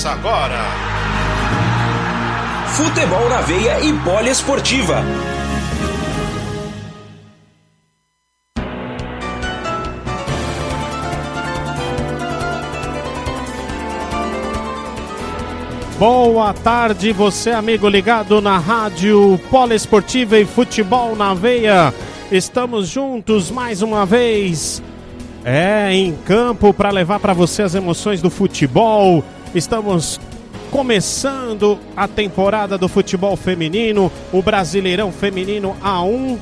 Começa agora. Futebol na veia e poliesportiva. Boa tarde, você amigo ligado na rádio Poliesportiva e Futebol na Veia. Estamos juntos mais uma vez. É, em campo para levar para você as emoções do futebol. Estamos começando a temporada do futebol feminino, o Brasileirão Feminino A1.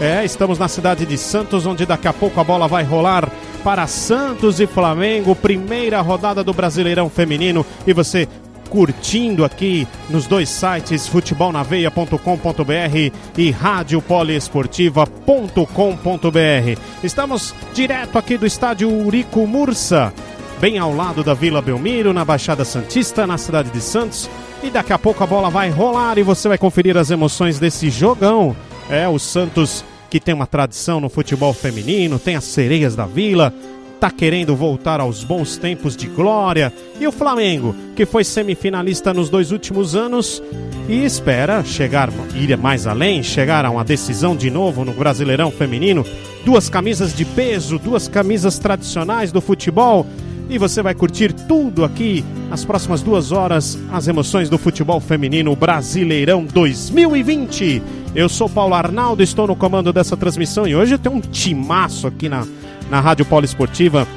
É, estamos na cidade de Santos, onde daqui a pouco a bola vai rolar para Santos e Flamengo, primeira rodada do Brasileirão Feminino. E você curtindo aqui nos dois sites futebolnaveia.com.br e radiopoliesportiva.com.br. Estamos direto aqui do estádio Urico Mursa, bem ao lado da Vila Belmiro, na Baixada Santista, na cidade de Santos. E daqui a pouco a bola vai rolar e você vai conferir as emoções desse jogão. É o Santos que tem uma tradição no futebol feminino, tem as sereias da Vila, tá querendo voltar aos bons tempos de glória. E o Flamengo, que foi semifinalista nos dois últimos anos e espera chegar, ir mais além, chegar a uma decisão de novo no Brasileirão Feminino. Duas camisas de peso, duas camisas tradicionais do futebol. E você vai curtir tudo aqui nas próximas duas horas, as emoções do futebol feminino Brasileirão 2020. Eu sou Paulo Arnaldo, estou no comando dessa transmissão e hoje tenho um timaço aqui na, na Rádio Poliesportiva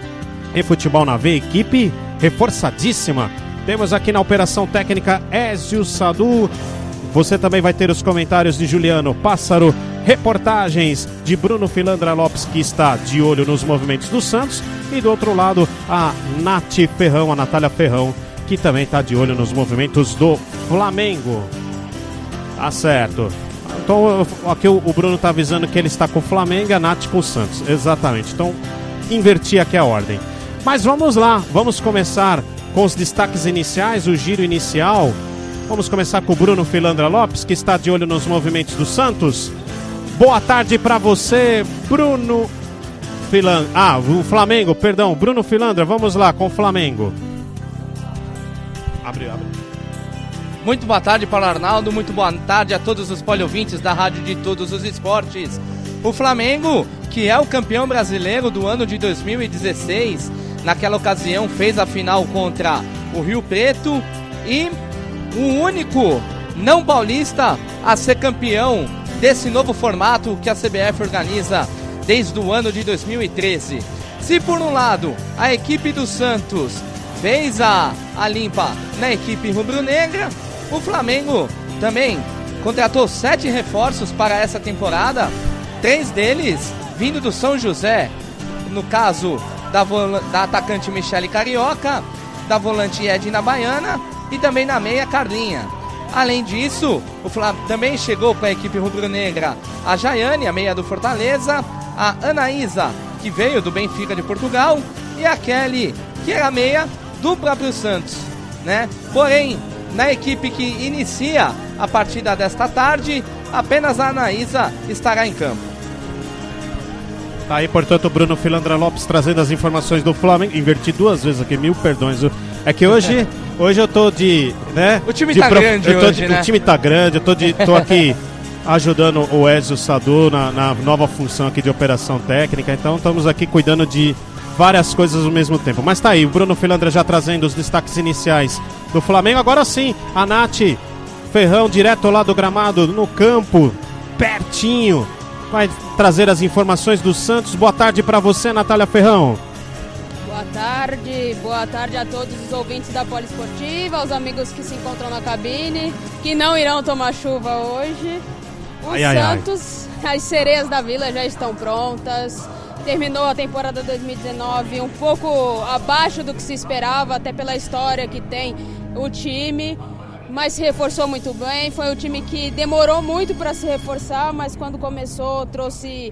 e Futebol na V, equipe reforçadíssima. Temos aqui na operação técnica Ézio Sadu. Você também vai ter os comentários de Juliano Pássaro, reportagens de Bruno Filandra Lopes, que está de olho nos movimentos do Santos, e do outro lado a Nath Ferrão, a Natália Ferrão, que também está de olho nos movimentos do Flamengo. Tá certo. Então aqui o Bruno está avisando que ele está com o Flamengo a Nath com o Santos. Exatamente. Então inverti aqui a ordem. Mas vamos lá, vamos começar com os destaques iniciais, o giro inicial. Vamos começar com o Bruno Filandra Lopes, que está de olho nos movimentos do Santos. Boa tarde para você, Bruno Filandra. Ah, o Flamengo, perdão, Bruno Filandra. Vamos lá com o Flamengo. Abre, abre. Muito boa tarde, Paulo Arnaldo. Muito boa tarde a todos os poliouvintes da Rádio de Todos os Esportes. O Flamengo, que é o campeão brasileiro do ano de 2016, naquela ocasião fez a final contra o Rio Preto e o único não paulista a ser campeão desse novo formato que a CBF organiza desde o ano de 2013. Se por um lado a equipe do Santos fez a, a limpa na equipe rubro-negra, o Flamengo também contratou sete reforços para essa temporada, três deles vindo do São José. No caso da, da atacante Michele Carioca, da volante Edna Baiana e também na meia Carlinha. Além disso, o Flamengo também chegou com a equipe rubro-negra a Jaiane, a meia do Fortaleza, a Anaísa, que veio do Benfica de Portugal, e a Kelly, que era a meia do próprio Santos, né? Porém, na equipe que inicia a partida desta tarde, apenas a Anaísa estará em campo. Tá aí, portanto, o Bruno Filandra Lopes trazendo as informações do Flamengo. Inverti duas vezes aqui, mil perdões. É que hoje, hoje eu tô de. Né, o time de tá grande hoje, de... né? O time tá grande, eu tô, de... tô aqui ajudando o Ezio Sadu na, na nova função aqui de operação técnica. Então estamos aqui cuidando de várias coisas ao mesmo tempo. Mas tá aí, o Bruno Filandra já trazendo os destaques iniciais do Flamengo. Agora sim, a Nath Ferrão, direto lá do gramado, no campo, pertinho. Vai trazer as informações do Santos. Boa tarde para você, Natália Ferrão. Boa tarde, boa tarde a todos os ouvintes da Poliesportiva, aos amigos que se encontram na cabine, que não irão tomar chuva hoje. O ai, Santos, ai, ai. as sereias da vila já estão prontas terminou a temporada 2019 um pouco abaixo do que se esperava, até pela história que tem o time, mas se reforçou muito bem. Foi um time que demorou muito para se reforçar, mas quando começou trouxe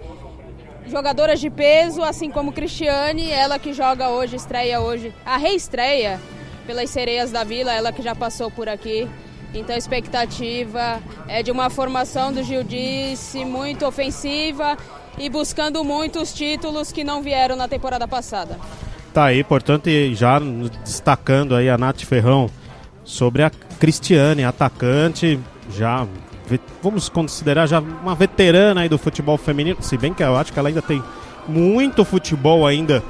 jogadoras de peso, assim como Cristiane, ela que joga hoje, estreia hoje, a reestreia pelas Sereias da Vila, ela que já passou por aqui. Então a expectativa é de uma formação do Gildice muito ofensiva e buscando muitos títulos que não vieram na temporada passada. Tá aí, portanto, já destacando aí a Nath Ferrão sobre a Cristiane, atacante, já vamos considerar já uma veterana aí do futebol feminino, se bem que eu acho que ela ainda tem muito futebol ainda,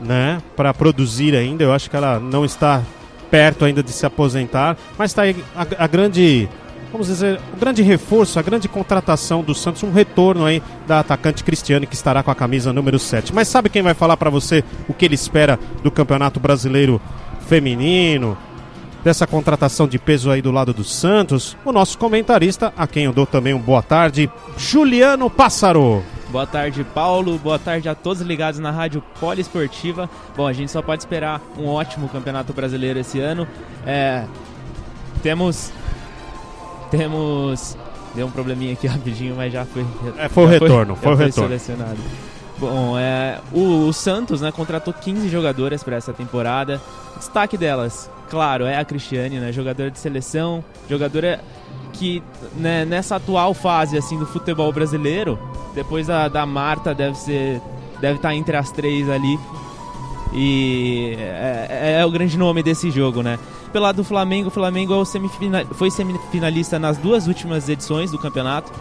né, para produzir ainda. Eu acho que ela não está perto ainda de se aposentar, mas está aí a, a grande vamos dizer, o grande reforço, a grande contratação do Santos, um retorno aí da atacante Cristiane que estará com a camisa número 7. Mas sabe quem vai falar para você o que ele espera do Campeonato Brasileiro Feminino? Dessa contratação de peso aí do lado do Santos, o nosso comentarista, a quem eu dou também um boa tarde, Juliano Pássaro. Boa tarde, Paulo. Boa tarde a todos ligados na Rádio Poliesportiva. Bom, a gente só pode esperar um ótimo campeonato brasileiro esse ano. É, temos temos. Deu um probleminha aqui rapidinho, mas já foi. É, foi o retorno, foi, o retorno. selecionado. Bom, é, o, o, Santos né, contratou 15 jogadoras para essa temporada. Destaque delas, claro, é a Cristiane, né, jogadora de seleção, jogadora que né, nessa atual fase assim do futebol brasileiro, depois da, da Marta deve ser deve estar tá entre as três ali e é, é, é o grande nome desse jogo, né? pelo lado do Flamengo, o Flamengo é semifinal, foi semifinalista nas duas últimas edições do campeonato.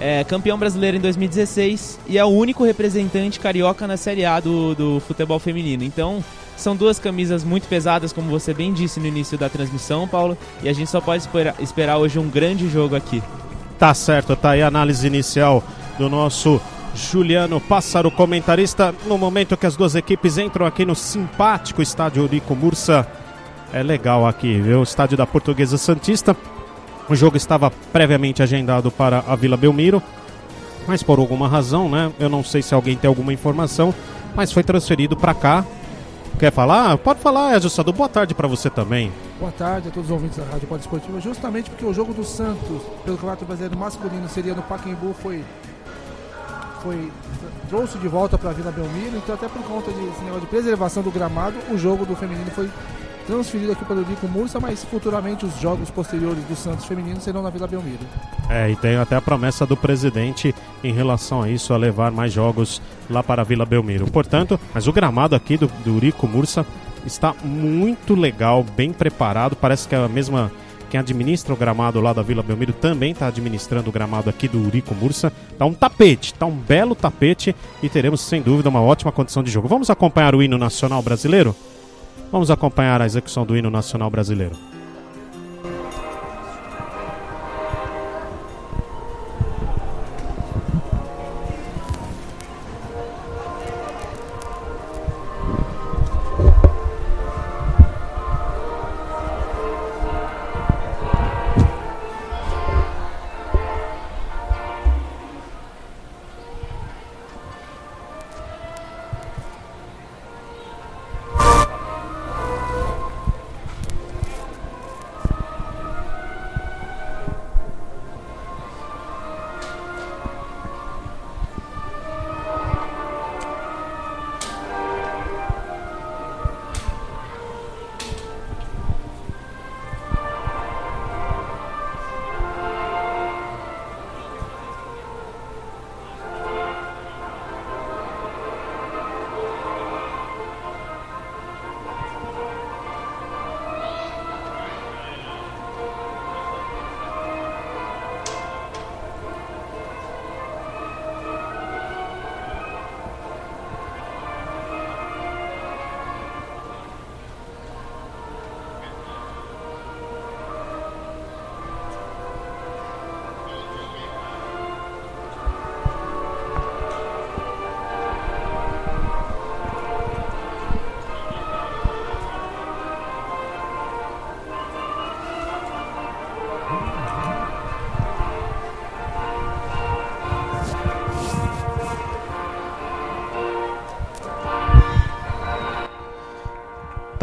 É campeão brasileiro em 2016 e é o único representante carioca na Série A do, do futebol feminino. Então, são duas camisas muito pesadas, como você bem disse no início da transmissão, Paulo, e a gente só pode esperar, hoje um grande jogo aqui. Tá certo, tá aí a análise inicial do nosso Juliano Pássaro, comentarista, no momento que as duas equipes entram aqui no simpático estádio Eurico Mursa é legal aqui, viu? O estádio da Portuguesa Santista. O jogo estava previamente agendado para a Vila Belmiro, mas por alguma razão, né? Eu não sei se alguém tem alguma informação, mas foi transferido para cá. Quer falar? Pode falar, ajustador. Boa tarde para você também. Boa tarde a todos os ouvintes da Rádio Pode Esportiva. Justamente porque o jogo do Santos pelo Campeonato Brasileiro masculino seria no Pacaembu foi foi trouxe de volta para a Vila Belmiro, então até por conta desse negócio de preservação do gramado, o jogo do feminino foi transferido aqui para o Rico Mursa, mas futuramente os jogos posteriores do Santos feminino serão na Vila Belmiro. É, e tem até a promessa do presidente em relação a isso, a levar mais jogos lá para a Vila Belmiro. Portanto, mas o gramado aqui do, do Rico Mursa está muito legal, bem preparado, parece que é a mesma quem administra o gramado lá da Vila Belmiro também está administrando o gramado aqui do Urico Mursa. Tá um tapete, tá um belo tapete e teremos sem dúvida uma ótima condição de jogo. Vamos acompanhar o hino nacional brasileiro? Vamos acompanhar a execução do hino nacional brasileiro.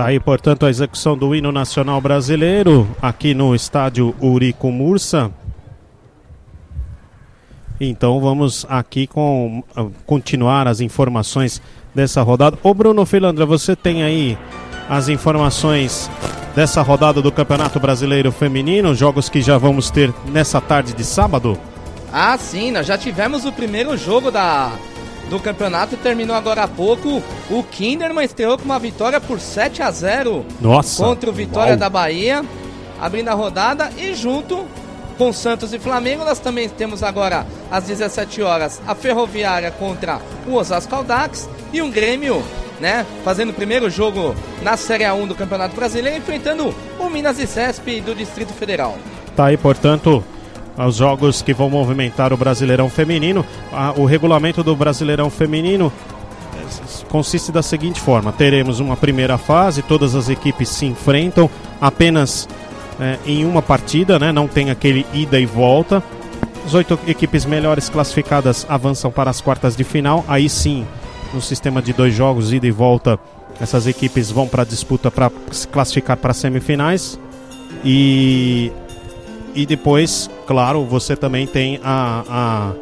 Aí, portanto, a execução do hino nacional brasileiro aqui no estádio Urico Mursa. Então vamos aqui com continuar as informações dessa rodada. Ô Bruno Filandra, você tem aí as informações dessa rodada do Campeonato Brasileiro Feminino, jogos que já vamos ter nessa tarde de sábado? Ah, sim, nós já tivemos o primeiro jogo da do campeonato. Terminou agora há pouco. O Kinderman estreou com uma vitória por 7 a 0 Nossa. contra o Vitória Uau. da Bahia, abrindo a rodada. E junto com Santos e Flamengo, nós também temos agora às 17 horas a Ferroviária contra o Osasco Aldax e um Grêmio. Né, fazendo o primeiro jogo na Série A1 do Campeonato Brasileiro, enfrentando o Minas e Cesp do Distrito Federal. Tá aí, portanto, os jogos que vão movimentar o Brasileirão Feminino. O regulamento do Brasileirão Feminino eh, consiste da seguinte forma: teremos uma primeira fase, todas as equipes se enfrentam apenas eh, em uma partida, né? Não tem aquele ida e volta. As oito equipes melhores classificadas avançam para as quartas de final. Aí sim, no sistema de dois jogos, ida e volta, essas equipes vão para a disputa para se classificar para as semifinais. E e depois, claro, você também tem a,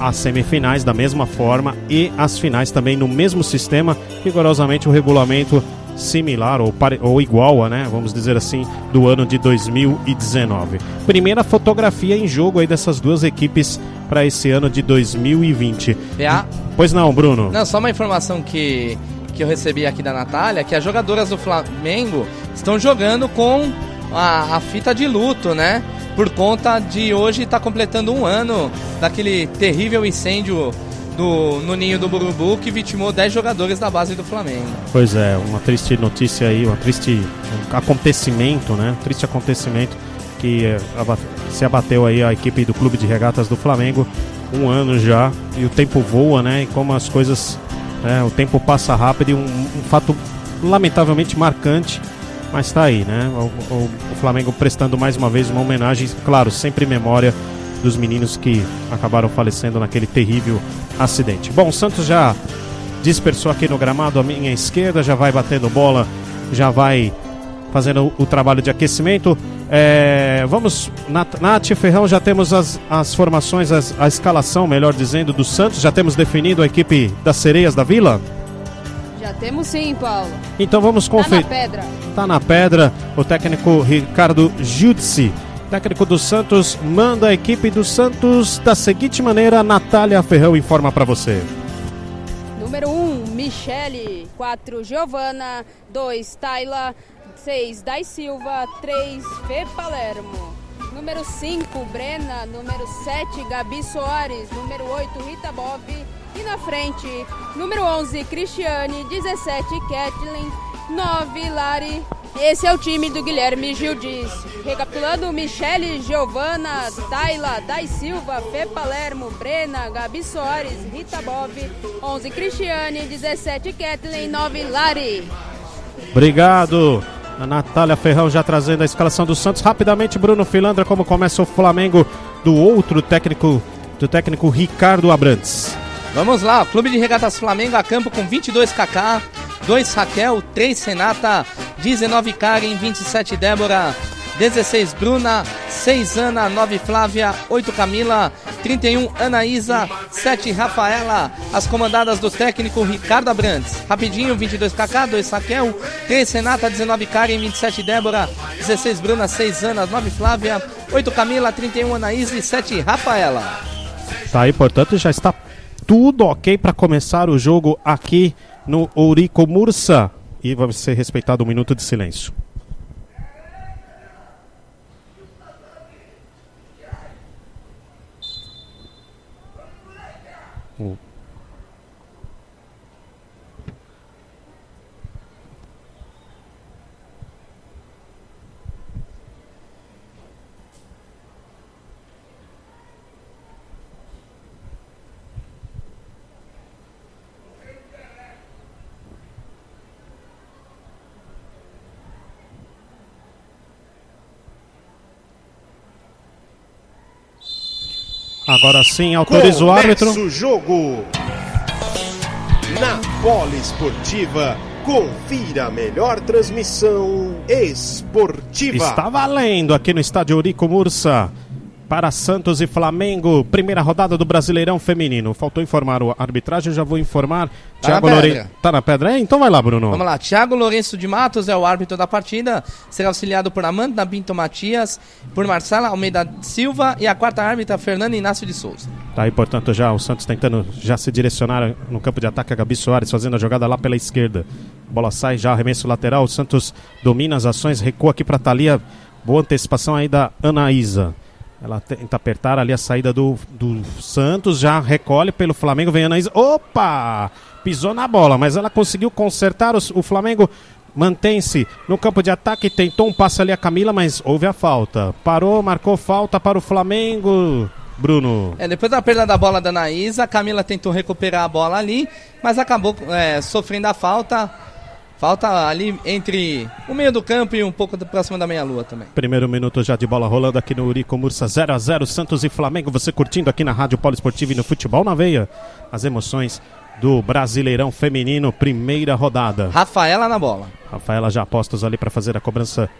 a as semifinais da mesma forma e as finais também no mesmo sistema, rigorosamente o regulamento similar ou, pare- ou igual, a, né, vamos dizer assim, do ano de 2019. Primeira fotografia em jogo aí dessas duas equipes para esse ano de 2020. PA, Pois não, Bruno? Não, só uma informação que, que eu recebi aqui da Natália, que as jogadoras do Flamengo estão jogando com a, a fita de luto, né? Por conta de hoje estar completando um ano daquele terrível incêndio do, no ninho do Burubu que vitimou 10 jogadores da base do Flamengo. Pois é, uma triste notícia aí, uma triste um acontecimento, né? Um triste acontecimento que aba- se abateu aí a equipe do Clube de Regatas do Flamengo um ano já e o tempo voa, né? E como as coisas, né? o tempo passa rápido e um, um fato lamentavelmente marcante, mas tá aí, né? O, o- o Flamengo prestando mais uma vez uma homenagem, claro, sempre em memória dos meninos que acabaram falecendo naquele terrível acidente. Bom, o Santos já dispersou aqui no gramado à minha esquerda, já vai batendo bola, já vai fazendo o, trabalho de aquecimento. É, vamos, Nat, Nath Ferrão, já temos as, as formações, as- a escalação, melhor dizendo, do Santos, já temos definido a equipe das sereias da Vila? Já temos sim, Paulo. Então vamos Tá na conferir. pedra. Tá na pedra o técnico Ricardo Giudice. Técnico do Santos manda a equipe do Santos da seguinte maneira, Natália Ferrão informa pra você. Número 1, um, Michele. 4, Giovana. 2, Tayla. 6, Dai Silva. 3, Fê Palermo. Número 5, Brena. Número 7, Gabi Soares. Número 8, Rita Bob. E na frente, número 11, Cristiane. 17, Kathleen. 9, Lari. Esse é o time do Guilherme Gildiz. Recapitulando, Michele, Giovana, Tayla, Dai Silva, Fê Palermo, Brena, Gabi Soares, Rita Bob, 11 Cristiane, 17 Kathleen, 9 Lari. Obrigado. A Natália Ferrão já trazendo a escalação do Santos. Rapidamente, Bruno Filandra, como começa o Flamengo do outro técnico, do técnico Ricardo Abrantes. Vamos lá, Clube de Regatas Flamengo a campo com 22 Kaká, 2 Raquel, 3 Renata, 19 Karen, 27 Débora, 16 Bruna, 6 Ana, 9 Flávia, 8 Camila, 31 Anaísa, 7 Rafaela, as comandadas do técnico Ricardo Abrantes. Rapidinho, 22 Kaká, 2 Raquel, 3 Renata, 19 Karen, 27 Débora, 16 Bruna, 6 Ana, 9 Flávia, 8 Camila, 31 Anaísa e 7 Rafaela. Tá aí, portanto, já está tudo ok para começar o jogo aqui no Ourico Mursa. E vai ser respeitado um minuto de silêncio. O- Agora sim, autoriza o árbitro. Começa o jogo. Na bola esportiva, confira a melhor transmissão esportiva. Está valendo aqui no estádio Eurico Mursa. Para Santos e Flamengo, primeira rodada do Brasileirão Feminino. Faltou informar o arbitragem, eu já vou informar. Tá Thiago na Lourenço. pedra. Tá na pedra? É, então vai lá, Bruno. Vamos lá, Thiago Lourenço de Matos é o árbitro da partida, será auxiliado por Amanda Binto Matias, por Marcela Almeida Silva e a quarta árbitra Fernanda Inácio de Souza. Tá aí, portanto, já o Santos tentando já se direcionar no campo de ataque. A Gabi Soares fazendo a jogada lá pela esquerda. Bola sai já, arremesso lateral. O Santos domina as ações, recua aqui para Thalia. Boa antecipação aí da Anaísa. Ela tenta apertar ali a saída do, do Santos, já recolhe pelo Flamengo, vem a Anaísa. Opa! Pisou na bola, mas ela conseguiu consertar. os- o Flamengo mantém-se no campo de ataque, tentou um passe ali a Camila, mas houve a falta. Parou, marcou falta para o Flamengo. Bruno. É, depois da perda da bola da Anaísa, a Camila tentou recuperar a bola ali, mas acabou é, sofrendo a falta. Falta ali entre o meio do campo e um pouco próximo da meia-lua também. Primeiro minuto já de bola rolando aqui no Urico Mursa 0 a 0 Santos e Flamengo. Você curtindo aqui na Rádio Poliesportiva e no Futebol na Veia. As emoções do Brasileirão Feminino, primeira rodada. Rafaela na bola. Rafaela já apostos ali para fazer a cobrança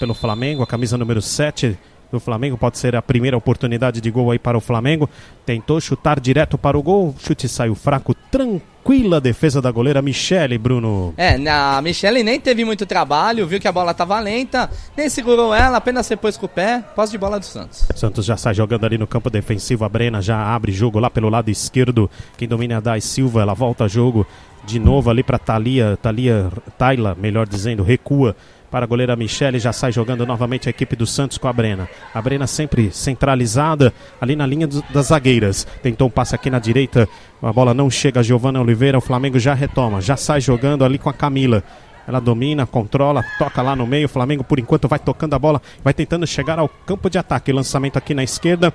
pelo Flamengo. A camisa número 7 do Flamengo pode ser a primeira oportunidade de gol aí para o Flamengo. Tentou chutar direto para o gol. Chute saiu fraco. Tranquila defesa da goleira Michele, Bruno. É, a Michele nem teve muito trabalho, viu que a bola tava lenta, nem segurou ela, apenas se pôs com o pé. Posse de bola do Santos. Santos já sai jogando ali no campo defensivo. A Brena já abre jogo lá pelo lado esquerdo. Quem domina é a Dai Silva. Ela volta jogo de novo ali para Thalia. Thalia, Tayla, melhor dizendo, recua para a goleira Michele. Já sai jogando novamente a equipe do Santos com a Brena. A Brena sempre centralizada ali na linha dos- das zagueiras. Tentou um passe aqui na direita. A bola não chega a Giovana Oliveira. O Flamengo já retoma. Já sai jogando ali com a Camila. Ela domina, controla, toca lá no meio. O Flamengo, por enquanto, vai tocando a bola, vai tentando chegar ao campo de ataque. Lançamento aqui na esquerda.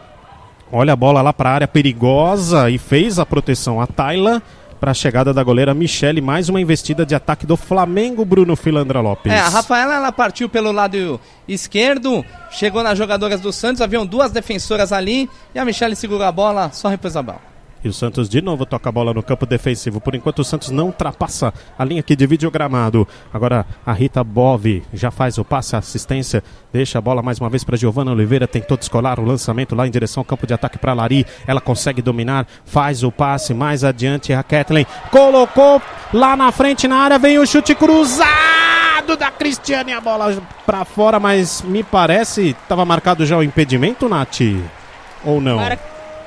Olha a bola lá para a área perigosa e fez a proteção a Tayla para a chegada da goleira Michele. Mais uma investida de ataque do Flamengo, Bruno Filandra Lopes. É, a Rafaela ela partiu pelo lado esquerdo, chegou nas jogadoras do Santos, haviam duas defensoras ali e a Michele segurou a bola, só repôs a bola. E o Santos de novo toca a bola no campo defensivo. Por enquanto o Santos não ultrapassa a linha que divide o gramado. Agora a Rita Bove já faz o passe, assistência. Deixa a bola mais uma vez para Giovana Oliveira. Tentou descolar o lançamento lá em direção ao campo de ataque para Lari. Ela consegue dominar, faz o passe mais adiante. A Kathleen colocou lá na frente na área. Vem o chute cruzado da Cristiane. A bola para fora, mas me parece estava marcado já o impedimento, Nath? Ou não? Mar-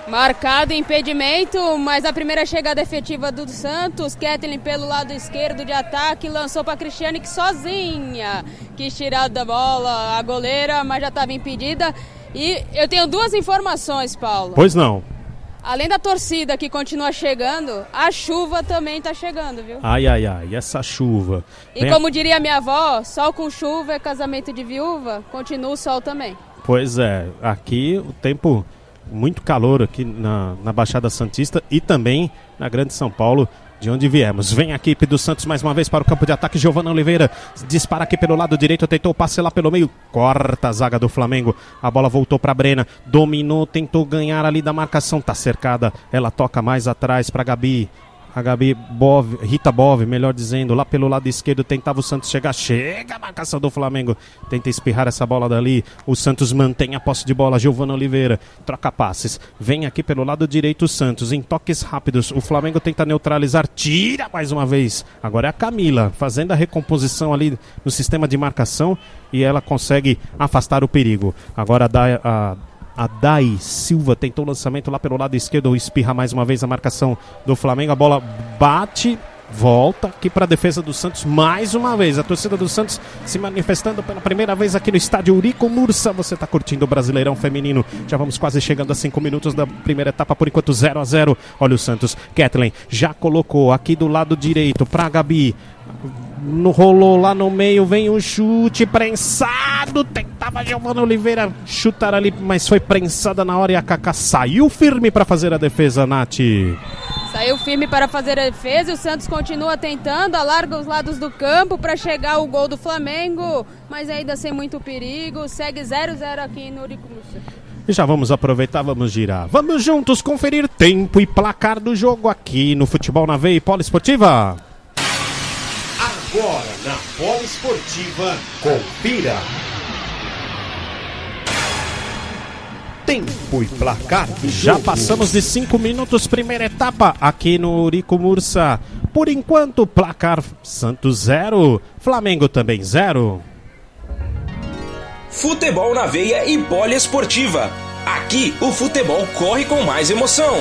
Marcado impedimento, mas a primeira chegada efetiva do Santos, Kathleen pelo lado esquerdo de ataque, lançou para Cristiane que sozinha quis tirar da bola a goleira, mas já estava impedida. E eu tenho duas informações, Paulo. Pois não. Além da torcida que continua chegando, a chuva também está chegando, viu? Ai, ai, ai, essa chuva. E Vem como diria minha avó, sol com chuva é casamento de viúva, continua o sol também. Pois é, aqui o tempo muito calor aqui na, na Baixada Santista e também na Grande São Paulo, de onde viemos. Vem a equipe do Santos mais uma vez para o campo de ataque. Giovana Oliveira dispara aqui pelo lado direito, tentou passe lá pelo meio, corta a zaga do Flamengo. A bola voltou para Brena, dominou, tentou ganhar ali da marcação, tá cercada. Ela toca mais atrás para Gabi. A Gabi Rita Bove, melhor dizendo, lá pelo lado esquerdo tentava o Santos chegar. Chega a marcação do Flamengo. Tenta espirrar essa bola dali. O Santos mantém a posse de bola. Giovana Oliveira troca passes. Vem aqui pelo lado direito o Santos em toques rápidos. O Flamengo tenta neutralizar. Tira mais uma vez. Agora é a Camila fazendo a recomposição ali no sistema de marcação e ela consegue afastar o perigo. Agora dá a a Dai Silva tentou o lançamento lá pelo lado esquerdo, espirra mais uma vez a marcação do Flamengo. A bola bate, volta aqui para a defesa do Santos mais uma vez. A torcida do Santos se manifestando pela primeira vez aqui no estádio Urico Mursa. Você está curtindo o Brasileirão Feminino. Já vamos quase chegando a cinco minutos da primeira etapa, por enquanto 0 a 0 Olha o Santos. Kathleen já colocou aqui do lado direito para Gabi. No rolou lá no meio, vem o chute prensado. Tentava Giovana Oliveira chutar ali, mas foi prensada na hora e a Kaká saiu firme para fazer a defesa, Nath. Saiu firme para fazer a defesa e o Santos continua tentando, alarga os lados do campo para chegar ao gol do Flamengo, mas ainda sem muito perigo. Segue 0-0 aqui no Uricurso. E já vamos aproveitar, vamos girar. Vamos juntos conferir tempo e placar do jogo aqui no Futebol na Veia e Poliesportiva. Agora na Poliesportiva, confira. tempo e placar do Já jogo. passamos de 5 minutos, primeira etapa aqui no Urico Mursa. Por enquanto, placar Santos 0, Flamengo também 0. Futebol na veia e poliesportiva. Aqui o futebol corre com mais emoção.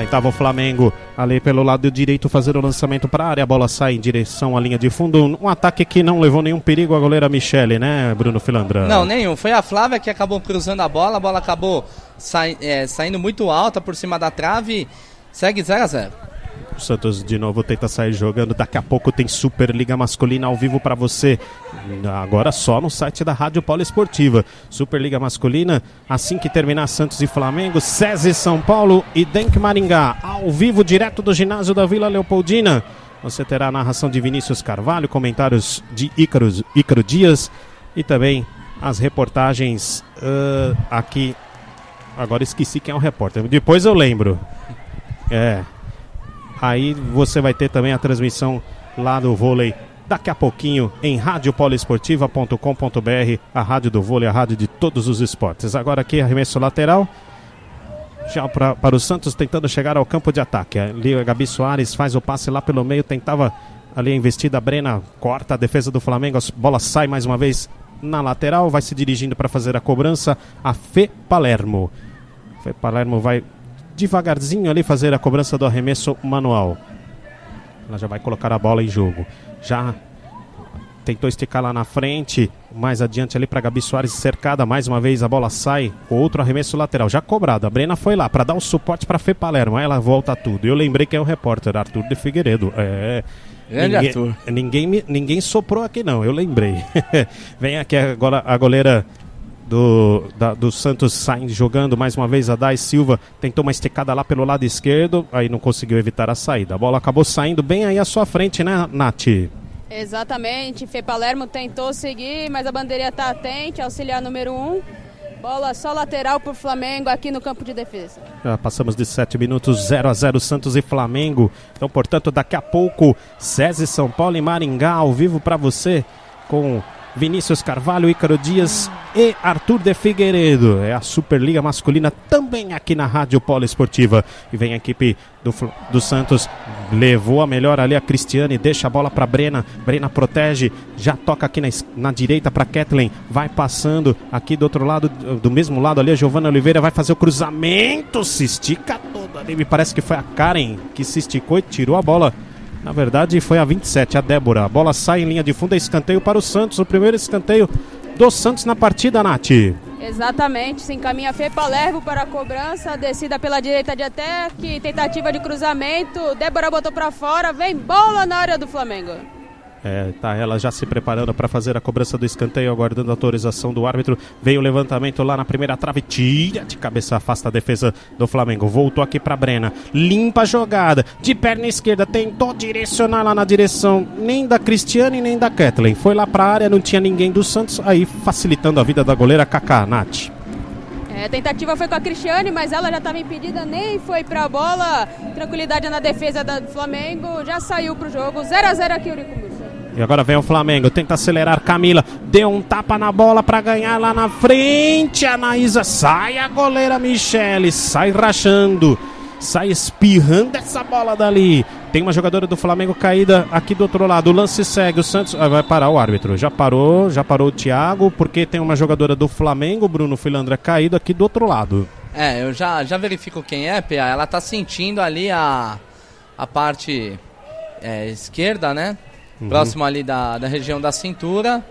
Tentava o Flamengo ali pelo lado direito fazer o lançamento para a área. A bola sai em direção à linha de fundo. Um ataque que não levou nenhum perigo a goleira Michele, né, Bruno Filandra? Não, nenhum. Foi a Flávia que acabou cruzando a bola. A bola acabou sai- é, saindo muito alta por cima da trave. Segue 0 a 0 O Santos de novo tenta sair jogando. Daqui a pouco tem Superliga Masculina ao vivo para você. Agora só no site da Rádio Poliesportiva. Superliga Masculina, assim que terminar Santos e Flamengo, SESI São Paulo e Denk Maringá. Ao vivo, direto do ginásio da Vila Leopoldina. Você terá a narração de Vinícius Carvalho, comentários de Ícaro, Ícaro Dias e também as reportagens ah, aqui. Agora esqueci quem é o repórter. Depois eu lembro. É. Aí você vai ter também a transmissão lá do vôlei daqui a pouquinho em radiopoliesportiva.com.br, a rádio do vôlei, a rádio de todos os esportes. Agora aqui arremesso lateral. Já pra, para o Santos tentando chegar ao campo de ataque. Ali a Gabi Soares faz o passe lá pelo meio, tentava ali a investida. A Brena corta a defesa do Flamengo, a bola sai mais uma vez na lateral, vai se dirigindo para fazer a cobrança. A Fê Palermo. Fê Palermo vai devagarzinho ali fazer a cobrança do arremesso manual. Ela já vai colocar a bola em jogo. Já tentou esticar lá na frente, mais adiante ali para Gabi Soares cercada, mais uma vez a bola sai, outro arremesso lateral, já cobrado. A Brena foi lá para dar o suporte para Fê Palermo, aí ela volta tudo. Eu lembrei que é o repórter Arthur de Figueiredo. É. Grande ninguém, Arthur. Ninguém, ninguém soprou aqui não, eu lembrei. Vem aqui agora a goleira do, da- do Santos sai jogando mais uma vez a Dai Silva tentou uma esticada lá pelo lado esquerdo, aí não conseguiu evitar a saída. A bola acabou saindo bem aí à sua frente, né, Nath? Exatamente, Fê Palermo tentou seguir, mas a bandeirinha está atente, auxiliar número 1. Um. Bola só lateral para o Flamengo aqui no campo de defesa. Já passamos de 7 minutos, 0 a 0 Santos e Flamengo. Então, portanto, daqui a pouco, SESI São Paulo e Maringá ao vivo para você com Vinícius Carvalho, Ícaro Dias e Arthur de Figueiredo. É a Superliga Masculina também aqui na Rádio Polo Esportiva. E vem a equipe do, do Santos, levou a melhor ali a Cristiane, deixa a bola para Brena. Brena protege, já toca aqui na, na direita para Kathleen, vai passando aqui do outro lado, do mesmo lado ali, a Giovana Oliveira vai fazer o cruzamento, se estica toda ali. Me parece que foi a Karen que se esticou e tirou a bola. Na verdade, foi a 27, a Débora. A bola sai em linha de fundo, é escanteio para o Santos. O primeiro escanteio do Santos na partida, Nath. Exatamente, se encaminha Fê Palermo para a cobrança, descida pela direita de ataque, tentativa de cruzamento, Débora botou para fora, vem bola na área do Flamengo. É, tá ela já se preparando para fazer a cobrança do escanteio, aguardando a autorização do árbitro. Veio o levantamento lá na primeira trave, tira de cabeça, afasta a defesa do Flamengo. Voltou aqui para Brena, limpa a jogada, de perna esquerda, tentou direcionar lá na direção nem da Cristiane nem da Kathleen. Foi lá para a área, não tinha ninguém do Santos, aí facilitando a vida da goleira Kaká, Nath. É, a tentativa foi com a Cristiane, mas ela já estava impedida, nem foi para a bola. Tranquilidade na defesa do Flamengo, já saiu para o jogo. 0 a 0 aqui, Urico. E agora vem o Flamengo, tenta acelerar Camila, deu um tapa na bola para ganhar lá na frente. Anaísa sai a goleira Michele, sai rachando, sai espirrando essa bola dali. Tem uma jogadora do Flamengo caída aqui do outro lado. O lance segue, o Santos ah, vai parar o árbitro. Já parou, já parou o Thiago, porque tem uma jogadora do Flamengo, Bruno Filandra, caído aqui do outro lado. É, eu já, já verifico quem é, PA. Ela tá sentindo ali a, a parte é, esquerda, né? Uhum. Próximo ali da, da região da cintura.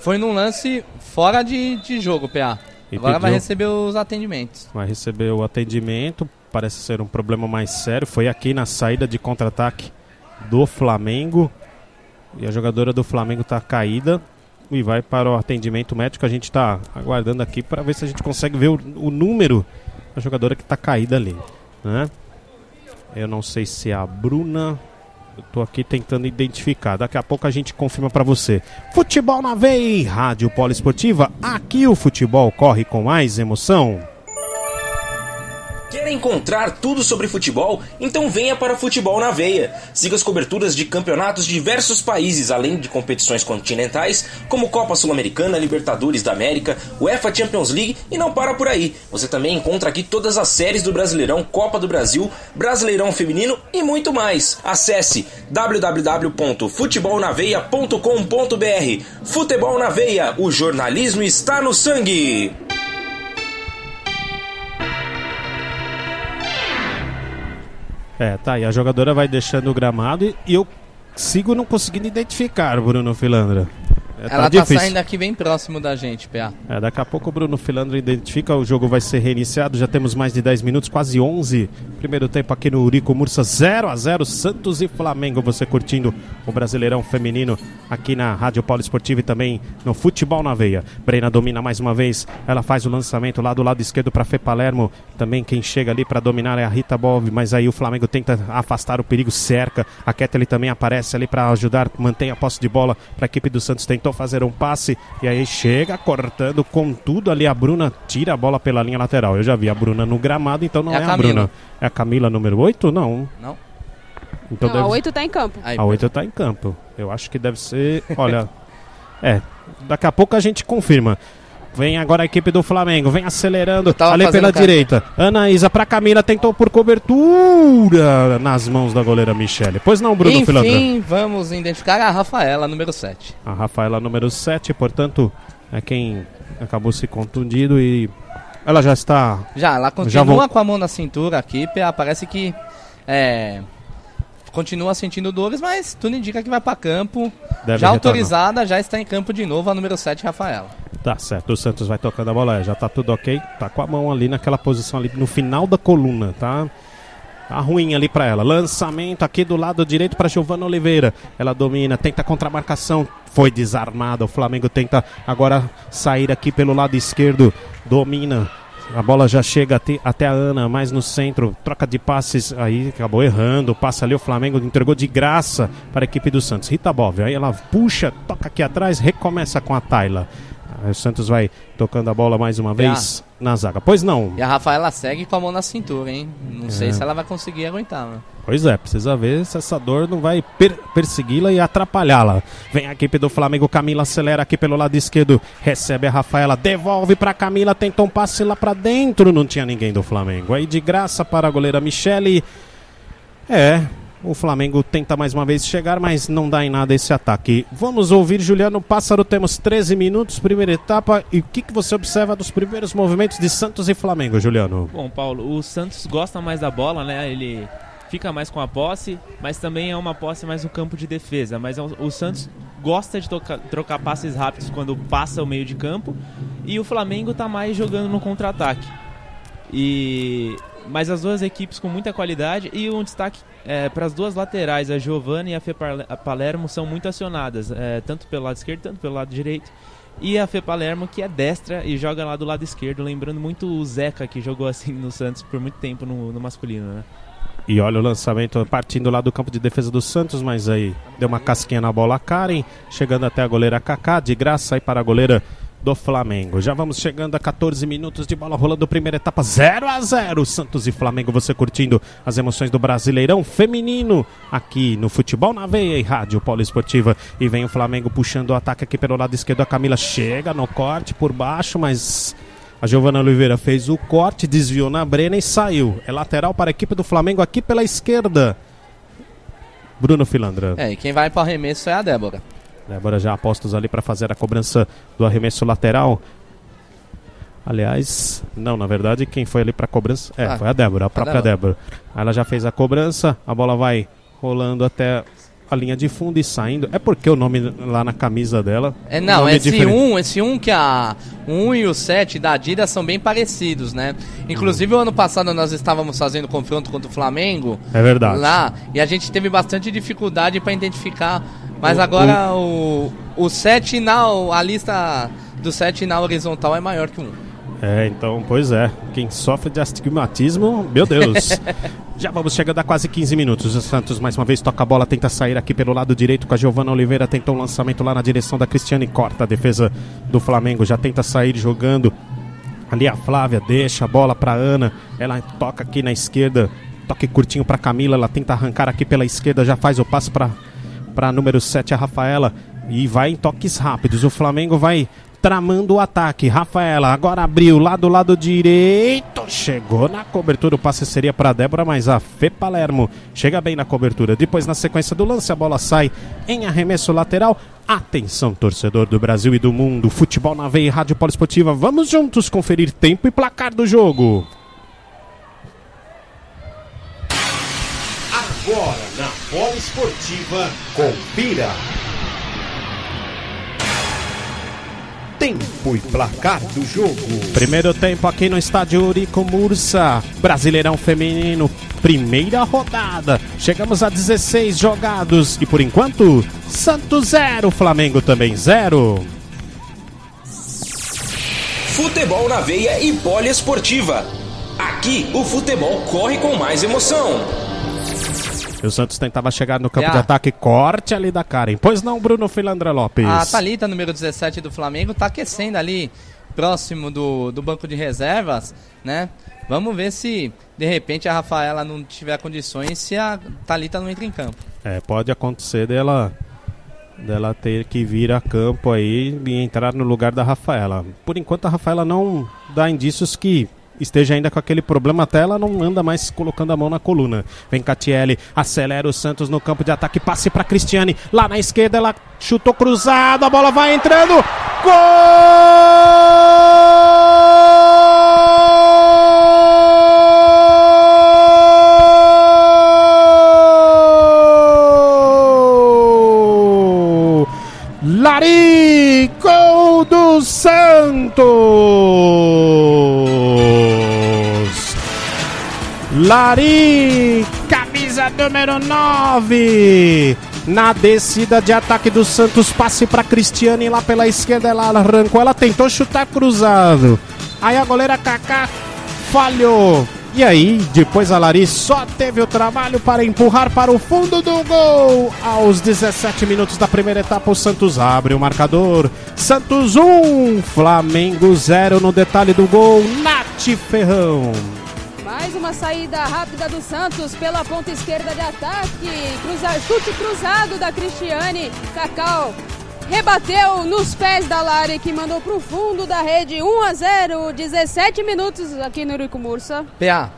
Foi num lance fora de, de jogo, PA. E Agora vai pediu- receber os atendimentos. Vai receber o atendimento. Parece ser um problema mais sério. Foi aqui na saída de contra-ataque do Flamengo. E a jogadora do Flamengo está caída. E vai para o atendimento médico. A gente está aguardando aqui para ver se a gente consegue ver o, o número da jogadora que está caída ali. Né? Eu não sei se é a Bruna. Tô aqui tentando identificar. Daqui a pouco a gente confirma para você. Futebol na veia, Rádio Poliesportiva. Aqui o futebol corre com mais emoção. Quer encontrar tudo sobre futebol? Então venha para Futebol na Veia. Siga as coberturas de campeonatos de diversos países, além de competições continentais, como Copa Sul-Americana, Libertadores da América, UEFA Champions League e não para por aí. Você também encontra aqui todas as séries do Brasileirão, Copa do Brasil, Brasileirão Feminino e muito mais. Acesse www.futebolnaveia.com.br. Futebol na Veia, o jornalismo está no sangue. É, tá, e a jogadora vai deixando o gramado e, e eu sigo não conseguindo identificar, Bruno Filandra. É, Ela tá, saindo aqui bem próximo da gente, PA. É, daqui a pouco o Bruno Filandro identifica, o jogo vai ser reiniciado, já temos mais de 10 minutos, quase 11. Primeiro tempo aqui no Urico Mursa, 0 a 0 Santos e Flamengo, você curtindo o Brasileirão Feminino aqui na Rádio Polo Esportivo e também no Futebol na Veia. Brena domina mais uma vez, ela faz o lançamento lá do lado esquerdo para Fê Palermo, também quem chega ali para dominar é a Rita Bov, mas aí o Flamengo tenta afastar o perigo, cerca, a Ketely também aparece ali para ajudar, mantém a posse de bola para a equipe do Santos, tentou fazer um passe e aí chega cortando com tudo ali. A Bruna tira a bola pela linha lateral. Eu já vi a Bruna no gramado, então não é, é a, a Bruna. É a Camila número 8? Não. Não. Então não, deve... a 8 tá em campo. A 8 tá em campo. Eu acho que deve ser. Olha. é. Daqui a pouco a gente confirma. Vem agora a equipe do Flamengo, vem acelerando ali pela direita. Anaísa para Camila, tentou por cobertura nas mãos da goleira Michele. Pois não, Bruno Enfim, Filandra? vamos identificar a Rafaela, número 7. A Rafaela, número 7, portanto, é quem acabou se contundido e ela já está... Já, ela continua já com a mão na cintura aqui, parece que... É, continua sentindo dores, mas tudo indica que vai para campo. Deve já retornar. autorizada, já está em campo de novo a número 7, Rafaela. Tá certo, o Santos vai tocando a bola, já tá tudo ok, tá com a mão ali naquela posição ali no final da coluna, tá? Tá ruim ali para ela. Lançamento aqui do lado direito para Giovana Oliveira. Ela domina, tenta contra marcação, foi desarmada. O Flamengo tenta agora sair aqui pelo lado esquerdo. Domina. A bola já chega até, a Ana, mais no centro. Troca de passes aí, acabou errando. Passa ali o Flamengo, entregou de graça para a equipe do Santos. Rita Bove, aí ela puxa, toca aqui atrás, recomeça com a Tayla. Aí o Santos vai tocando a bola mais uma vez na zaga. Pois não. E a Rafaela segue com a mão na cintura, hein? Não é. sei se ela vai conseguir aguentar, né? Pois é, precisa ver se essa dor não vai per persegui-la e atrapalhá-la. Vem a equipe do Flamengo, Camila acelera aqui pelo lado esquerdo, recebe a Rafaela, devolve para Camila, tenta um passe lá para dentro, não tinha ninguém do Flamengo. Aí de graça para a goleira Michele. É, o Flamengo tenta mais uma vez chegar, mas não dá em nada esse ataque. Vamos ouvir Juliano Pássaro, temos 13 minutos, primeira etapa. E o que, que você observa dos primeiros movimentos de Santos e Flamengo, Juliano? Bom, Paulo, o Santos gosta mais da bola, né? Ele fica mais com a posse, mas também é uma posse mais no campo de defesa. Mas é o Santos gosta de trocar passes rápidos quando passa o meio de campo. E o Flamengo está mais jogando no contra-ataque. E mas as duas equipes com muita qualidade e um destaque é, para as duas laterais, a Giovanna e a Fê Palermo são muito acionadas, é, tanto pelo lado esquerdo, tanto pelo lado direito. E a Fê Palermo, que é destra e joga lá do lado esquerdo, lembrando muito o Zeca, que jogou assim no Santos por muito tempo no, no masculino, né? E olha o lançamento partindo lá do campo de defesa do Santos, mas aí deu uma casquinha na bola a Karen, chegando até a goleira Kaká, de graça aí para a goleira do Flamengo. Já vamos chegando a 14 minutos de bola rolando, primeira etapa 0 a 0 Santos e Flamengo, você curtindo as emoções do Brasileirão Feminino aqui no Futebol na Veia e Rádio Poliesportiva. E vem o Flamengo puxando o ataque aqui pelo lado esquerdo. A Camila chega no corte por baixo, mas a Giovana Oliveira fez o corte, desviou na Brena e saiu. É lateral para a equipe do Flamengo aqui pela esquerda. Bruno Filandra. É, e quem vai para o arremesso é a Débora. Débora já apostos ali para fazer a cobrança do arremesso lateral. Aliás, não, na verdade, quem foi ali para a cobrança é, ah, foi a Débora, a própria a Débora. Débora. Ela já fez a cobrança, a bola vai rolando até a linha de fundo e saindo. É porque o nome lá na camisa dela. É não, esse é um, esse um que a 1 e o 7 da Adidas são bem parecidos, né? Inclusive hum. o ano passado nós estávamos fazendo confronto contra o Flamengo. É verdade. Lá, e a gente teve bastante dificuldade para identificar mas agora o, o 7 na. A lista do 7 na horizontal é maior que um. É, então, pois é. Quem sofre de astigmatismo, meu Deus. Já vamos chegando a quase 15 minutos. O Santos mais uma vez toca a bola, tenta sair aqui pelo lado direito com a Giovana Oliveira. Tentou um lançamento lá na direção da Cristiane. Corta a defesa do Flamengo. Já tenta sair jogando Ali a Flávia deixa a bola para Ana. Ela toca aqui na esquerda. Toque curtinho para Camila. Ela tenta arrancar aqui pela esquerda. Já faz o passo para para número 7 a Rafaela e vai em toques rápidos. O Flamengo vai tramando o ataque. Rafaela agora abriu lá do lado direito. Chegou na cobertura. O passe seria para Débora, mas a Fê Palermo chega bem na cobertura. Depois, na sequência do lance, a bola sai em arremesso lateral. Atenção, torcedor do Brasil e do mundo. Futebol na veia e Rádio Poliesportiva. Vamos juntos conferir tempo e placar do jogo. Agora na Poliesportiva, confira. Tempo e placar do jogo. Primeiro tempo aqui no estádio Eurico Mursa, Brasileirão Feminino, primeira rodada. Chegamos a 16 jogados e por enquanto, Santos 0, Flamengo também 0. Futebol na veia e poliesportiva. Aqui o futebol corre com mais emoção. E o Santos tentava chegar no campo de ataque, corte ali da Karen. Pois não, Bruno Filandra Lopes. A Thalita, número 17 do Flamengo, tá aquecendo ali próximo do, do banco de reservas, né? Vamos ver se de repente a Rafaela não tiver condições se a Thalita não entra em campo. É, pode acontecer dela dela ter que vir a campo aí e entrar no lugar da Rafaela. Por enquanto a Rafaela não dá indícios que esteja ainda com aquele problema, até ela não anda mais colocando a mão na coluna. Vem Catiele, acelera o Santos no campo de ataque, passe para Cristiane, lá na esquerda ela chutou cruzado, a bola vai entrando. Gol! Lari, gol do Santos! Lari, camisa número 9. Na descida de ataque do Santos, passe para Cristiane lá pela esquerda. Ela arrancou, ela tentou chutar cruzado. Aí a goleira Kaká falhou. E aí, depois a Lari só teve o trabalho para empurrar para o fundo do gol. Aos 17 minutos da primeira etapa, o Santos abre o marcador. Santos 1, Flamengo 0 no detalhe do gol. Nath Ferrão. Mais uma saída rápida do Santos pela ponta esquerda de ataque. Cruza, chute cruzado da Cristiane. Cacau rebateu nos pés da Lari, que mandou pro fundo da rede 1 a 0 17 minutos aqui no Eurico Mursa. PA.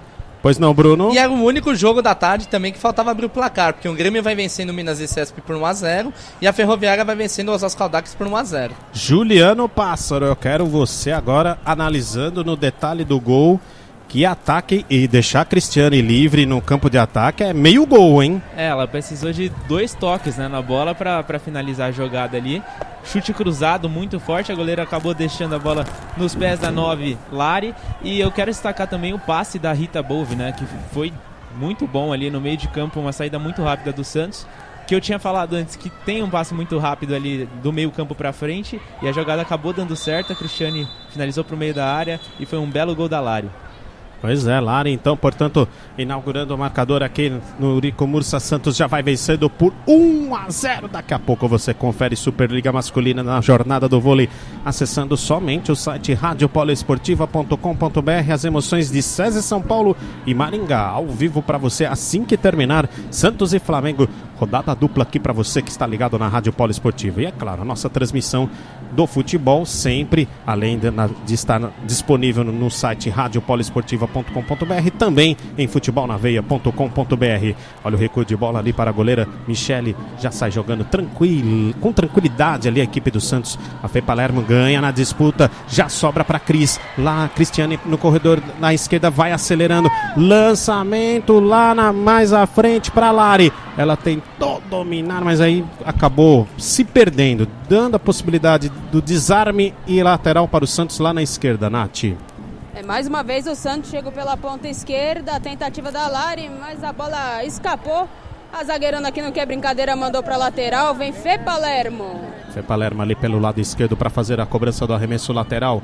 Pois não, Bruno? E era o único jogo da tarde também que faltava abrir o placar, porque o Grêmio vai vencendo o Minas e Cesp por 1x0 e a Ferroviária vai vencendo o Osasco por 1x0. Juliano Pássaro, eu quero você agora analisando no detalhe do gol. Que ataque e deixar a Cristiane livre no campo de ataque é meio gol, hein? É, ela precisou de dois toques né, na bola pra finalizar a jogada ali. Chute cruzado muito forte, a goleira acabou deixando a bola nos pés da 9 Lari. E eu quero destacar também o passe da Rita Bove, né, que foi muito bom ali no meio de campo, uma saída muito rápida do Santos. Que eu tinha falado antes que tem um passe muito rápido ali do meio campo pra frente e a jogada acabou dando certo. A Cristiane finalizou pro meio da área e foi um belo gol da Lari. Pois é, Lara, então, portanto, inaugurando o marcador aqui no Rico Mursa Santos já vai vencendo por 1 a 0. Daqui a pouco você confere Superliga Masculina na jornada do vôlei, acessando somente o site radiopoliesportiva.com.br. As emoções de César São Paulo e Maringá, ao vivo para você assim que terminar. Santos e Flamengo, rodada dupla aqui para você que está ligado na Rádio Poliesportiva. E é claro, a nossa transmissão do futebol sempre, além de, na- de estar disponível no, no site radiopoliesportiva.com.br, também em futebolnaveia.com.br. Olha o recuo de bola ali para a goleira Michele, já sai jogando tranquilo, com tranquilidade ali a equipe do Santos. A Fê Palermo ganha na disputa, já sobra para Cris. Lá Cristiane no corredor na esquerda vai acelerando. Lançamento lá na, mais à frente para Lari. Ela tentou dominar, mas aí acabou se perdendo, dando a possibilidade do desarme e lateral para o Santos lá na esquerda, Nath. É, mais uma vez o Santos chegou pela ponta esquerda, a tentativa da Lari, mas a bola escapou. A zagueirona aqui não quer brincadeira, mandou pra lateral, vem Fê Palermo. Fê Palermo ali pelo lado esquerdo para fazer a cobrança do arremesso lateral.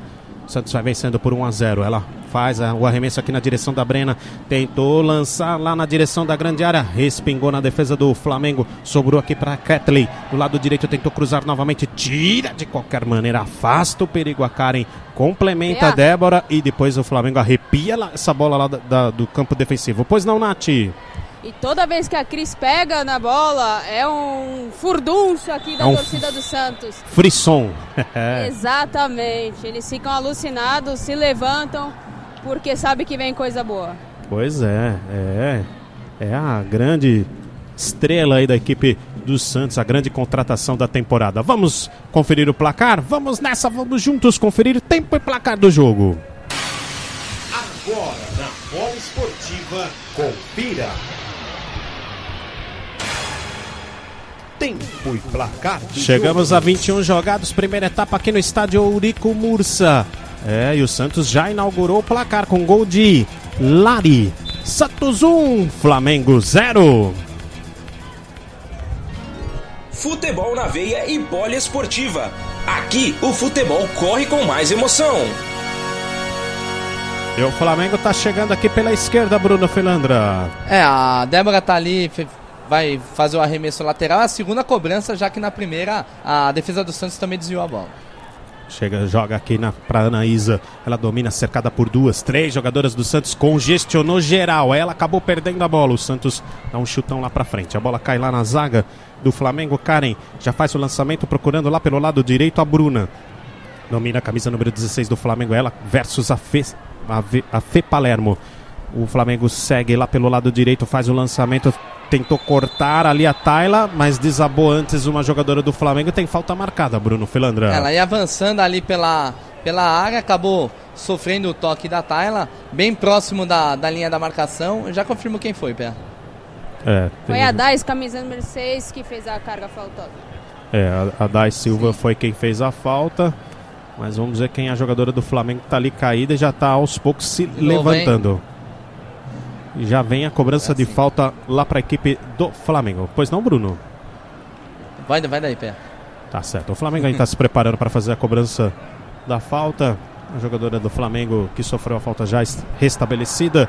Santos vai vencendo por 1 a 0. Ela faz a- o arremesso aqui na direção da Brena. Tentou lançar lá na direção da grande área. Respingou na defesa do Flamengo. Sobrou aqui para Kathleen. Do lado direito tentou cruzar novamente. Tira de qualquer maneira. Afasta o perigo a Karen. Complementa a. Débora. E depois o Flamengo arrepia lá- essa bola lá da- da- do campo defensivo. Pois não, Nath? E toda vez que a Cris pega na bola, é um furdunço aqui da É um torcida do Santos. Frisson. Exatamente. Eles ficam alucinados, se levantam, porque sabe que vem coisa boa. Pois é, é. É a grande estrela aí da equipe do Santos, a grande contratação da temporada. Vamos conferir o placar? Vamos nessa, vamos juntos conferir tempo e placar do jogo. Agora na Bola Esportiva, confira. Tempo e placar Chegamos jogo. a 21 jogados, primeira etapa aqui no estádio Eurico Mursa. É, e o Santos já inaugurou o placar com gol de Lari. Santos 1, Flamengo 0. Futebol na veia e poliesportiva. Aqui o futebol corre com mais emoção. E o Flamengo tá chegando aqui pela esquerda, Bruno Filandra. É, a Débora tá ali, vai fazer o arremesso lateral. A segunda cobrança, já que na primeira a defesa do Santos também desviou a bola. Chega, joga aqui na, pra Anaísa. Ela domina, cercada por duas, três jogadoras do Santos. Congestionou geral. Ela acabou perdendo a bola. O Santos dá um chutão lá pra frente. A bola cai lá na zaga do Flamengo. Karen já faz o lançamento, procurando lá pelo lado direito a Bruna. Domina a camisa número 16 do Flamengo. Ela versus a Fê, a, Vê- a Fê Palermo. O Flamengo segue lá pelo lado direito, faz o lançamento. Tentou cortar ali a Tayla, mas desabou antes uma jogadora do Flamengo. Tem falta marcada, Bruno Filandra. Ela ia avançando ali pela, pela área, acabou sofrendo o toque da Tayla, bem próximo da, da linha da marcação. Eu já confirmo quem foi, Pé. É, Foi a Dais, camisa número 6, que fez a carga faltosa. É, a, a Dai Silva foi quem fez a falta. Mas vamos ver quem é a jogadora do Flamengo que tá ali caída e já tá aos poucos se levantando. E já vem a cobrança de falta lá para a equipe do Flamengo. Pois não, Bruno? Vai, vai daí, Pé. Tá certo. O Flamengo ainda está se preparando para fazer a cobrança da falta. A jogadora do Flamengo que sofreu a falta já est- restabelecida.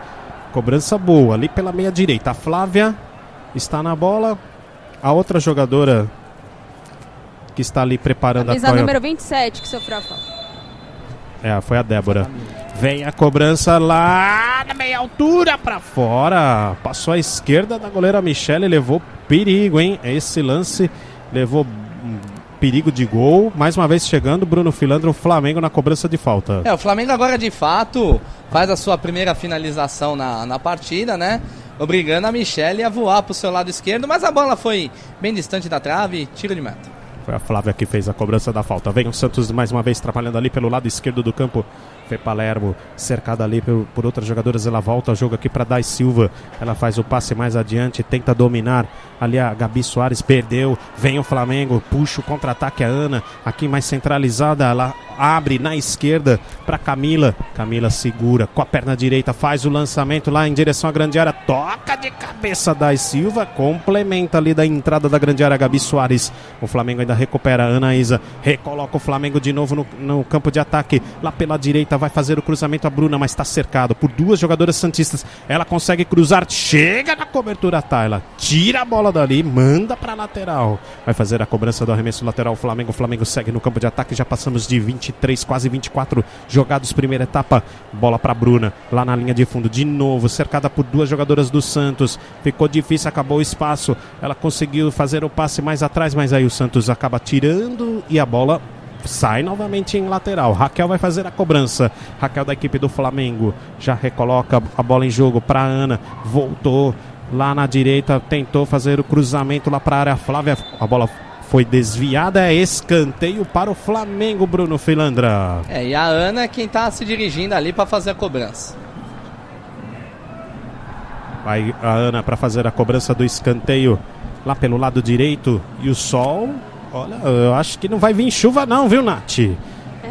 Cobrança boa ali pela meia direita. A Flávia está na bola. A outra jogadora que está ali preparando Camisa a número 27, que sofreu a falta. É, foi a Débora. Vem a cobrança lá na meia altura pra fora. Passou à esquerda da goleira Michele, levou perigo, hein? Esse lance levou hum, perigo de gol. Mais uma vez chegando, Bruno Filandro, o Flamengo na cobrança de falta. É, o Flamengo agora de fato faz a sua primeira finalização na, na partida, né? Obrigando a Michelle a voar pro seu lado esquerdo, mas a bola foi bem distante da trave, tiro de meta. Foi a Flávia que fez a cobrança da falta. Vem o Santos mais uma vez trabalhando ali pelo lado esquerdo do campo. Fê Palermo, cercada ali por, por outras jogadoras. Ela volta ao jogo aqui para Dai Silva. Ela faz o passe mais adiante, tenta dominar. Ali a Gabi Soares perdeu. Vem o Flamengo, puxa o contra-ataque a Ana. Aqui mais centralizada, ela abre na esquerda para Camila. Camila segura com a perna direita, faz o lançamento lá em direção à grande área. Toca de cabeça Dai Silva, complementa ali da entrada da grande área Gabi Soares. O Flamengo ainda recupera Ana Isa, recoloca o Flamengo de novo no, no campo de ataque. Lá pela direita vai fazer o cruzamento a Bruna, mas está cercado por duas jogadoras santistas. Ela consegue cruzar, chega na cobertura a Tayla, tira a bola dali, manda para lateral. Vai fazer a cobrança do arremesso lateral Flamengo. Flamengo segue no campo de ataque, já passamos de 23, quase 24 jogados primeira etapa. Bola para Bruna, lá na linha de fundo, de novo, cercada por duas jogadoras do Santos. Ficou difícil, acabou o espaço. Ela conseguiu fazer o passe mais atrás, mas aí o Santos acaba tirando e a bola sai novamente em lateral. Raquel vai fazer a cobrança. Raquel da equipe do Flamengo já recoloca a bola em jogo para Ana. Voltou lá na direita, tentou fazer o cruzamento lá para a área. Flávia, a bola foi desviada. É escanteio para o Flamengo, Bruno Filandra. É, e a Ana é quem tá se dirigindo ali para fazer a cobrança. Vai a Ana para fazer a cobrança do escanteio lá pelo lado direito. E o sol, olha, eu acho que não vai vir chuva, não, viu, Nath?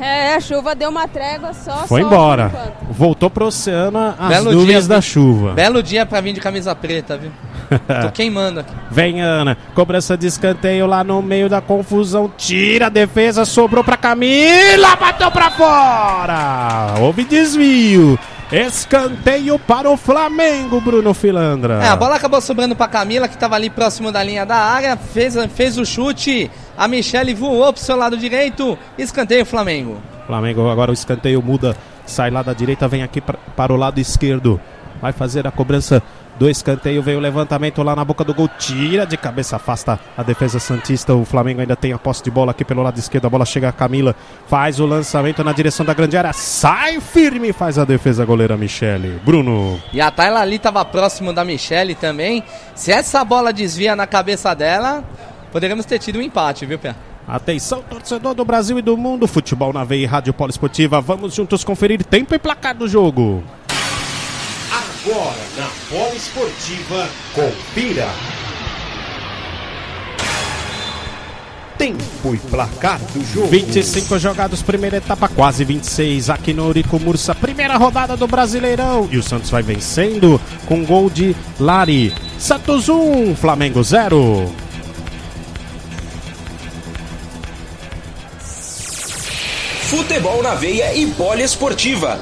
É, a chuva deu uma trégua só. Foi só embora. Voltou pro oceano as Belo nuvens dia, da chuva. Belo dia para vir de camisa preta, viu? Tô queimando aqui. Vem Ana, cobrança de escanteio lá no meio da confusão. Tira a defesa, sobrou pra Camila, bateu pra fora. Houve desvio. Escanteio para o Flamengo, Bruno Filandra. É, a bola acabou sobrando pra Camila, que tava ali próximo da linha da área. Fez, fez o chute. A Michele voou pro seu lado direito. Escanteio Flamengo. Flamengo agora o escanteio muda, sai lá da direita, vem aqui pra, para o lado esquerdo. Vai fazer a cobrança do escanteio, veio o levantamento lá na boca do gol, tira de cabeça, afasta a defesa Santista. O Flamengo ainda tem a posse de bola aqui pelo lado esquerdo. A bola chega a Camila, faz o lançamento na direção da grande área, sai firme, faz a defesa goleira Michele. Bruno. E a Tayla ali tava próximo da Michele também. Se essa bola desvia na cabeça dela, poderíamos ter tido um empate, viu, Pé? Atenção, torcedor do Brasil e do mundo. Futebol na veia e Rádio Poliesportiva. Vamos juntos conferir tempo e placar do jogo. Agora na Poliesportiva, confira. Tempo e placar do jogo. 25 jogados, primeira etapa, quase 26 aqui no Eurico Mursa. Primeira rodada do Brasileirão. E o Santos vai vencendo com gol de Lari. Santos 1, Flamengo 0. Futebol na veia e poliesportiva.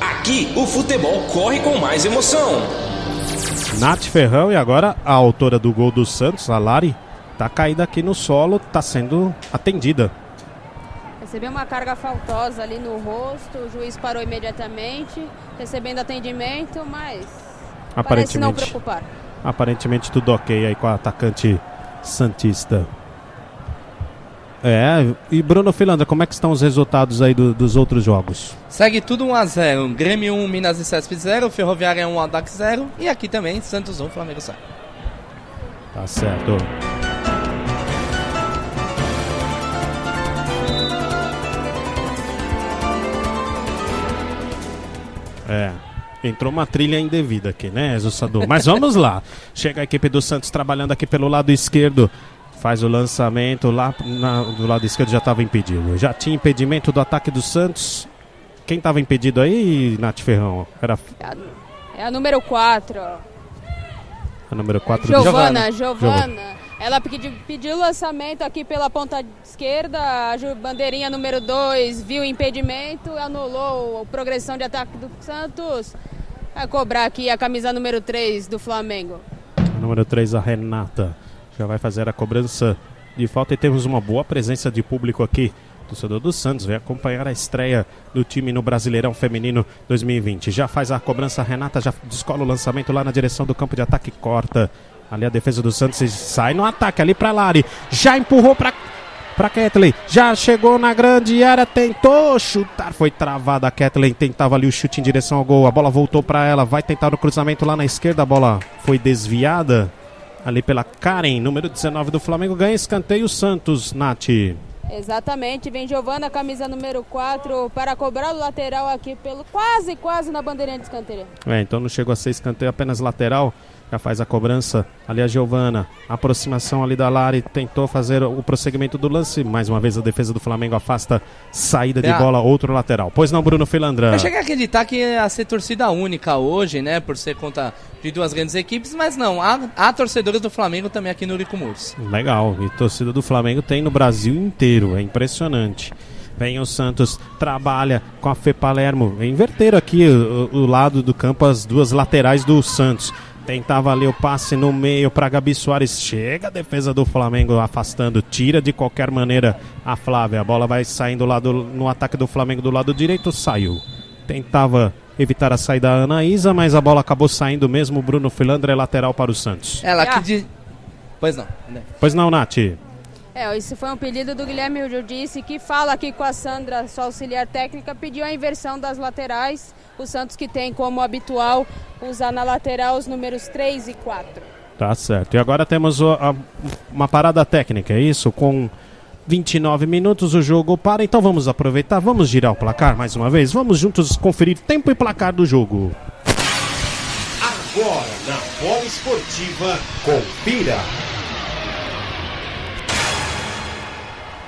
Aqui o futebol corre com mais emoção. Nath Ferrão e agora a autora do gol do Santos, a Lari, tá caída aqui no solo, tá sendo atendida. Recebeu uma carga faltosa ali no rosto, o juiz parou imediatamente, recebendo atendimento, mas parece não Aparentemente, preocupar. aparentemente tudo ok aí com a atacante Santista. É, e Bruno Filandra, como é que estão os resultados aí do- dos outros jogos? Segue tudo 1x0. Grêmio 1, Minas e Cesp 0. Ferroviária 1, Audax 0. E aqui também, Santos 1, Flamengo 0. Tá certo. É. Entrou uma trilha indevida aqui, né, Zussadu? Mas vamos lá. Chega a equipe do Santos trabalhando aqui pelo lado esquerdo. Faz o lançamento lá na- do lado esquerdo já estava impedido. Já tinha impedimento do ataque do Santos. Quem estava impedido aí, Nath Ferrão? Era É a, é a número 4. a número 4 Giovana, Giovana. Ela pediu, pediu lançamento aqui pela ponta esquerda, a bandeirinha número 2 viu o impedimento, anulou a progressão de ataque do Santos. Vai cobrar aqui a camisa número 3 do Flamengo. Número 3, a Renata. Já vai fazer a cobrança de falta e temos uma boa presença de público aqui. Torcedor do Santos vem acompanhar a estreia do time no Brasileirão Feminino 2020. Já faz a cobrança, Renata já descola o lançamento lá na direção do campo de ataque, corta. Ali a defesa do Santos sai no ataque ali para Lari. Já empurrou para para Kathleen. Já chegou na grande área, tentou chutar, foi travada. A Kathleen tentava ali o chute em direção ao gol. A bola voltou para ela, vai tentar o cruzamento lá na esquerda. A bola foi desviada ali pela Karen, número 19 do Flamengo. Ganha escanteio Santos, Nath. Exatamente, vem Giovana, camisa número 4, para cobrar o lateral aqui pelo quase, quase na bandeirinha de escanteio. É, então não chegou a ser escanteio apenas lateral. Já faz a cobrança ali a Giovana. Aproximação ali da Lari. Tentou fazer o prosseguimento do lance. Mais uma vez a defesa do Flamengo afasta saída de É. bola, outro lateral. Pois não, Bruno Filandrão. Eu cheguei a acreditar que ia ser torcida única hoje, né? Por ser conta de duas grandes equipes, mas não. Há, há torcedores do Flamengo também aqui no Urico Murs. Legal, e torcida do Flamengo tem no Brasil inteiro, é impressionante. Vem o Santos, trabalha com a Fê Palermo. Inverteram aqui o, o lado do campo, as duas laterais do Santos. Tentava ali o passe no meio para Gabi Soares. Chega a defesa do Flamengo afastando. Tira de qualquer maneira a Flávia. A bola vai saindo lá do- no ataque do Flamengo do lado direito. Saiu. Tentava evitar a saída da Anaísa, mas a bola acabou saindo mesmo. O Bruno Filandra é lateral para o Santos. Ela Ah. que de... Pois não. né? Pois não, Nath? É, esse foi um pedido do Guilherme Judice, que fala aqui com a Sandra, sua auxiliar técnica, pediu a inversão das laterais. O Santos que tem como habitual usar na lateral os números 3 e 4. Tá certo. E agora temos o- a- uma parada técnica, é isso? Com 29 minutos o jogo para. Então vamos aproveitar, vamos girar o placar mais uma vez. Vamos juntos conferir tempo e placar do jogo. Agora na Poliesportiva, confira.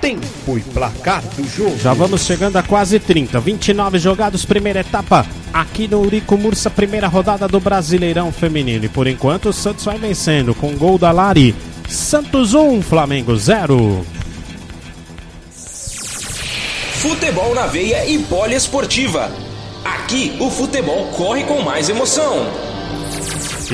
Tempo e placar do jogo. Já vamos chegando a quase 30. 29 jogados, primeira etapa aqui no Urico Mursa, primeira rodada do Brasileirão Feminino. E por enquanto o Santos vai vencendo com gol da Lari. Santos 1, Flamengo 0. Futebol na veia e poliesportiva. Aqui o futebol corre com mais emoção.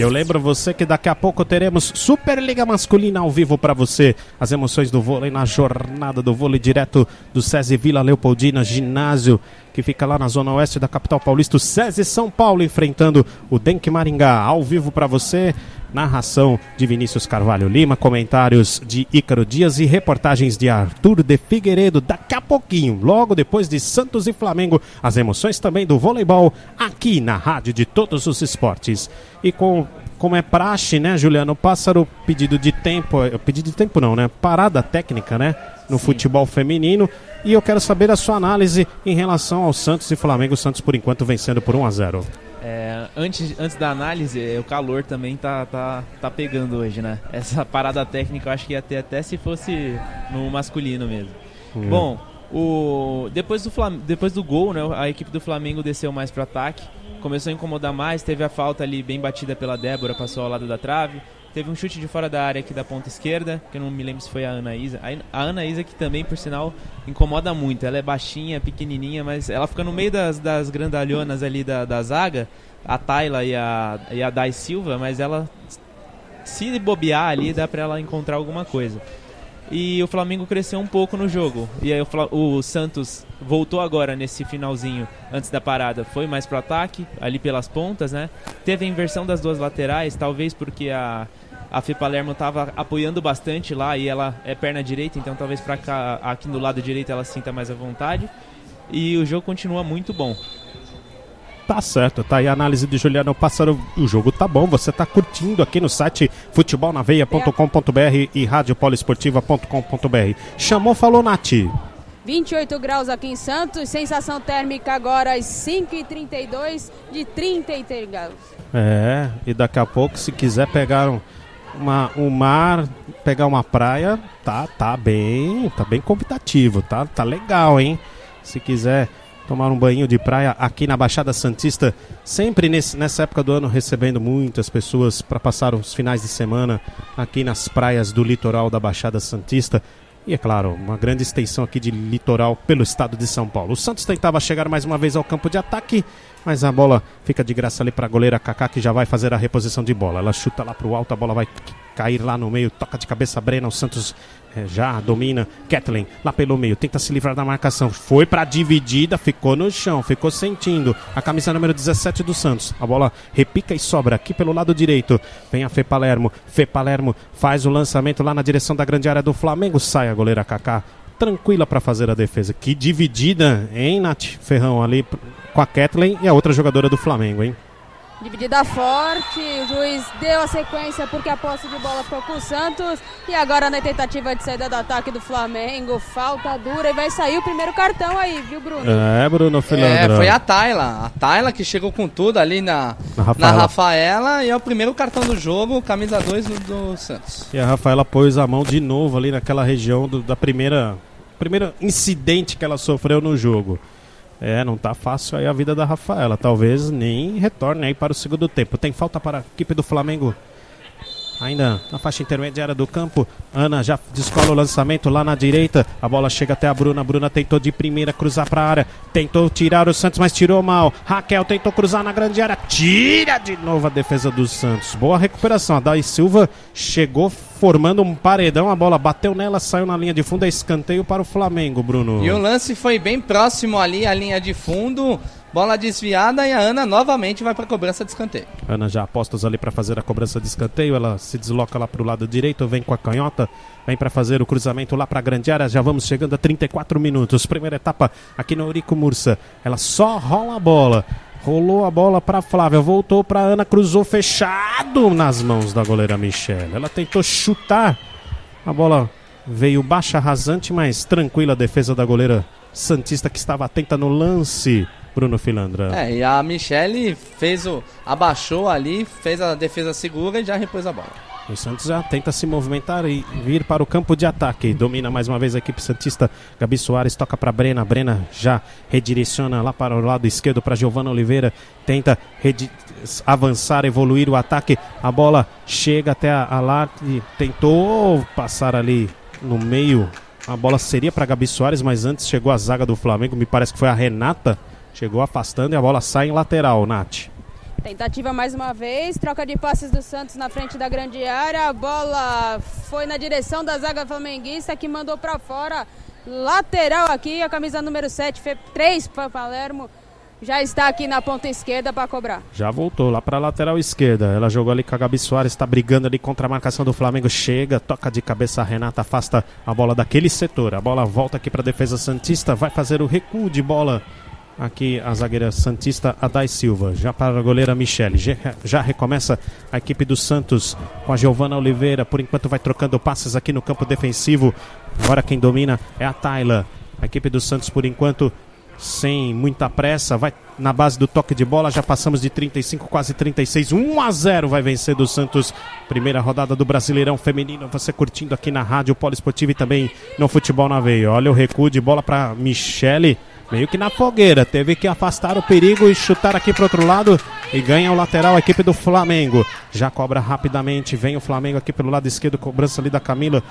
Eu lembro você que daqui a pouco teremos Superliga Masculina ao vivo para você. As emoções do vôlei na jornada do vôlei direto do SESI Vila Leopoldina Ginásio, que fica lá na zona oeste da capital paulista. O SESI São Paulo enfrentando o Denk Maringá. Ao vivo para você. Narração de Vinícius Carvalho Lima, comentários de Ícaro Dias e reportagens de Arthur de Figueiredo. Daqui a pouquinho, logo depois de Santos e Flamengo, as emoções também do voleibol aqui na Rádio de Todos os Esportes. E com como é praxe, né, Juliano? Pássaro, pedido de tempo, eh, pedido de tempo não, né? Parada técnica, né? No Sim. futebol feminino. E eu quero saber a sua análise em relação ao Santos e Flamengo. O Santos, por enquanto, vencendo por 1 a 0 É, antes, antes da análise, o calor também tá, tá, tá pegando hoje, né? Essa parada técnica eu acho que ia ter até se fosse no masculino mesmo. Bom, o, depois, do Flam, depois do gol, né, a equipe do Flamengo desceu mais pro ataque, começou a incomodar mais, teve a falta ali bem batida pela Débora, passou ao lado da trave. Teve um chute de fora da área aqui da ponta esquerda, que eu não me lembro se foi a Ana Isa. A Ana Isa que também, por sinal, incomoda muito. Ela é baixinha, pequenininha, mas ela fica no meio das, das grandalhonas ali da, da zaga, a Tayla e a, e a Dai Silva, mas ela, se bobear ali, dá pra ela encontrar alguma coisa. E o Flamengo cresceu um pouco no jogo. E aí o, o Santos voltou agora nesse finalzinho, antes da parada, foi mais pro ataque, ali pelas pontas, né? Teve a inversão das duas laterais, talvez porque a, a Fê Palermo tava apoiando bastante lá e ela é perna direita, então talvez pra cá, aqui do lado direito ela sinta mais à vontade. E o jogo continua muito bom. Tá certo, tá aí a análise de Juliano Pássaro. O jogo tá bom, você tá curtindo aqui no site futebolnaveia.com.br e radiopoliesportiva.com.br. Chamou, falou, Nati. 28 graus aqui em Santos, sensação térmica agora às 5h32 de 33 graus. É, e daqui a pouco, se quiser pegar um, uma, um mar, pegar uma praia, tá, tá bem, tá bem convidativo, tá, tá legal, hein? Se quiser tomar um banho de praia aqui na Baixada Santista, sempre nesse, nessa época do ano recebendo muitas pessoas para passar os finais de semana aqui nas praias do litoral da Baixada Santista. E é claro, uma grande extensão aqui de litoral pelo estado de São Paulo. O Santos tentava chegar mais uma vez ao campo de ataque, mas a bola fica de graça ali para a goleira Kaká, que já vai fazer a reposição de bola. Ela chuta lá para o alto, a bola vai cair lá no meio, toca de cabeça Brena, o Santos eh, já domina. Kathleen lá pelo meio, tenta se livrar da marcação. Foi para dividida, ficou no chão, ficou sentindo. A camisa número 17 do Santos. A bola repica e sobra aqui pelo lado direito. Vem a Fê Palermo. Fê Palermo faz o lançamento lá na direção da grande área do Flamengo. Sai a goleira Kaká. Tranquila para fazer a defesa. Que dividida, hein, Nath Ferrão, ali com a Kathleen e a outra jogadora do Flamengo, hein? Dividida forte, o juiz deu a sequência porque a posse de bola ficou com o Santos. E agora na tentativa de saída do ataque do Flamengo, falta dura e vai sair o primeiro cartão aí, viu, Bruno? É, Bruno Filandra. É, foi a Tayla. A Tayla que chegou com tudo ali na, Na na Rafaela. Rafaela. e é o primeiro cartão do jogo, camisa 2 do, do Santos. E a Rafaela pôs a mão de novo ali naquela região do- da primeira primeiro incidente que ela sofreu no jogo. É, não tá fácil aí a vida da Rafaela. Talvez nem retorne aí para o segundo tempo. Tem falta para a equipe do Flamengo. Ainda na faixa intermediária do campo, Ana já descola o lançamento lá na direita. A bola chega até a Bruna. Bruna tentou de primeira cruzar para a área. Tentou tirar o Santos, mas tirou mal. Raquel tentou cruzar na grande área. Tira de novo a defesa do Santos. Boa recuperação. A Dai Silva chegou formando um paredão. A bola bateu nela, saiu na linha de fundo. É escanteio para o Flamengo, Bruno. E o lance foi bem próximo ali à linha de fundo. Bola desviada e a Ana novamente vai para cobrança de escanteio. Ana já apostas ali para fazer a cobrança de escanteio. Ela se desloca lá para o lado direito, vem com a canhota, vem para fazer o cruzamento lá para a grande área. Já vamos chegando a 34 minutos. Primeira etapa aqui no Eurico Mursa. Ela só rola a bola. Rolou a bola para Flávia, voltou para Ana, cruzou fechado nas mãos da goleira Michelle. Ela tentou chutar. A bola veio baixa, rasante, mas tranquila a defesa da goleira Santista que estava atenta no lance. Bruno Filandra. É, e a Michele fez o. abaixou ali, fez a defesa segura e já repôs a bola. O Santos já tenta se movimentar e vir para o campo de ataque. Domina mais uma vez a equipe Santista. Gabi Soares toca para Brena. Brena já redireciona lá para o lado esquerdo para Giovana Oliveira. Tenta avançar, evoluir o ataque. A bola chega até a, a Larte. Tentou passar ali no meio. A bola seria para Gabi Soares, mas antes chegou a zaga do Flamengo. Me parece que foi a Renata. Chegou afastando e a bola sai em lateral, Nath. Tentativa mais uma vez, troca de passes do Santos na frente da grande área. A bola foi na direção da zaga flamenguista que mandou para fora. Lateral aqui, a camisa número 7, 3 para Palermo. Já está aqui na ponta esquerda para cobrar. Já voltou lá para a lateral esquerda. Ela jogou ali com a Gabi Soares, está brigando ali contra a marcação do Flamengo. Chega, toca de cabeça a Renata, afasta a bola daquele setor. A bola volta aqui para a defesa Santista, vai fazer o recuo de bola aqui a zagueira Santista Adai Silva. Já para a goleira Michele. Já recomeça a equipe do Santos com a Giovana Oliveira. Por enquanto vai trocando passes aqui no campo defensivo. Agora quem domina é a Tayla. A equipe do Santos, por enquanto, sem muita pressa, vai na base do toque de bola. Já passamos de 35, quase 36. 1 a 0 vai vencer do Santos. Primeira rodada do Brasileirão Feminino. Você curtindo aqui na Rádio Poliesportiva e também no Futebol na Veia. Olha o recuo de bola para Michele meio que na fogueira. Teve que afastar o perigo e chutar aqui para outro lado. E ganha o lateral a equipe do Flamengo. Já cobra rapidamente. Vem o Flamengo aqui pelo lado esquerdo. Cobrança ali da Camila.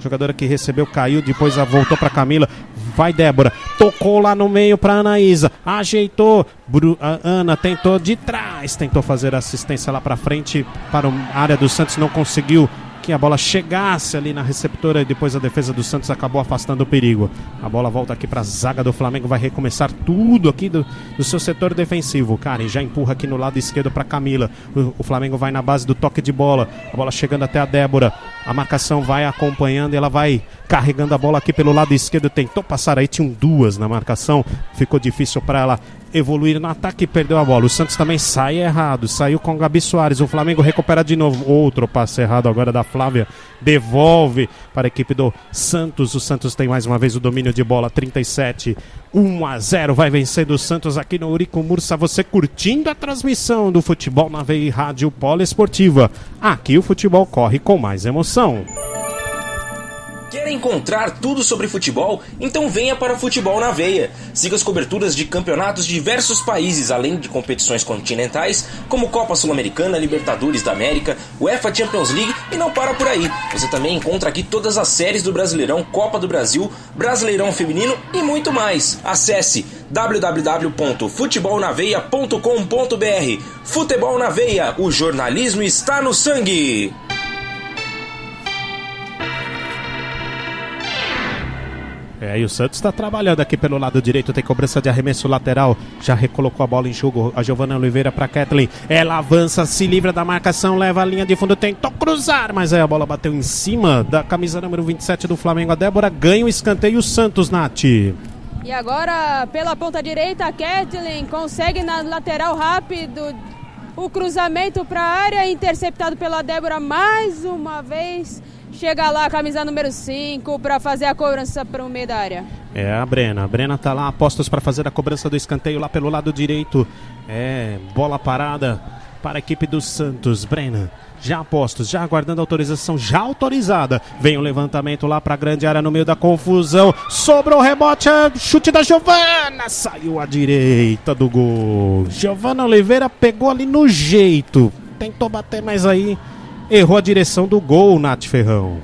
Jogadora que recebeu caiu, depois voltou para Camila. Vai Débora, tocou lá no meio para Anaísa, ajeitou. Bru Ana tentou de trás, tentou fazer assistência lá para frente para a área do Santos, não conseguiu que a bola chegasse ali na receptora e depois a defesa do Santos acabou afastando o perigo. A bola volta aqui para a zaga do Flamengo, vai recomeçar tudo aqui do, do seu setor defensivo. Karen já empurra aqui no lado esquerdo para Camila. O, o, Flamengo vai na base do toque de bola. A bola chegando até a Débora. A marcação vai acompanhando e ela vai carregando a bola aqui pelo lado esquerdo. Tentou passar aí, tinham duas na marcação. Ficou difícil para ela evoluir no ataque e perdeu a bola. O Santos também sai errado, saiu com o Gabi Soares. O Flamengo recupera de novo. Outro passe errado agora da Flávia. Devolve para a equipe do Santos. O Santos tem mais uma vez o domínio de bola. 37, 1 a 0. Vai vencendo o Santos aqui no Urico Mursa. Você curtindo a transmissão do futebol na VI Rádio Poliesportiva. Aqui o futebol corre com mais emoção. Quer encontrar tudo sobre futebol? Então venha para Futebol na Veia. Siga as coberturas de campeonatos de diversos países, além de competições continentais, como Copa Sul-Americana, Libertadores da América, UEFA Champions League e não para por aí. Você também encontra aqui todas as séries do Brasileirão, Copa do Brasil, Brasileirão Feminino e muito mais. Acesse www.futebolnaveia.com.br. Futebol na Veia, o jornalismo está no sangue. É, e o Santos está trabalhando aqui pelo lado direito, tem cobrança de arremesso lateral, já recolocou a bola em jogo, a Giovana Oliveira para Kathleen, ela avança, se livra da marcação, leva a linha de fundo, tentou cruzar, mas aí a bola bateu em cima da camisa número 27 do Flamengo, a Débora ganha o escanteio, o Santos, Nath. E agora, pela ponta direita, a Kathleen consegue na lateral rápido o cruzamento para a área, interceptado pela Débora mais uma vez. Chega lá a camisa número 5 para fazer a cobrança para o meio da área. É a Brena. A Brena tá lá apostos para fazer a cobrança do escanteio lá pelo lado direito. É bola parada para a equipe do Santos. Brena já apostos, já aguardando autorização, já autorizada. Vem o levantamento lá para a grande área no meio da confusão. Sobrou o rebote, é chute da Giovana. Saiu à direita do gol. Giovana Oliveira pegou ali no jeito. Tentou bater, mas aí errou a direção do gol, Nath Ferrão.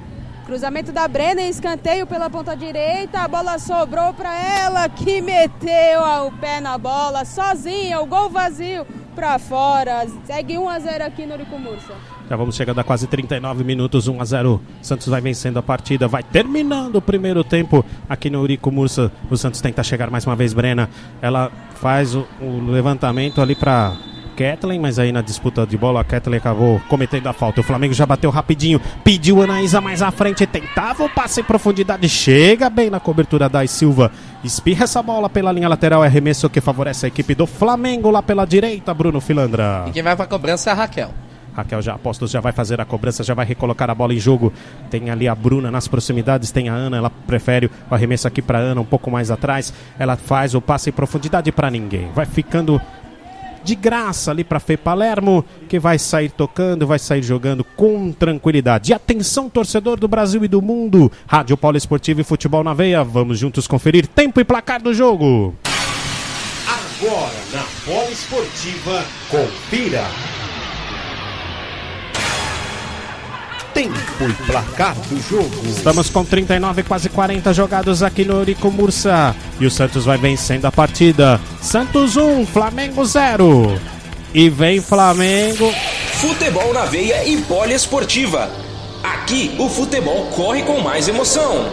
Cruzamento da Brenner, escanteio pela ponta direita, a bola sobrou para ela que meteu o pé na bola sozinha, o gol vazio para fora. Segue 1 a 0 aqui no Uricumursa. Já vamos chegando a quase 39 minutos, 1 a 0. Santos vai vencendo a partida, vai terminando o primeiro tempo aqui no Urico Mursa. O Santos tenta chegar mais uma vez, Brena. Ela faz o, o levantamento ali para Kathleen, mas aí na disputa de bola a Kathleen acabou cometendo a falta. O Flamengo já bateu rapidinho, pediu a Anaísa mais à frente, tentava o passe em profundidade, chega bem na cobertura da Silva, espirra essa bola pela linha lateral, é arremesso que favorece a equipe do Flamengo lá pela direita, Bruno Filandra. E quem vai pra cobrança é a Raquel. Raquel já apostos, já vai fazer a cobrança, já vai recolocar a bola em jogo. Tem ali a Bruna nas proximidades, tem a Ana, ela prefere o arremesso aqui para Ana um pouco mais atrás. Ela faz o passe em profundidade para ninguém. Vai ficando de graça ali para Fê Palermo, que vai sair tocando, vai sair jogando com tranquilidade. E atenção, torcedor do Brasil e do mundo. Rádio Polo Esportivo e Futebol na Veia. Vamos juntos conferir tempo e placar do jogo. Agora na Bola Esportiva, confira. Tempo e placar do jogo. Estamos com 39, quase 40 jogados aqui no Eurico Mursa. E o Santos vai vencendo a partida. Santos 1, Flamengo 0. E vem Flamengo. Futebol na veia e poliesportiva. Aqui o futebol corre com mais emoção.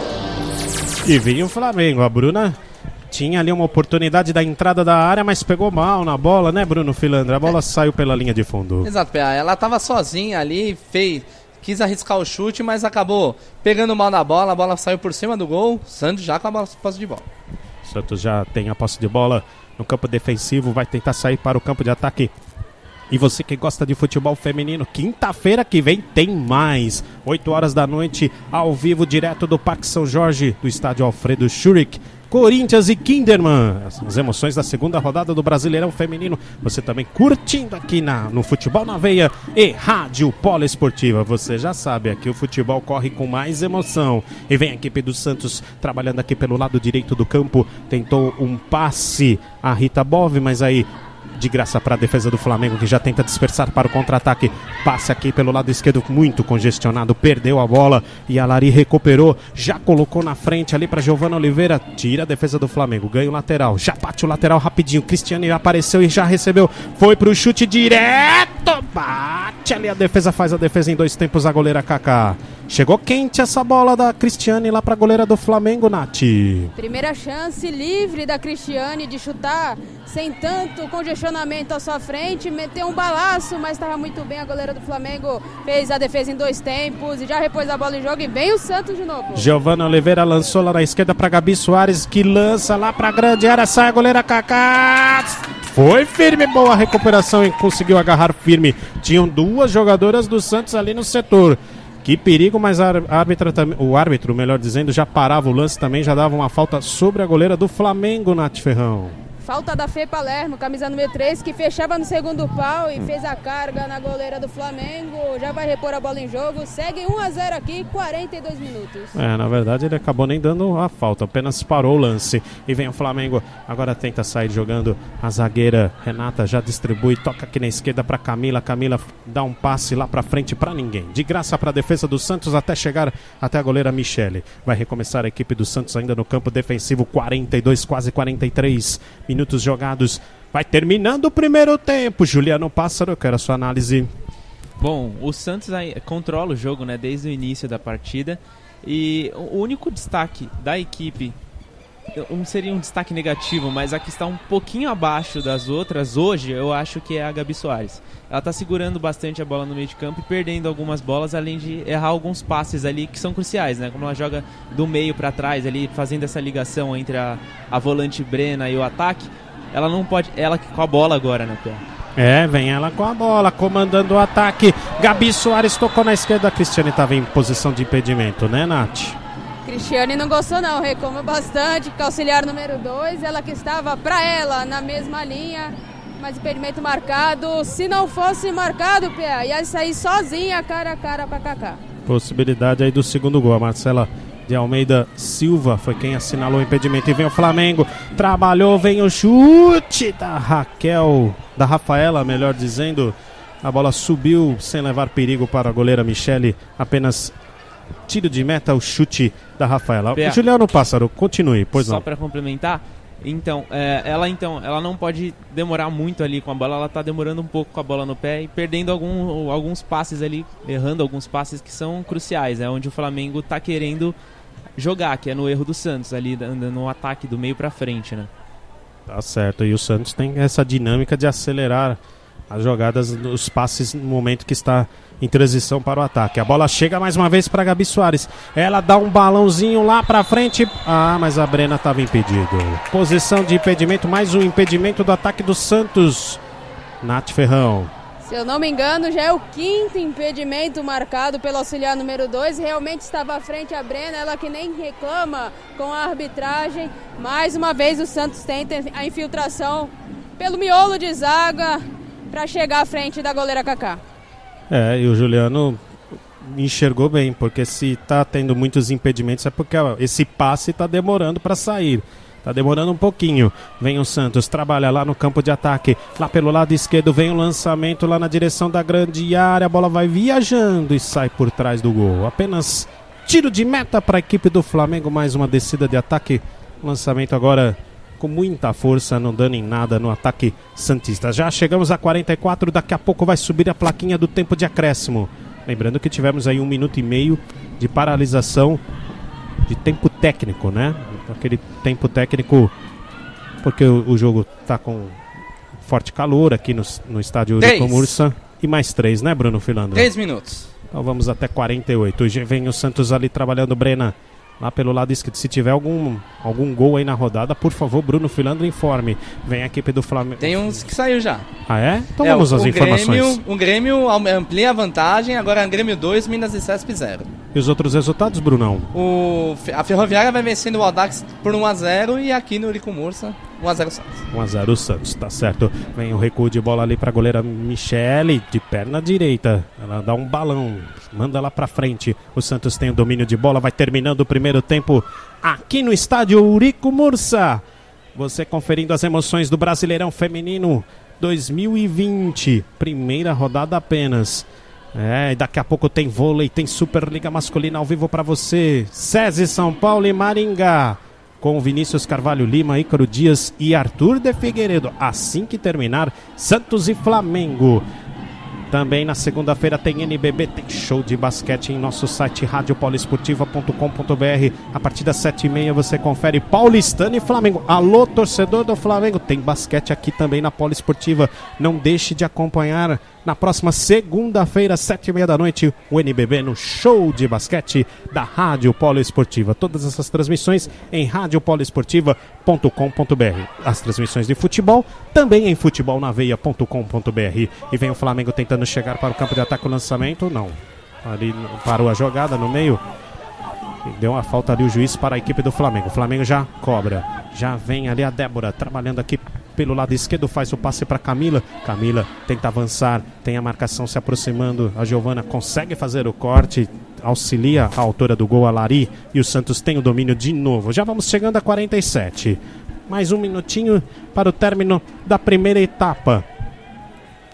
E vem o Flamengo. A Bruna tinha ali uma oportunidade da entrada da área, mas pegou mal na bola, né, Bruno Filandra? A bola saiu pela linha de fundo. Exato. Ela tava sozinha ali, fez, quis arriscar o chute, mas acabou pegando mal na bola, a bola saiu por cima do gol, Santos já com a posse de bola. Santos já tem a posse de bola no campo defensivo, vai tentar sair para o campo de ataque. E você que gosta de futebol feminino, quinta-feira que vem tem mais. 8 horas da noite, ao vivo, direto do Parque São Jorge, do estádio Alfredo Schurig. Corinthians e Kinderman. As emoções da segunda rodada do Brasileirão Feminino. Você também curtindo aqui na, no Futebol na Veia e Rádio Polo Esportiva. Você já sabe, aqui o futebol corre com mais emoção. E vem a equipe do Santos trabalhando aqui pelo lado direito do campo. Tentou um passe a Rita Bove, mas aí de graça para a defesa do Flamengo, que já tenta dispersar para o contra-ataque. Passe aqui pelo lado esquerdo, muito congestionado, perdeu a bola e a Lari recuperou, já colocou na frente ali para Giovanna Oliveira, tira a defesa do Flamengo, ganha o lateral, já bate o lateral rapidinho. Cristiane apareceu e já recebeu, foi pro chute direto, bate ali a defesa, faz a defesa em dois tempos, a goleira Kaká. Chegou quente essa bola da Cristiane lá para a goleira do Flamengo, Nath. Primeira chance livre da Cristiane de chutar sem tanto congestionamento à sua frente, meteu um balaço, mas estava muito bem. A goleira do Flamengo fez a defesa em dois tempos e já repôs a bola em jogo e vem o Santos de novo. Giovana Oliveira lançou lá na esquerda para Gabi Soares, que lança lá para grande área, sai a goleira Kaká. Foi firme, boa recuperação e conseguiu agarrar firme. Tinham duas jogadoras do Santos ali no setor. Que perigo, mas a árbitra, o árbitro, melhor dizendo, já parava o lance também, já dava uma falta sobre a goleira do Flamengo, Nath Ferrão. Falta da Fê Palermo, camisa número 3, que fechava no segundo pau e fez a carga na goleira do Flamengo. Já vai repor a bola em jogo. Segue 1 a 0 aqui, 42 minutos. É, na verdade ele acabou nem dando a falta, apenas parou o lance. E vem o Flamengo, agora tenta sair jogando. A zagueira Renata já distribui, toca aqui na esquerda para Camila. Camila dá um passe lá para frente para ninguém. De graça para a defesa do Santos até chegar até a goleira Michele. Vai recomeçar a equipe do Santos ainda no campo defensivo, 42, quase 43 minutos jogados. Vai terminando o primeiro tempo. Juliano Pássaro, eu quero a sua análise. Bom, o Santos controla o jogo, né, desde o início da partida. E o único destaque da equipe não seria um destaque negativo, mas a que está um pouquinho abaixo das outras hoje, eu acho que é a Gabi Soares. Ela está segurando bastante a bola no meio de campo e perdendo algumas bolas, além de errar alguns passes ali que são cruciais, né? Como ela joga do meio para trás ali, fazendo essa ligação entre a, a volante Brena e o ataque. Ela não pode, ela com a bola agora, né, Pé? É, vem ela com a bola, comandando o ataque. Gabi Soares tocou na esquerda. A Cristiane estava em posição de impedimento, né, Nath? Cristiane não gostou não, reclama bastante, que auxiliar número 2, ela que estava para ela na mesma linha, mas impedimento marcado, se não fosse marcado, Pia, ia sair sozinha cara a cara para Kaká. Possibilidade aí do segundo gol. A Marcela de Almeida Silva foi quem assinalou o impedimento. E vem o Flamengo. Trabalhou, vem o chute da Raquel, da Rafaela, melhor dizendo. A bola subiu sem levar perigo para a goleira Michele. Apenas tiro de meta, o chute da Rafaela. Juliano Pássaro, continue, pois Só não. para complementar, então, é, ela então, ela não pode demorar muito ali com a bola, ela tá demorando um pouco com a bola no pé e perdendo algum, alguns passes ali, errando alguns passes que são cruciais, é onde o Flamengo tá querendo jogar, que é no erro do Santos ali, no ataque do meio para frente, né? Tá certo. E o Santos tem essa dinâmica de acelerar as jogadas, os passes no momento que está em transição para o ataque. A bola chega mais uma vez para Gabi Soares. Ela dá um balãozinho lá para frente. Ah, mas a Brena estava impedido. Posição de impedimento, mais um impedimento do ataque do Santos. Nath Ferrão. Se eu não me engano, já é o quinto impedimento marcado pelo auxiliar número 2. Realmente estava à frente a Brena, ela que nem reclama com a arbitragem. Mais uma vez o Santos tenta a infiltração pelo miolo de zaga para chegar à frente da goleira Kaká. É, e o Juliano enxergou bem, porque se tá tendo muitos impedimentos é porque ó, esse passe tá demorando para sair. Tá demorando um pouquinho. Vem o Santos, trabalha lá no campo de ataque. Lá pelo lado esquerdo vem o lançamento lá na direção da grande área. A bola vai viajando e sai por trás do gol. Apenas tiro de meta para a equipe do Flamengo. Mais uma descida de ataque. Lançamento agora com muita força, não dando em nada no ataque Santista. Já chegamos a 44. Daqui a pouco vai subir a plaquinha do tempo de acréscimo. Lembrando que tivemos aí um minuto e meio de paralisação de tempo técnico, né? Aquele tempo técnico porque o, o jogo está com forte calor aqui no, no estádio Três. Eurico Mursa. E mais três, né, Bruno Filandro? Três minutos. Então vamos até 48. Já Vem o Santos ali trabalhando, Brena. Lá pelo lado esquerdo. Se tiver algum, algum gol aí na rodada, por favor, Bruno Filandro, informe. Vem a equipe do Flamengo. Tem uns que saiu já. Ah, é? Então É, vamos o, às o informações. Grêmio, o Grêmio am- amplia a vantagem, agora é Grêmio 2, Minas e Cesp 0. E os outros resultados, Brunão? O, a Ferroviária vai vencendo o Audax por 1x0 e aqui no Urico Mursa, 1x0 Santos. 1x0 o Santos, tá certo. Vem o recuo de bola ali pra goleira Michele, de perna direita. Ela dá um balão, manda lá pra frente. O Santos tem o domínio de bola, vai terminando o primeiro tempo aqui no estádio Eurico Mursa. Você conferindo as emoções do Brasileirão Feminino 2020, primeira rodada apenas. É, daqui a pouco tem vôlei, tem Superliga Masculina ao vivo pra você. SESI São Paulo e Maringá com Vinícius Carvalho Lima, Ícaro Dias e Arthur de Figueiredo. Assim que terminar, Santos e Flamengo. Também na segunda-feira tem NBB, tem show de basquete em nosso site radiopoliesportiva.com.br. A partir das sete e meia você confere Paulistano e Flamengo. Alô, torcedor do Flamengo, tem basquete aqui também na Poliesportiva. Não deixe de acompanhar na próxima segunda-feira, sete e meia da noite, o NBB no show de basquete da Rádio Poliesportiva. Todas essas transmissões em radiopoliesportiva.com.br. As transmissões de futebol também em futebolnaveia.com.br. E vem o Flamengo tentando chegar para o campo de ataque o lançamento, não. Ali parou a jogada no meio. Deu uma falta ali o juiz para a equipe do Flamengo. O Flamengo já cobra. Já vem ali a Débora trabalhando aqui pelo lado esquerdo. Faz o passe para Camila. Camila tenta avançar. Tem a marcação se aproximando. A Giovana consegue fazer o corte. Auxilia a autora do gol, a Lari. E o Santos tem o domínio de novo. Já vamos chegando a 47. Mais um minutinho para o término da primeira etapa.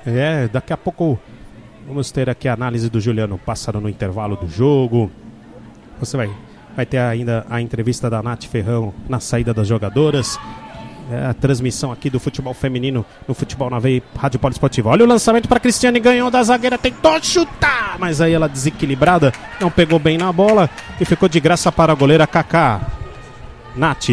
É, daqui a pouco vamos ter aqui a análise do Juliano Pássaro no intervalo do jogo. Você vai, vai ter ainda a entrevista da Nath Ferrão na saída das jogadoras. É a transmissão aqui do futebol feminino no Futebol na Veia Rádio Poliesportiva. Olha o lançamento para Cristiane, ganhou da zagueira, tentou chutar, mas aí ela desequilibrada, não pegou bem na bola e ficou de graça para a goleira Kaká. Nath,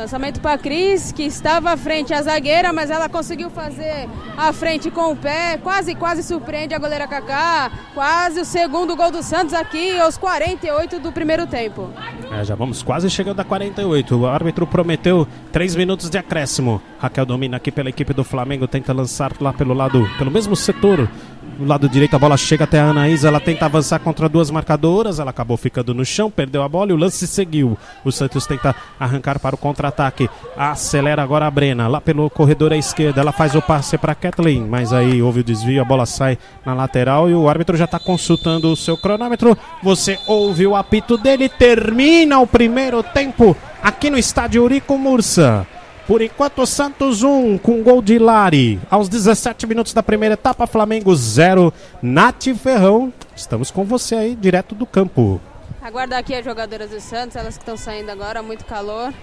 Lançamento para Cris, que estava à frente à zagueira, mas ela conseguiu fazer a frente com o pé. Quase, quase surpreende a goleira Kaká. Quase o segundo gol do Santos aqui aos 48 do primeiro tempo. É, já vamos quase chegando a 48. O árbitro prometeu 3 minutos de acréscimo. Raquel domina aqui pela equipe do Flamengo, tenta lançar lá pelo lado, pelo mesmo setor. Do lado direito a bola chega até a Anaísa, ela tenta avançar contra duas marcadoras, ela acabou ficando no chão, perdeu a bola e o lance seguiu. O Santos tenta arrancar para o contra-ataque. Acelera agora a Brena, lá pelo corredor à esquerda, ela faz o passe para Kathleen, mas aí houve o desvio, a bola sai na lateral e o árbitro já está consultando o seu cronômetro. Você ouve o apito dele, termina o primeiro tempo aqui no estádio Eurico Mursa. Por enquanto, Santos 1 com gol de Lari. Aos 17 minutos da primeira etapa, Flamengo 0. Nath Ferrão, estamos com você aí, direto do campo. Aguardar aqui as jogadoras do Santos, elas que estão saindo agora, muito calor.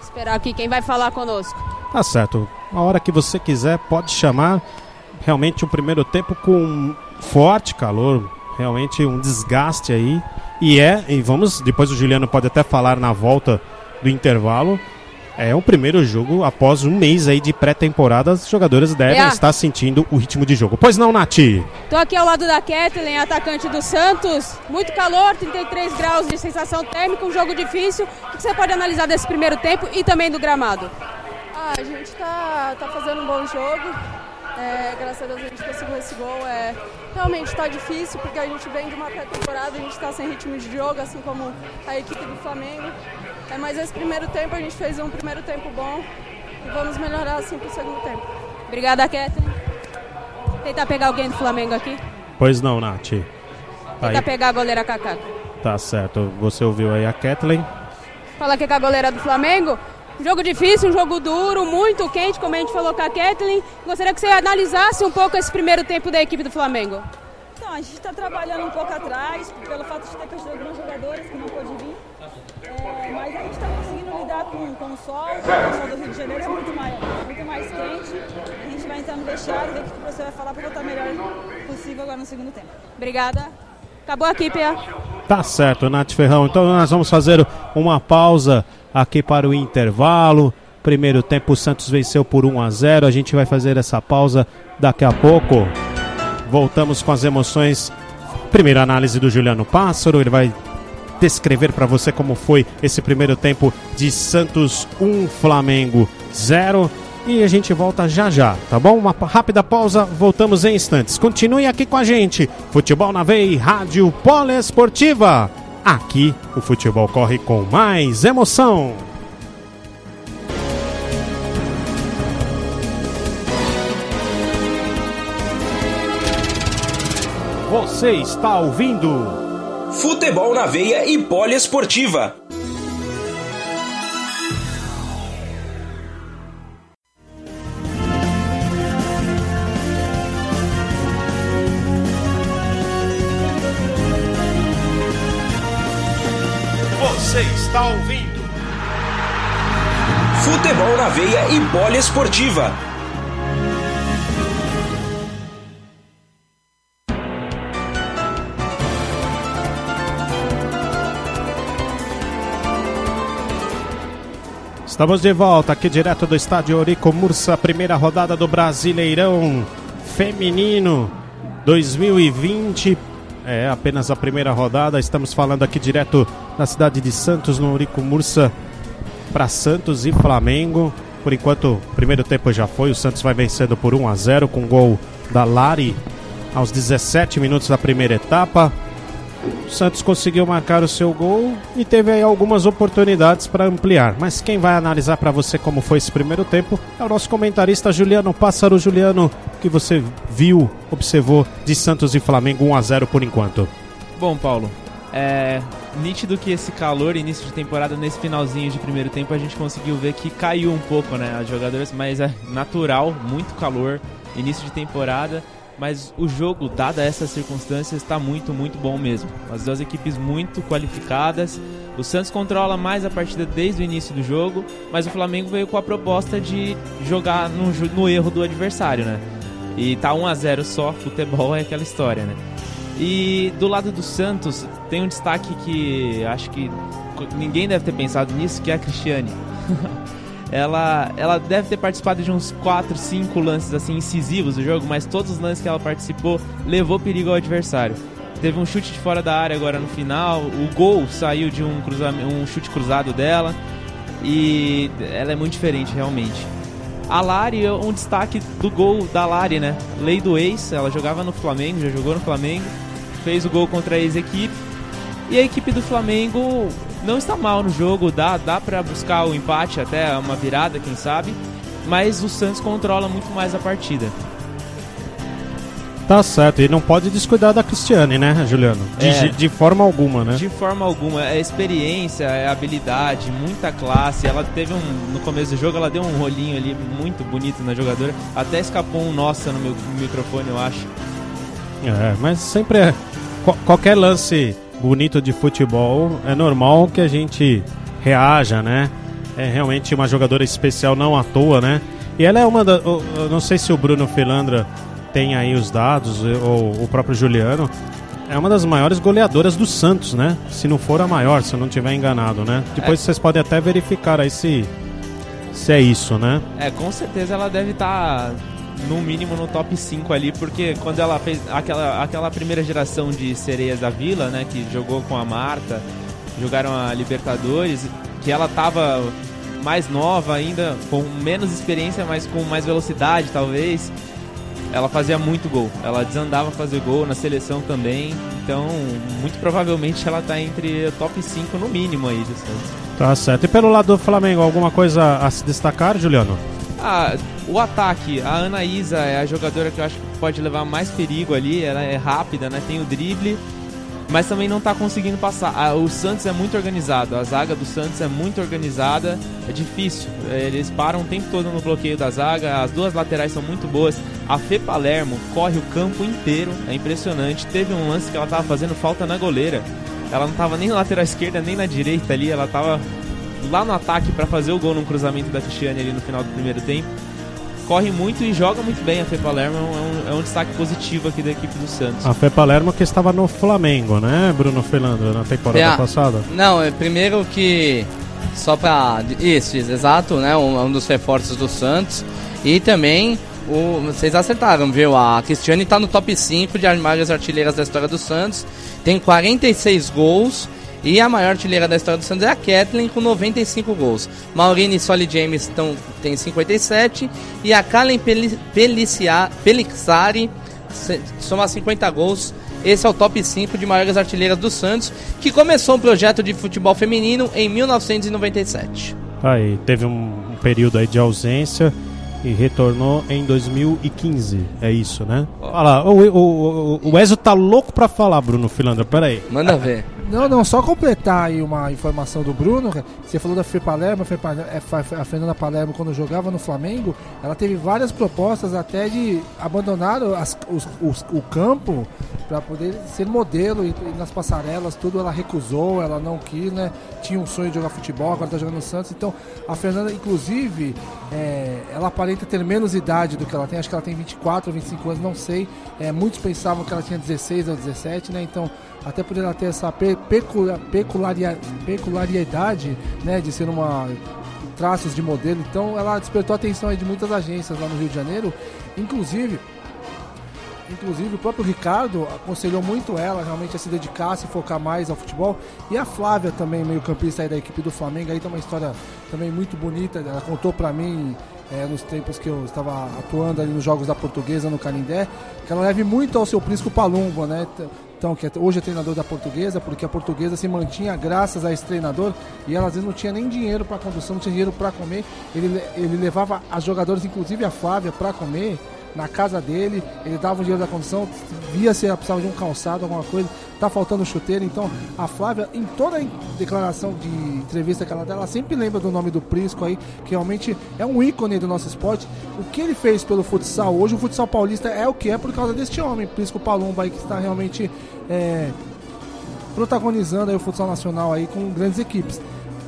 Esperar aqui quem vai falar conosco. Tá certo. A hora que você quiser, pode chamar. Realmente o primeiro tempo com forte calor, realmente um desgaste aí. E é, e vamos, depois o Juliano pode até falar na volta do intervalo. É o primeiro jogo após um mês aí de pré-temporada. As jogadoras devem É. estar sentindo o ritmo de jogo. Pois não, Nath? Tô aqui ao lado da Kathleen, atacante do Santos. Muito calor, 33 graus de sensação térmica, um jogo difícil. O que você pode analisar desse primeiro tempo e também do gramado? Ah, a gente tá, tá fazendo um bom jogo. É, graças a Deus a gente conseguiu esse gol. É, realmente tá difícil porque a gente vem de uma pré-temporada, a gente tá sem ritmo de jogo, assim como a equipe do Flamengo. É, mas esse primeiro tempo a gente fez um primeiro tempo bom e vamos melhorar assim pro segundo tempo. Obrigada, Kathleen. Tentar pegar alguém do Flamengo aqui. Pois não, Nath. Tá, Tentar aí, pegar a goleira Kaká. tá certo. Você ouviu aí a Kathleen. Fala aqui com a goleira do Flamengo. Um jogo difícil, um jogo duro, muito quente, como a gente falou com a Kathleen. Gostaria que você analisasse um pouco esse primeiro tempo da equipe do Flamengo. Então, a gente está trabalhando um pouco atrás, pelo fato de ter perdido alguns jogadores que não pôde vir. Mas a gente está conseguindo lidar com, com o sol, o sol do Rio de Janeiro é muito mais, muito mais quente. A gente vai entrar no vestiário, ver o que o professor vai falar para voltar melhor possível agora no segundo tempo. Obrigada. Acabou aqui, Pia. Tá certo, Nath Ferrão. Então nós vamos fazer uma pausa aqui para o intervalo. Primeiro tempo, o Santos venceu por 1 a 0. A gente vai fazer essa pausa daqui a pouco. Voltamos com as emoções. Primeira análise do Juliano Pássaro. Ele vai descrever para você como foi esse primeiro tempo de Santos 1 Flamengo 0. E a gente volta já já, tá bom? Uma rápida pausa, voltamos em instantes. Continue aqui com a gente. Futebol na Veia, Rádio Poliesportiva. Aqui o futebol corre com mais emoção. Você está ouvindo Futebol na veia e poliesportiva. Você está ouvindo Futebol na veia e poliesportiva. Estamos de volta aqui direto do estádio Eurico Mursa, primeira rodada do Brasileirão Feminino 2020. É apenas a primeira rodada. Estamos falando aqui direto da cidade de Santos, no Eurico Mursa, para Santos e Flamengo. Por enquanto, o primeiro tempo já foi. O Santos vai vencendo por 1 a 0 com gol da Lari aos 17 minutos da primeira etapa. O Santos conseguiu marcar o seu gol e teve aí algumas oportunidades para ampliar. Mas quem vai analisar para você como foi esse primeiro tempo é o nosso comentarista Juliano Pássaro. Juliano, que você viu, observou de Santos e Flamengo 1 a 0 por enquanto. Bom, Paulo, é nítido que esse calor, início de temporada, nesse finalzinho de primeiro tempo, a gente conseguiu ver que caiu um pouco, né? As jogadoras, mas é natural, muito calor, início de temporada. Mas o jogo, dada essas circunstâncias, está muito, muito bom mesmo. As duas equipes muito qualificadas. O Santos controla mais a partida desde o início do jogo, mas o Flamengo veio com a proposta de jogar no, no erro do adversário, né? E tá 1 a 0 só, futebol é aquela história, né? E do lado do Santos, tem um destaque que acho que ninguém deve ter pensado nisso, que é a Cristiane. ela, ela deve ter participado de uns 4, 5 lances assim incisivos do jogo, mas todos os lances que ela participou levou perigo ao adversário. Teve um chute de fora da área agora no final, o gol saiu de um, um chute cruzado dela e ela é muito diferente realmente. A Lari, um destaque do gol da Lari, né? Lei do ex, ela jogava no Flamengo, já jogou no Flamengo, fez o gol contra a ex-equipe. E a equipe do Flamengo não está mal no jogo, dá, dá para buscar o empate, até uma virada, quem sabe. Mas o Santos controla muito mais a partida. Tá certo, e não pode descuidar da Cristiane, né, Juliano? De, É. de forma alguma, né? De forma alguma, é experiência, é habilidade, muita classe. Ela teve um. No começo do jogo, ela deu um rolinho ali muito bonito na jogadora. Até escapou um nossa no meu microfone, eu acho. É, mas sempre é. qual- qualquer lance bonito de futebol é normal que a gente reaja, né? É realmente uma jogadora especial, não à toa, né? E ela é uma da. Eu não sei se o Bruno Filandra tem aí os dados, ou o próprio Juliano. É uma das maiores goleadoras do Santos, né? Se não for a maior, se eu não estiver enganado, né? Depois vocês podem até verificar aí se, se é isso, né? É, com certeza ela deve estar no mínimo no top 5 ali, porque quando ela fez aquela, aquela primeira geração de sereias da Vila, né, que jogou com a Marta, jogaram a Libertadores, que ela tava mais nova ainda, com menos experiência, mas com mais velocidade talvez. Ela fazia muito gol, ela desandava fazer gol na seleção também, então muito provavelmente ela tá entre top 5 no mínimo aí do. Tá certo. E pelo lado do Flamengo, alguma coisa a se destacar, Juliano? Ah, o ataque, a Anaísa é a jogadora que eu acho que pode levar mais perigo ali, ela é rápida, né? Tem o drible, mas também não tá conseguindo passar. Ah, o Santos é muito organizado, a zaga do Santos é muito organizada, é difícil. Eles param o tempo todo no bloqueio da zaga, as duas laterais são muito boas. A Fê Palermo corre o campo inteiro, é impressionante. Teve um lance que ela tava fazendo falta na goleira. Ela não tava nem na lateral esquerda nem na direita ali, ela tava lá no ataque para fazer o gol num cruzamento da Cristiane ali no final do primeiro tempo. Corre muito e joga muito bem a Fê Palermo, é um, é um destaque positivo aqui da equipe do Santos. A Fê Palermo que estava no Flamengo, né, Bruno Fernando, na temporada É. passada? Não, é primeiro que. Só pra. Isso, isso, exato, né? Um, um dos reforços do Santos. E também. O, vocês acertaram, viu? A Cristiane tá no top 5 de armários artilheiras da história do Santos. Tem 46 gols. E a maior artilheira da história do Santos é a Kathleen com 95 gols. Maurine e Solly James tão, tem 57. E a Kalen Pelixari soma 50 gols. Esse é o top 5 de maiores artilheiras do Santos, que começou um projeto de futebol feminino em 1997. Aí, teve um, período aí de ausência e retornou em 2015. É isso, né? Olha lá, o, o, o, o Ezio tá louco pra falar, Bruno Filandra, peraí. Manda ver. Não, não, só completar aí uma informação do Bruno. Você falou da Fê Palermo, é, a Fernanda Palermo, quando jogava no Flamengo, ela teve várias propostas até de abandonar as- os- os- o campo para poder ser modelo e, e nas passarelas, tudo ela recusou, ela não quis, né? Tinha um sonho de jogar futebol, agora tá jogando no Santos. Então, a Fernanda, inclusive, é, ela aparenta ter menos idade do que ela tem, acho que ela tem 24 ou 25 anos, não sei. É, muitos pensavam que ela tinha 16 ou 17, né? Então, até por ela ter essa peculiaridade, né, de ser uma traços de modelo, então ela despertou a atenção de muitas agências lá no Rio de Janeiro, inclusive Inclusive o próprio Ricardo aconselhou muito ela realmente a se dedicar, a se focar mais ao futebol. E a Flávia também, meio campista aí da equipe do Flamengo, aí tem uma história também muito bonita. Ela contou pra mim eh, nos tempos que eu estava atuando ali nos jogos da Portuguesa no Canindé, que ela leve muito ao seu Prisco Palumba, né? Então, que é- hoje é treinador da Portuguesa, porque a Portuguesa se mantinha graças a esse treinador e ela às vezes não tinha nem dinheiro para condução, não tinha dinheiro para comer. Ele, le- ele levava as jogadoras, inclusive a Flávia, para comer na casa dele, ele dava o dinheiro da condução, via se precisava de um calçado, alguma coisa, tá faltando chuteiro. Então, a Flávia, em toda a declaração de entrevista que ela dá, ela sempre lembra do nome do Prisco aí, que realmente é um ícone do nosso esporte. O que ele fez pelo futsal hoje, o futsal paulista é o que é por causa deste homem, Prisco Palumba aí, que está realmente é, protagonizando aí o futsal nacional aí com grandes equipes.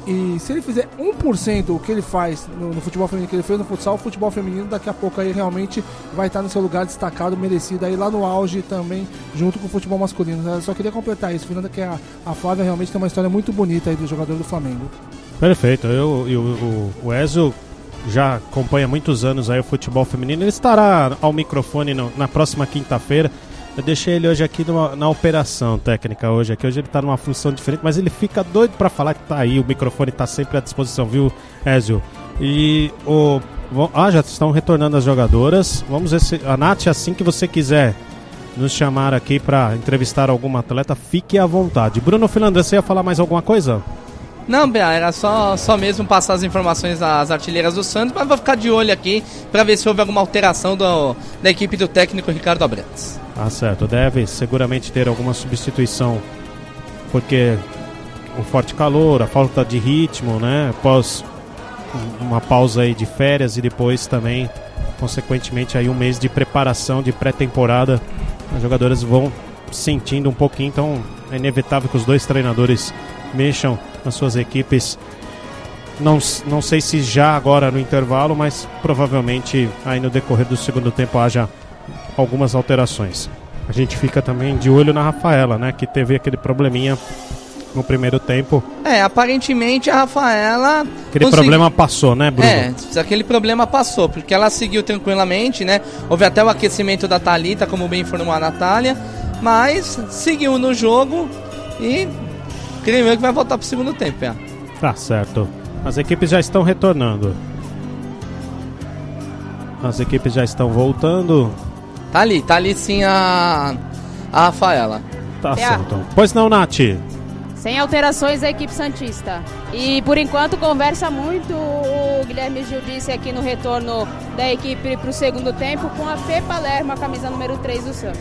E se ele fizer 1% o que ele faz no, no futebol feminino, que ele fez no futsal, o futebol feminino daqui a pouco aí realmente vai estar no seu lugar destacado, merecido aí lá no auge também, junto com o futebol masculino. Eu só queria completar isso, Fernanda, que a, a Flávia realmente tem uma história muito bonita aí do jogador do Flamengo. Perfeito. Eu, eu, o, o Ezio já acompanha muitos anos aí o futebol feminino. Ele estará ao microfone no- na próxima quinta-feira. Eu deixei ele hoje aqui numa- na operação técnica hoje aqui. Hoje ele está numa função diferente, mas ele fica doido para falar que tá aí. O microfone está sempre à disposição, viu, Ezio? E o ah, já estão retornando as jogadoras. Vamos ver se a Nath, assim que você quiser nos chamar aqui para entrevistar alguma atleta, fique à vontade. Bruno Fernandes, você ia falar mais alguma coisa? Não, Bea, era só, só mesmo passar as informações das artilheiras do Santos, mas vou ficar de olho aqui para ver se houve alguma alteração do, da equipe do técnico Ricardo Abrantes. Ah, certo. Deve seguramente ter alguma substituição, porque o forte calor, a falta de ritmo, né? Após uma pausa aí de férias e depois também, consequentemente, aí um mês de preparação, de pré-temporada, as jogadoras vão sentindo um pouquinho, então é inevitável que os dois treinadores mexam nas suas equipes. Não, não sei se já agora no intervalo, mas provavelmente aí no decorrer do segundo tempo haja algumas alterações. A gente fica também de olho na Rafaela, né? Que teve aquele probleminha no primeiro tempo. É, aparentemente a Rafaela. Aquele consegui- problema passou, né, Bruno? É, aquele problema passou, porque ela seguiu tranquilamente, né? Houve até o aquecimento da Thalita, como bem informou a Natália, mas seguiu no jogo e creio eu que vai voltar pro segundo tempo, é. Tá certo. As equipes já estão retornando. As equipes já estão voltando. Tá ali, tá ali sim a, a Rafaela. Tá É. certo. Pois não, Nath. Sem alterações a equipe Santista. E por enquanto conversa muito, o Guilherme Gil disse aqui no retorno da equipe para o segundo tempo, com a Fê Palermo, a camisa número 3 do Santos.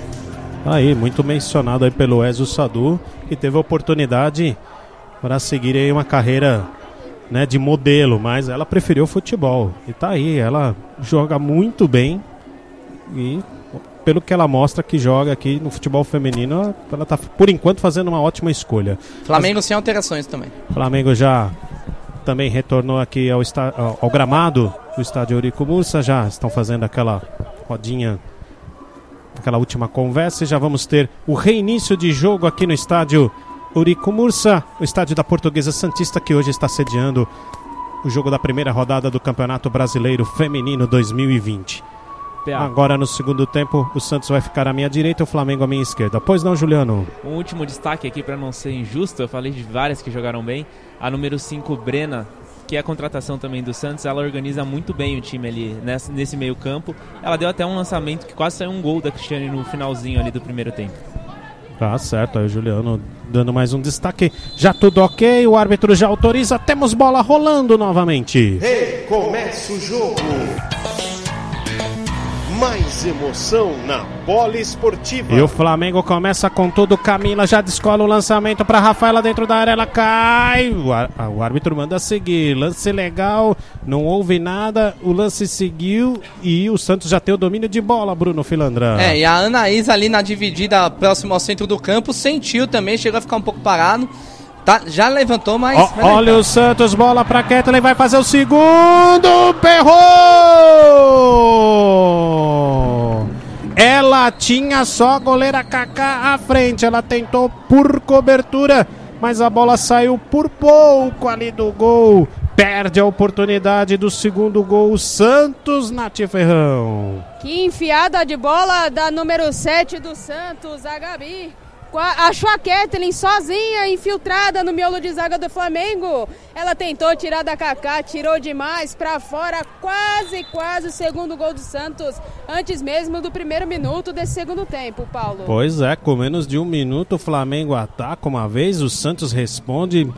Aí, muito mencionado aí pelo Ezio Sadu, que teve a oportunidade para seguir aí uma carreira né, de modelo, mas ela preferiu o futebol. E tá aí, ela joga muito bem e pelo que ela mostra que joga aqui no futebol feminino, ela tá por enquanto fazendo uma ótima escolha. Flamengo mas, sem alterações também. Flamengo já também retornou aqui ao, ao, ao gramado do estádio Eurico Mursa, já estão fazendo aquela rodinha aquela última conversa e já vamos ter o reinício de jogo aqui no estádio Urico Mursa, o estádio da Portuguesa Santista que hoje está sediando o jogo da primeira rodada do Campeonato Brasileiro Feminino 2020. Agora no segundo tempo, o Santos vai ficar à minha direita e o Flamengo à minha esquerda. Pois não, Juliano? Um último destaque aqui para não ser injusto, eu falei de várias que jogaram bem. A número 5, Brena, que é a contratação também do Santos, ela organiza muito bem o time ali nesse, nesse meio campo. Ela deu até um lançamento que quase saiu um gol da Cristiane no finalzinho ali do primeiro tempo. Tá certo, aí o Juliano dando mais um destaque. Já tudo ok, o árbitro já autoriza, temos bola rolando novamente. Recomeça o jogo mais emoção na bola esportiva. E o Flamengo começa com tudo. Camila já descola o lançamento para Rafaela dentro da área. Ela cai. O, ah, o, árbitro manda seguir. Lance legal. Não houve nada. O lance seguiu. E o Santos já tem o domínio de bola, Bruno Filandrão. É, e a Anaísa ali na dividida próximo ao centro do campo sentiu também. Chegou a ficar um pouco parado. Tá, já levantou, mas. Oh, olha o Santos, bola para Ketlin, vai fazer o segundo. Perrou! Ela tinha só a goleira Kaká à frente. Ela tentou por cobertura, mas a bola saiu por pouco ali do gol. Perde a oportunidade do segundo gol. Santos, Nath Ferrão. Que enfiada de bola da número 7 do Santos, a Gabi achou a Kathleen sozinha, infiltrada no miolo de zaga do Flamengo. Ela tentou tirar da Kaká, tirou demais para fora, quase, quase o segundo gol do Santos, antes mesmo do primeiro minuto desse segundo tempo, Paulo. Pois é, com menos de um minuto o Flamengo ataca uma vez, o Santos responde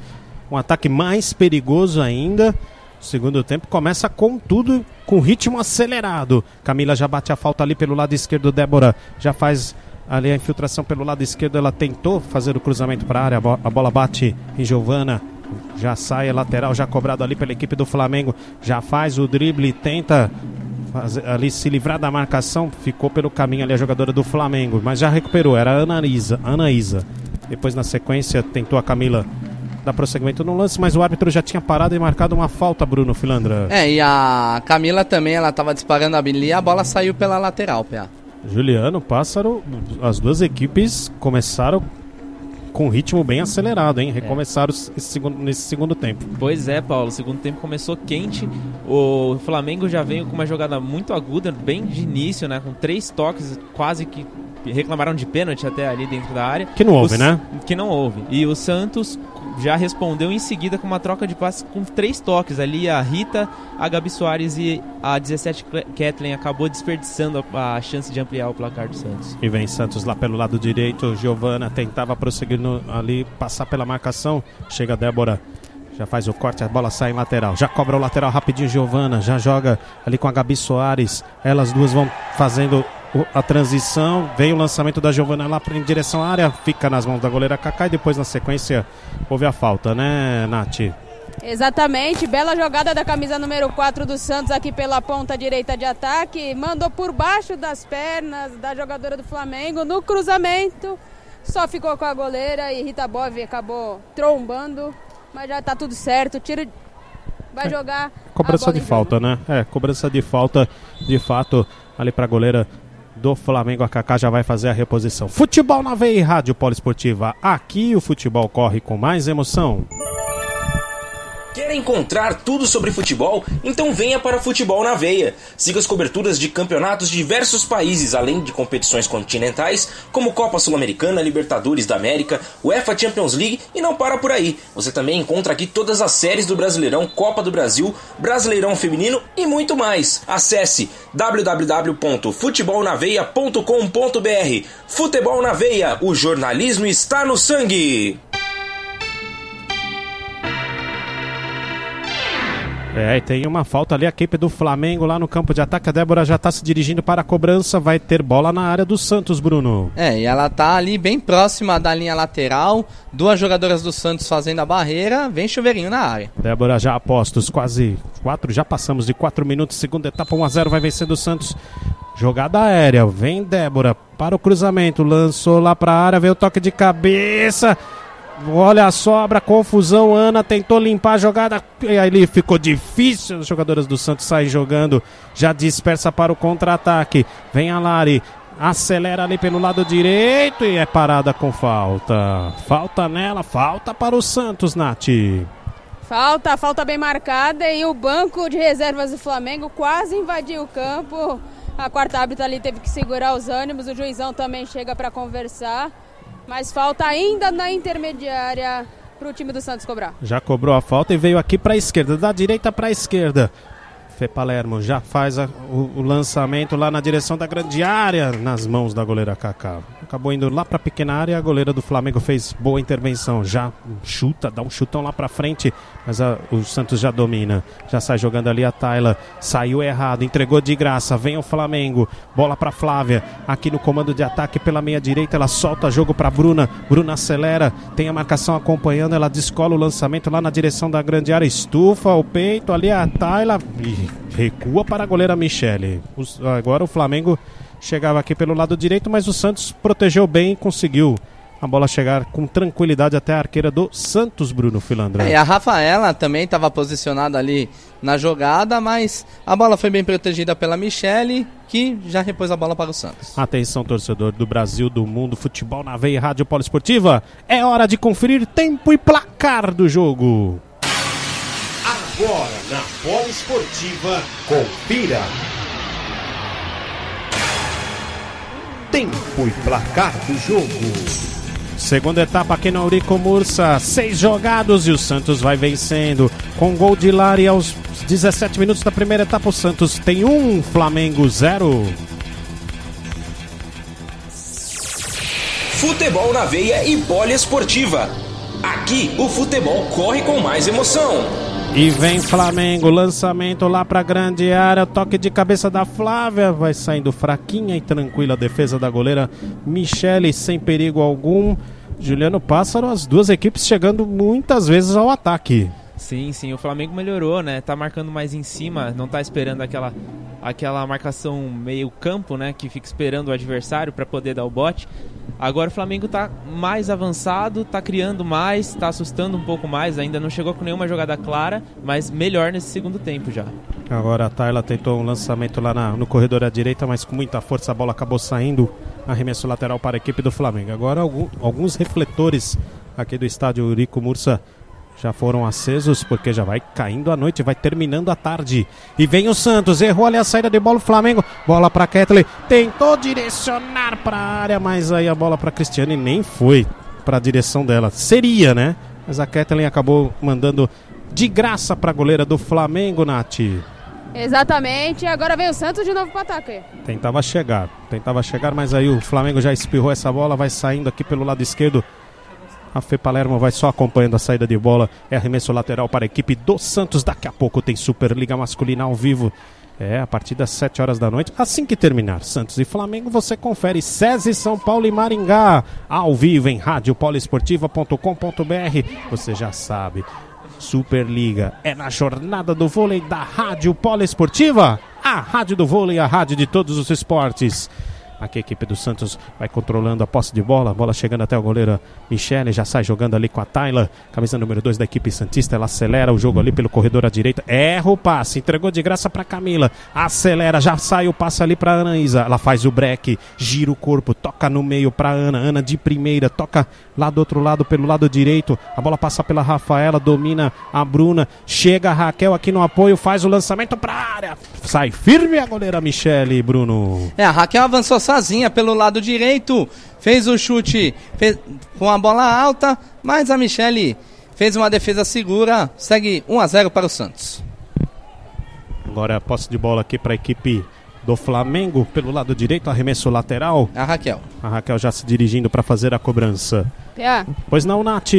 um ataque mais perigoso ainda. O segundo tempo começa com tudo, com ritmo acelerado. Camila já bate a falta ali pelo lado esquerdo, Débora já faz Ali a infiltração pelo lado esquerdo, ela tentou fazer o cruzamento para a área. A bola bate em Giovana. Já sai a lateral, já cobrado ali pela equipe do Flamengo. Já faz o drible, tenta fazer, ali se livrar da marcação. Ficou pelo caminho ali a jogadora do Flamengo, mas já recuperou. Era a Anaísa. Anaísa. Depois, na sequência, tentou a Camila dar prosseguimento no lance, mas o árbitro já tinha parado e marcado uma falta, Bruno Filandra. É, e a Camila também, ela estava disparando a ali e a bola saiu pela lateral, PA. Juliano, Pássaro, as duas equipes começaram com um ritmo bem acelerado, hein? Recomeçaram é. segundo, nesse segundo tempo. Pois é, Paulo. O segundo tempo começou quente. O Flamengo já veio com uma jogada muito aguda, bem de início, né? Com três toques, quase que reclamaram de pênalti até ali dentro da área. Que não houve, né? Que não houve. E o Santos já respondeu em seguida com uma troca de passes com três toques. Ali a Rita, a Gabi Soares e a 17 Kathleen acabou desperdiçando a, a, chance de ampliar o placar do Santos. E vem Santos lá pelo lado direito. Giovana tentava prosseguir no, ali, passar pela marcação. Chega Débora. Já faz o corte, a bola sai em lateral. Já cobra o lateral rapidinho, Giovana. Já joga ali com a Gabi Soares. Elas duas vão fazendo a transição, vem o lançamento da Giovana lá em direção à área, fica nas mãos da goleira Kaká e depois na sequência houve a falta, né, Nath? Exatamente, bela jogada da camisa número 4 do Santos aqui pela ponta direita de ataque, mandou por baixo das pernas da jogadora do Flamengo no cruzamento, só ficou com a goleira e Rita Bove acabou trombando, mas já tá tudo certo, tiro vai é, jogar. Cobrança de falta, jogo. né? É, cobrança de falta, de fato, ali para a goleira do Flamengo. A Kaká já vai fazer a reposição. Futebol na veia e Rádio Poliesportiva. Aqui o futebol corre com mais emoção. Quer encontrar tudo sobre futebol? Então venha para Futebol na Veia. Siga as coberturas de campeonatos de diversos países, além de competições continentais, como Copa Sul-Americana, Libertadores da América, UEFA Champions League e não para por aí. Você também encontra aqui todas as séries do Brasileirão, Copa do Brasil, Brasileirão Feminino e muito mais. Acesse www.futebolnaveia.com.br. Futebol na Veia, o jornalismo está no sangue. É, e tem uma falta ali, a equipe do Flamengo lá no campo de ataque. A Débora já está se dirigindo para a cobrança. Vai ter bola na área do Santos, Bruno. É, e ela tá ali bem próxima da linha lateral. Duas jogadoras do Santos fazendo a barreira. Vem chuveirinho na área. Débora já apostos, quase quatro, já passamos de quatro minutos. Segunda etapa, 1 a 0 vai vencendo o Santos. Jogada aérea, vem Débora para o cruzamento, lançou lá para a área, veio o toque de cabeça. Olha a confusão. Ana tentou limpar a jogada. E aí ficou difícil. As jogadoras do Santos saem jogando. Já dispersa para o contra-ataque. Vem a Lari. Acelera ali pelo lado direito e é parada com falta. Falta nela, falta para o Santos, Nath. Falta, falta bem marcada e o banco de reservas do Flamengo quase invadiu o campo. A quarta árbitra ali teve que segurar os ânimos, o juizão também chega para conversar. Mas falta ainda na intermediária para o time do Santos cobrar. Já cobrou a falta e veio aqui para a esquerda, da direita para a esquerda. Fê Palermo já faz a, o, o, lançamento lá na direção da grande área, nas mãos da goleira Kaká. Acabou indo lá para a pequena área, a goleira do Flamengo fez boa intervenção. Já chuta, dá um chutão lá para frente, mas a, o Santos já domina. Já sai jogando ali a Tayla. Saiu errado, entregou de graça. Vem o Flamengo. Bola para Flávia. Aqui no comando de ataque pela meia direita, ela solta jogo para Bruna. Bruna acelera, tem a marcação acompanhando, ela descola o lançamento lá na direção da grande área, estufa o peito ali a Tayla recua para a goleira Michele. Agora o Flamengo chegava aqui pelo lado direito, mas o Santos protegeu bem e conseguiu a bola chegar com tranquilidade até a arqueira do Santos, Bruno Filandra. É, e a Rafaela também estava posicionada ali na jogada, mas a bola foi bem protegida pela Michele, que já repôs a bola para o Santos. Atenção, torcedor do Brasil, do mundo, futebol na veia, rádio poliesportiva. É hora de conferir tempo e placar do jogo. Agora na Bola Esportiva, confira. Tempo e placar do jogo. Segunda etapa aqui na Eurico Mursa, seis jogados e o Santos vai vencendo. Com gol de Lari aos 17 minutos da primeira etapa, o Santos tem um, Flamengo zero. Futebol na veia e poliesportiva. Aqui o futebol corre com mais emoção. E vem Flamengo, lançamento lá pra grande área, toque de cabeça da Flávia, vai saindo fraquinha e tranquila a defesa da goleira Michele, sem perigo algum. Juliano Pássaro, as duas equipes chegando muitas vezes ao ataque. Sim, sim, o Flamengo melhorou, né? Tá marcando mais em cima, não tá esperando aquela aquela marcação meio campo, né, que fica esperando o adversário para poder dar o bote. Agora o Flamengo está mais avançado, está criando mais, está assustando um pouco mais. Ainda não chegou com nenhuma jogada clara, mas melhor nesse segundo tempo já. Agora a Tayla tentou um lançamento lá na, no corredor à direita, mas com muita força a bola acabou saindo. Arremesso lateral para a equipe do Flamengo. Agora alguns refletores aqui do estádio Eurico Mursa já foram acesos porque já vai caindo a noite, vai terminando a tarde. E vem o Santos, errou ali a saída de bola o Flamengo. Bola para Ketley, tentou direcionar para a área, mas aí a bola para Cristiane nem foi para a direção dela. Seria, né? Mas a Ketley acabou mandando de graça para a goleira do Flamengo, Nath. Exatamente, agora vem o Santos de novo para ataque. Tentava chegar, tentava chegar, mas aí o Flamengo já espirrou essa bola, vai saindo aqui pelo lado esquerdo a Fê Palermo vai só acompanhando a saída de bola. É arremesso lateral para a equipe do Santos. Daqui a pouco tem Superliga Masculina ao vivo. É, a partir das 7 horas da noite. Assim que terminar Santos e Flamengo, você confere SESI São Paulo e Maringá. Ao vivo em radiopoliesportiva.com.br. Você já sabe. Superliga é na jornada do vôlei da Rádio Poliesportiva. A rádio do vôlei, a rádio de todos os esportes. Aqui a equipe do Santos vai controlando a posse de bola. Bola chegando até o goleiro Michele. Já sai jogando ali com a Tayla. Camisa número 2 da equipe Santista. Ela acelera o jogo ali pelo corredor à direita. Erra o passe. Entregou de graça para Camila. Acelera. Já sai o passe ali para Anaísa. Ela faz o break. Gira o corpo. Toca no meio para Ana. Ana de primeira. Toca lá do outro lado pelo lado direito. A bola passa pela Rafaela. Domina a Bruna. Chega a Raquel aqui no apoio. Faz o lançamento para área. Sai firme a goleira Michele, Bruno. É, a Raquel avançou sozinha pelo lado direito, fez o chute fez, com a bola alta, mas a Michele fez uma defesa segura, segue 1 a 0 para o Santos. Agora a posse de bola aqui para a equipe do Flamengo pelo lado direito, arremesso lateral. A Raquel. A Raquel já se dirigindo para fazer a cobrança. Pia. Pois não, Nath.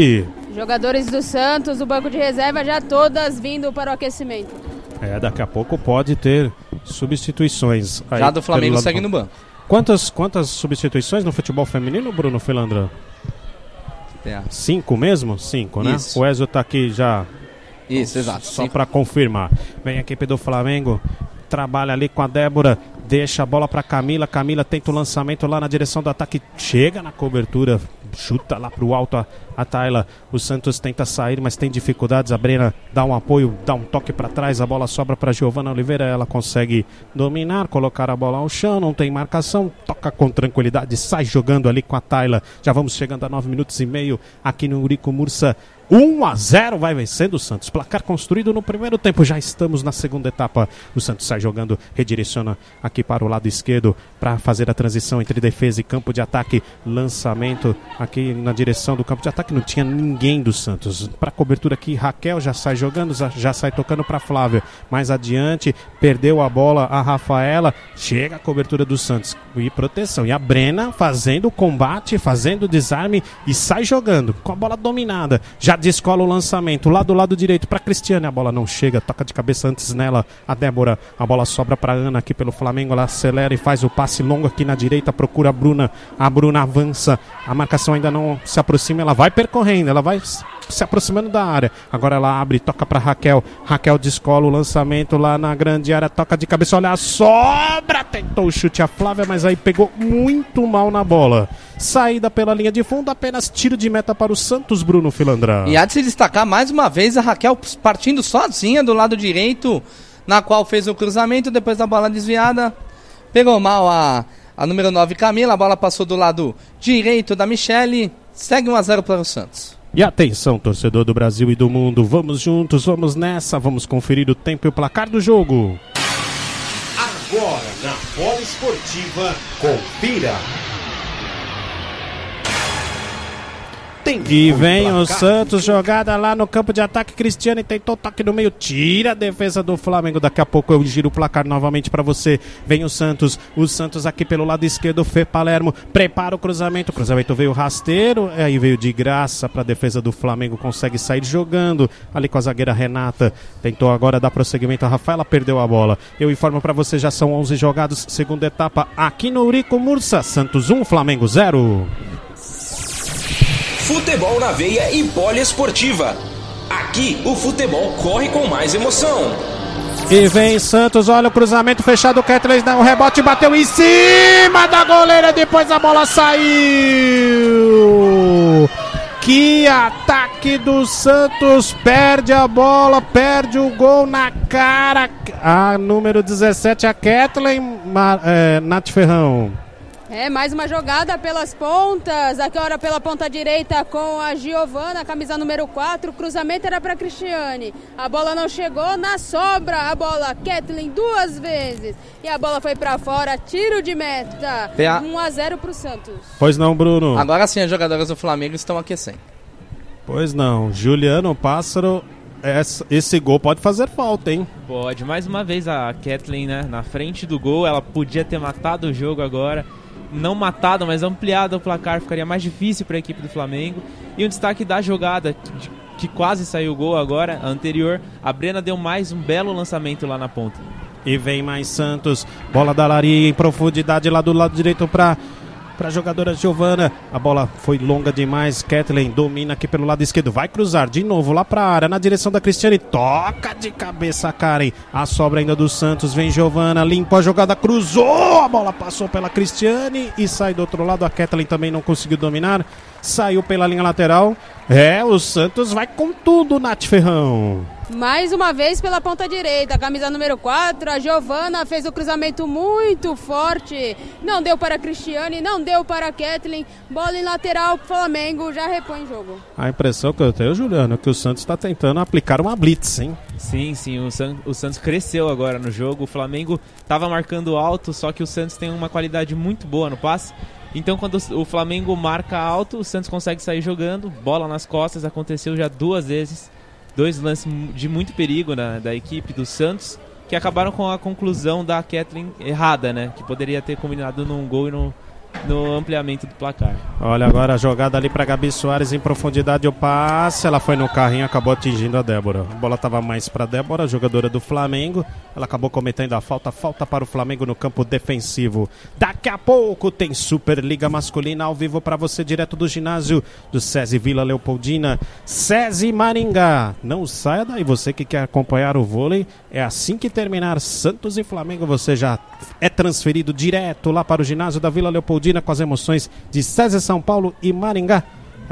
Jogadores do Santos, o banco de reserva já todas vindo para o aquecimento. É, daqui a pouco pode ter substituições. aí Já do Flamengo segue bom. no banco. Quantas, quantas substituições no futebol feminino, Bruno Filandra? É. Cinco mesmo? Cinco, né? Isso. O Ezio tá aqui já Isso, exato. só para confirmar. Vem a equipe do Flamengo, trabalha ali com a Débora, deixa a bola para Camila. Camila tenta o lançamento lá na direção do ataque, chega na cobertura, chuta lá pro alto a, a Tayla. O Santos tenta sair, mas tem dificuldades. A Brena dá um apoio, dá um toque para trás, a bola sobra para Giovana Oliveira. Ela consegue dominar, colocar a bola ao chão, não tem marcação, toca com tranquilidade, sai jogando ali com a Tayla. Já vamos chegando a nove minutos e meio aqui no Urico Mursa. 1 a 0 vai vencendo o Santos. Placar construído no primeiro tempo. Já estamos na segunda etapa. O Santos sai jogando, redireciona aqui para o lado esquerdo para fazer a transição entre defesa e campo de ataque. Lançamento aqui na direção do campo de ataque. Não tinha ninguém do Santos. Para cobertura aqui, Raquel já sai jogando, já, sai tocando para Flávia. Mais adiante, perdeu a bola a Rafaela. Chega a cobertura do Santos e proteção. E a Brena fazendo o combate, fazendo o desarme e sai jogando com a bola dominada. Já descola o lançamento lá do lado direito para Cristiane. A bola não chega, toca de cabeça antes nela. A Débora, a bola sobra para Ana aqui pelo Flamengo. Ela acelera e faz o passe longo aqui na direita. Procura a Bruna. A Bruna avança. A marcação ainda não se aproxima. Ela vai percorrendo, ela vai se aproximando da área. Agora ela abre, toca para Raquel. Raquel descola o lançamento lá na grande área. Toca de cabeça, olha a sobra. Tentou o chute a Flávia, mas aí pegou muito mal na bola. Saída pela linha de fundo, apenas tiro de meta para o Santos, Bruno Filandra. E há de se destacar mais uma vez a Raquel partindo sozinha do lado direito, na qual fez o cruzamento, depois da bola desviada. Pegou mal a, a número 9 Camila, a bola passou do lado direito da Michele. Segue 1 a 0 para o Santos. E atenção, torcedor do Brasil e do mundo, vamos juntos, vamos nessa, vamos conferir o tempo e o placar do jogo. Agora na Bola Esportiva, confira. Tempo E vem o. Santos, jogada lá no campo de ataque. Cristiane tentou toque no meio, tira a defesa do Flamengo. Daqui a pouco eu giro o placar novamente para você. Vem o Santos, o Santos aqui pelo lado esquerdo. Fê Palermo prepara o cruzamento. O cruzamento veio rasteiro, aí veio de graça para a defesa do Flamengo. Consegue sair jogando ali com a zagueira Renata. Tentou agora dar prosseguimento. A Rafaela perdeu a bola. Eu informo para você, já são 11 jogados. Segunda etapa aqui no Urico Mursa. Santos 1, Flamengo 0. Futebol na veia e poliesportiva. Aqui o futebol corre com mais emoção. E vem Santos, olha o cruzamento fechado, o Ketley dá um rebote, bateu em cima da goleira, depois a bola saiu. Que ataque do Santos, perde a bola, perde o gol na cara. A número 17, a Kathleen é, Nath Ferrão. É, mais uma jogada pelas pontas. Agora pela ponta direita com a Giovana, camisa número 4. O cruzamento era para Cristiane. A bola não chegou na sobra. A bola, Kathleen duas vezes. E a bola foi para fora. Tiro de meta. PA. 1 a 0 pro Santos. Pois não, Bruno? Agora sim, as jogadoras do Flamengo estão aquecendo. Pois não, Juliano Pássaro, esse gol pode fazer falta, hein? Pode, mais uma vez a Kathleen, né, na frente do gol, ela podia ter matado o jogo agora. Não matado, mas ampliado o placar, ficaria mais difícil para a equipe do Flamengo. E um destaque da jogada, que, que quase saiu o gol agora, a anterior, a Brena deu mais um belo lançamento lá na ponta. E vem mais Santos. Bola da Lari em profundidade lá do lado direito para para a jogadora Giovana. A bola foi longa demais. Kathleen domina aqui pelo lado esquerdo. Vai cruzar de novo lá para a área na direção da Cristiane. Toca de cabeça Karen. A sobra ainda do Santos. Vem Giovana. Limpa a jogada. Cruzou. A bola passou pela Cristiane e sai do outro lado. A Kathleen também não conseguiu dominar. Saiu pela linha lateral. É, o Santos vai com tudo, Nath Ferrão. Mais uma vez pela ponta direita, camisa número 4, a Giovana fez o cruzamento muito forte. Não deu para a Cristiane, não deu para a Kathleen. Bola em lateral pro Flamengo, já repõe o jogo. A impressão que eu tenho, Juliano, é que o Santos está tentando aplicar uma blitz, hein? Sim, sim, o, San- o Santos cresceu agora no jogo. O Flamengo estava marcando alto, só que o Santos tem uma qualidade muito boa no passe. Então, quando o Flamengo marca alto, o Santos consegue sair jogando, bola nas costas. Aconteceu já duas vezes, dois lances de muito perigo na, da equipe do Santos, que acabaram com a conclusão da Kathleen errada, né? Que poderia ter combinado num gol e no, no ampliamento do placar. Olha agora a jogada ali para Gabi Soares em profundidade o passe, ela foi no carrinho, acabou atingindo a Débora. A bola estava mais para Débora, jogadora do Flamengo. Ela acabou cometendo a falta, falta para o Flamengo no campo defensivo. Daqui a pouco tem Superliga Masculina ao vivo para você direto do ginásio do SESI Vila Leopoldina, SESI Maringá. Não saia daí, você que quer acompanhar o vôlei, é assim que terminar Santos e Flamengo, você já é transferido direto lá para o ginásio da Vila Leopoldina com as emoções de César São Paulo e Maringá.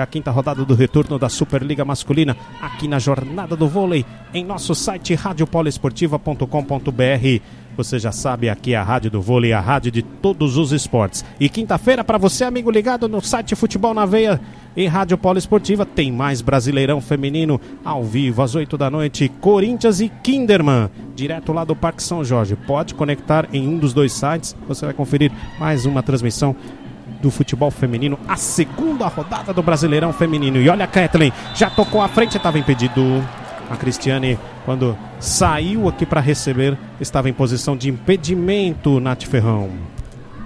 A quinta rodada do retorno da Superliga Masculina aqui na Jornada do Vôlei em nosso site radiopoliesportiva.com.br. Você já sabe, aqui é a Rádio do Vôlei, a rádio de todos os esportes. E quinta-feira, para você, amigo ligado no site Futebol na Veia e Rádio Poliesportiva, tem mais Brasileirão Feminino ao vivo às 8 da noite. Corinthians e Kinderman, direto lá do Parque São Jorge. Pode conectar em um dos dois sites, você vai conferir mais uma transmissão do futebol feminino, a segunda rodada do Brasileirão Feminino. E olha a Kathleen, já tocou à frente, estava impedido. A Cristiane, quando saiu aqui para receber, estava em posição de impedimento, Nath Ferrão.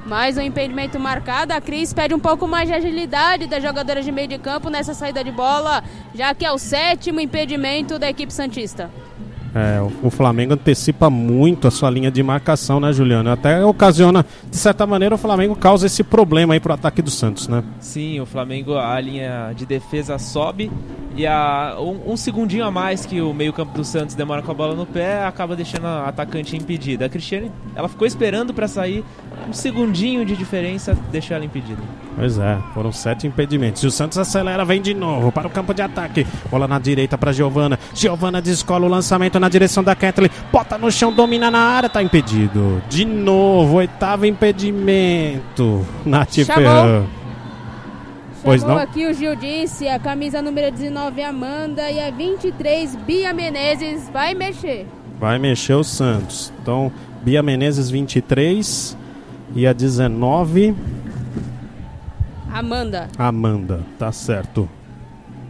Mais um impedimento marcado. A Cris pede um pouco mais de agilidade das jogadoras de meio de campo nessa saída de bola, já que é o sétimo impedimento da equipe Santista. É, o Flamengo antecipa muito a sua linha de marcação, né, Juliano? Até ocasiona, de certa maneira, o Flamengo causa esse problema aí pro ataque do Santos, né? Sim, o Flamengo, a linha de defesa sobe e a, um, um segundinho a mais que o meio-campo do Santos demora com a bola no pé acaba deixando a atacante impedida. A Cristiane, ela ficou esperando para sair, um segundinho de diferença deixou ela impedida. Pois é, foram sete impedimentos. E o Santos acelera, vem de novo para o campo de ataque. Bola na direita para Giovana. Giovana descola o lançamento na direção da Kathleen. Bota no chão, domina na área, tá impedido. De novo, oitavo impedimento. Nath Ferrão. Pois não? aqui o Gil disse, a camisa número 19 Amanda e a 23 Bia Menezes vai mexer. Vai mexer o Santos. Então, Bia Menezes 23 e a 19 Amanda. Amanda. Tá certo.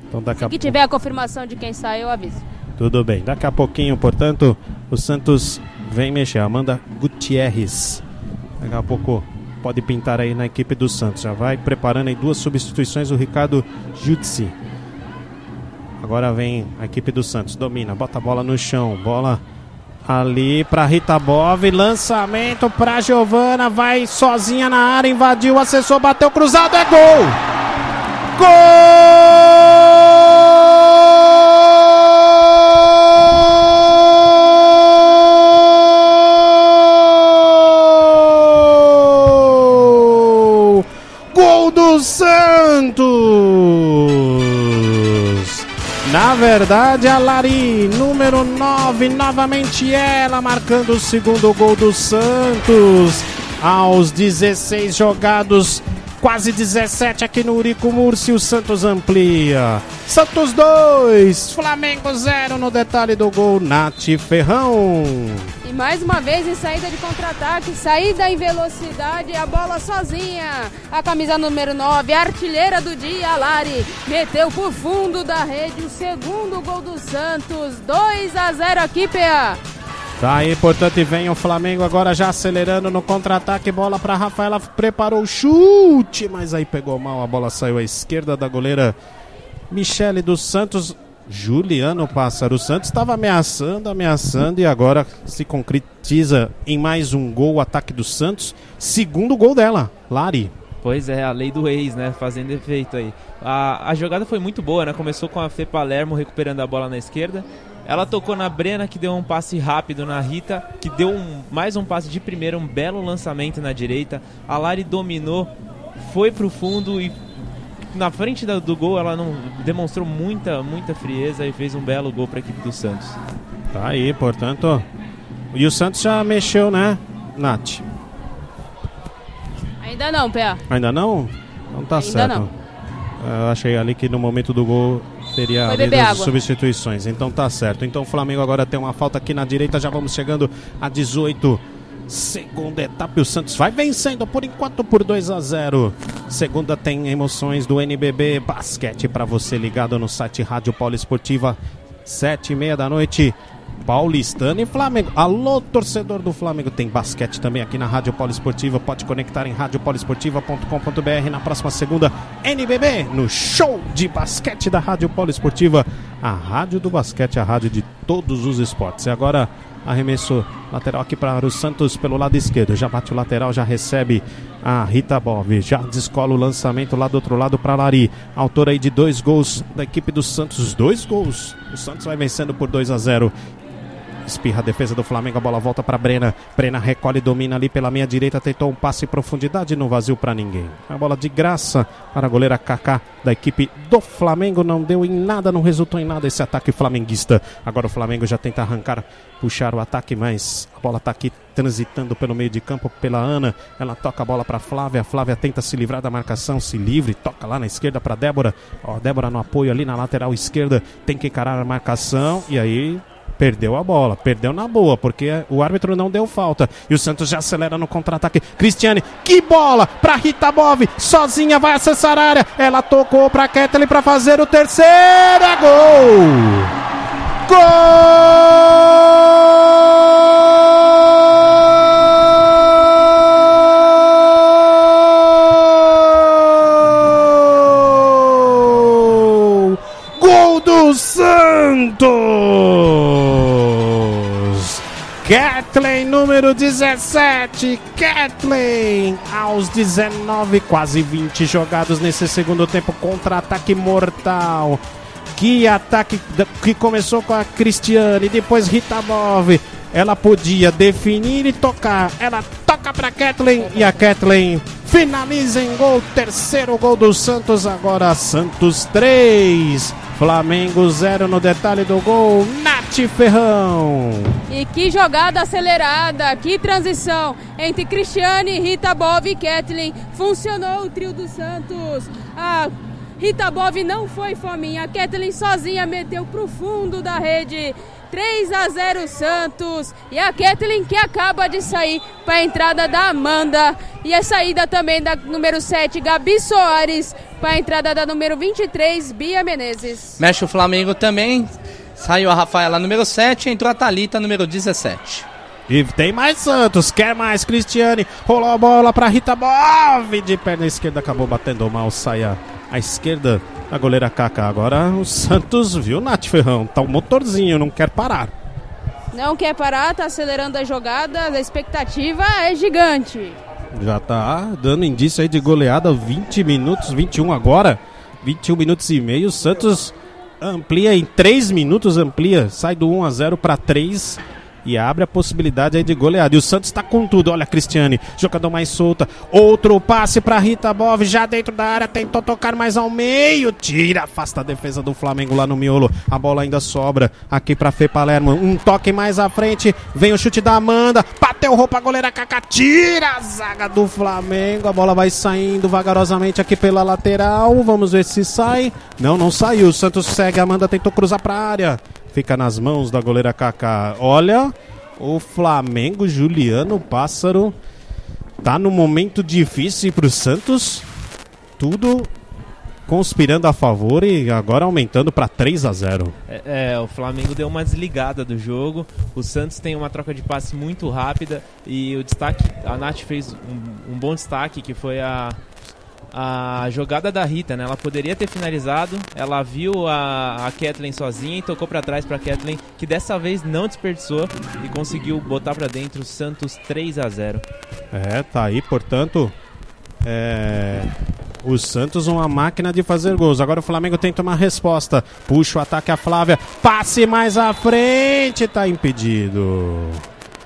Então daqui a Que tiver a confirmação de quem sai, eu aviso. Tudo bem. Daqui a pouquinho, portanto, o Santos vem mexer. Amanda Gutierrez. Daqui a pouco pode pintar aí na equipe do Santos. Já vai preparando aí duas substituições o Ricardo Jutsi. Agora vem a equipe do Santos. Domina, bota a bola no chão. Bola ali para Rita Bove. Lançamento para Giovana. Vai sozinha na área. Invadiu, acessou, bateu cruzado. É gol! Gol! Gol do Santos! Na verdade, a Lari, número 9, novamente ela marcando o segundo gol do Santos. Aos 16 jogados, quase 17 aqui no Urico Murci, o Santos amplia. Santos 2, Flamengo 0 no detalhe do gol, Nath Ferrão. Mais uma vez em saída de contra-ataque, saída em velocidade, a bola sozinha. A camisa número 9, a artilheira do dia, a Lari, meteu por fundo da rede o segundo gol do Santos. 2 a 0 aqui, PA. Tá aí, portanto, e vem o Flamengo agora já acelerando no contra-ataque. Bola para Rafaela, preparou o chute, mas aí pegou mal. A bola saiu à esquerda da goleira Michele dos Santos. Juliano Pássaro Santos estava ameaçando, ameaçando e agora se concretiza em mais um gol, o ataque do Santos. Segundo gol dela, Lari. Pois é, a lei do ex, né? Fazendo efeito aí. A, a jogada foi muito boa, né? Começou com a Fê Palermo recuperando a bola na esquerda. Ela tocou na Brena, que deu um passe rápido na Rita, que deu um, mais um passe de primeira, um belo lançamento na direita. A Lari dominou, foi pro fundo e na frente da- do gol ela não demonstrou muita, muita frieza e fez um belo gol para a equipe do Santos. Tá aí, portanto. E o Santos já mexeu, né, Nath? Ainda não, PA. Ainda não? Não tá Ainda certo. não. Eu achei ali que no momento do gol teria as substituições. Então tá certo. Então o Flamengo agora tem uma falta aqui na direita. Já vamos chegando a 18. Segunda etapa o Santos vai vencendo por enquanto por 2 a 0. Segunda tem emoções do NBB Basquete para você ligado no site Rádio Poliesportiva sete e meia da noite. Paulistano e Flamengo. Alô, torcedor do Flamengo. Tem basquete também aqui na Rádio Poliesportiva. Pode conectar em radiopoliesportiva.com.br na próxima segunda. NBB, no show de basquete da Rádio Poliesportiva. A rádio do basquete, a rádio de todos os esportes. E agora, arremesso lateral aqui para o Santos pelo lado esquerdo. Já bate o lateral, já recebe a Rita Bov. Já descola o lançamento lá do outro lado para Lari. Autor aí de dois gols da equipe do Santos. Dois gols. O Santos vai vencendo por 2 a 0. Espirra a defesa do Flamengo, a bola volta para Brena. Brena recolhe, domina ali pela meia direita, tentou um passe em profundidade, não vazio para ninguém. A bola de graça para a goleira Kaká da equipe do Flamengo, não deu em nada, não resultou em nada esse ataque flamenguista. Agora o Flamengo já tenta arrancar, puxar o ataque, mas a bola está aqui transitando pelo meio de campo pela Ana. Ela toca a bola para Flávia. Flávia tenta se livrar da marcação, se livre, toca lá na esquerda para Débora. Ó, Débora no apoio ali na lateral esquerda, tem que encarar a marcação e aí Perdeu a bola, perdeu na boa, porque o árbitro não deu falta. E o Santos já acelera no contra-ataque. Cristiane, que bola para Rita Bove, sozinha vai acessar a área. Ela tocou para Kathleen para fazer o terceiro é gol! Gol! Gol do Santos! Kathleen, número 17. Kathleen, aos 19, quase 20 jogados nesse segundo tempo. Contra-ataque mortal. Que ataque que começou com a Cristiane, depois Rita Bove. Ela podia definir e tocar. Ela toca para Kathleen e a Kathleen finaliza em gol. Terceiro gol do Santos. Agora Santos 3. Flamengo 0 no detalhe do gol. Nath Ferrão. E que jogada acelerada, que transição entre Cristiane, Rita Bov e Kathleen. Funcionou o trio do Santos. A Rita Bov não foi fominha. A Kathleen sozinha meteu pro fundo da rede. 3 a 0 Santos. E a Kathleen que acaba de sair para a entrada da Amanda. E a saída também da número 7, Gabi Soares, para a entrada da número 23, Bia Menezes. Mexe o Flamengo também. Saiu a Rafaela número 7, entrou a Thalita número 17. E tem mais Santos, quer mais Cristiane. Rolou a bola para Rita Bove de perna esquerda, acabou batendo mal, saia à esquerda a goleira Kaká. Agora o Santos viu, Nath Ferrão, tá um motorzinho, não quer parar. Não quer parar, tá acelerando a jogada, a expectativa é gigante. Já tá dando indício aí de goleada, 20 minutos, 21 agora, 21 minutos e meio. O Santos amplia em 3 minutos, amplia, sai do 1 a 0 para 3 e abre a possibilidade aí de goleada. E o Santos está com tudo. Olha, Cristiane, jogador mais solta. Outro passe para Rita Bov, já dentro da área, tentou tocar mais ao meio. Tira, afasta a defesa do Flamengo lá no miolo. A bola ainda sobra aqui para Fê Palermo. Um toque mais à frente. Vem o chute da Amanda. Bateu roupa, goleira Kaká. Tira a zaga do Flamengo. A bola vai saindo vagarosamente aqui pela lateral. Vamos ver se sai. Não, não saiu. O Santos segue. A Amanda tentou cruzar para área fica nas mãos da goleira Kaká. Olha, o Flamengo, Juliano Pássaro, tá num momento difícil para o Santos. Tudo conspirando a favor e agora aumentando para 3 a 0. É, é, o Flamengo deu uma desligada do jogo. O Santos tem uma troca de passe muito rápida e o destaque, a Nath fez um, um bom destaque que foi a a jogada da Rita, né? Ela poderia ter finalizado, ela viu a, a Kathleen sozinha e tocou para trás para Kathleen, que dessa vez não desperdiçou e conseguiu botar para dentro o Santos 3 a 0. É, tá aí, portanto, é... O Santos uma máquina de fazer gols. Agora o Flamengo tenta uma resposta. Puxa o ataque a Flávia. Passe mais à frente. Tá impedido.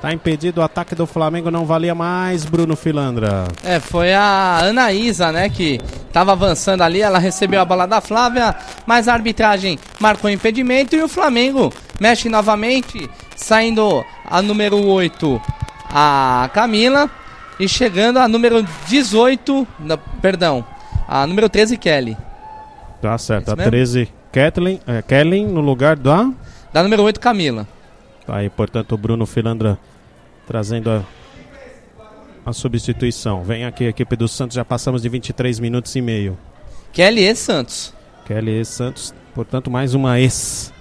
Tá impedido o ataque do Flamengo, não valia mais, Bruno Filandra. É, foi a Anaísa, né, que tava avançando ali, ela recebeu a bola da Flávia, mas a arbitragem marcou impedimento e o Flamengo mexe novamente, saindo a número 8, a Camila, e chegando a número 18, não, perdão, a número 13, Kelly. Tá certo, a 13, Kathleen, é, Kelly no lugar da... Da número 8, Camila. Tá aí, portanto, o Bruno Filandra trazendo a, a substituição. Vem aqui a equipe do Santos, já passamos de 23 minutos e meio. Kelly e Santos. Kelly e Santos, portanto, mais uma ex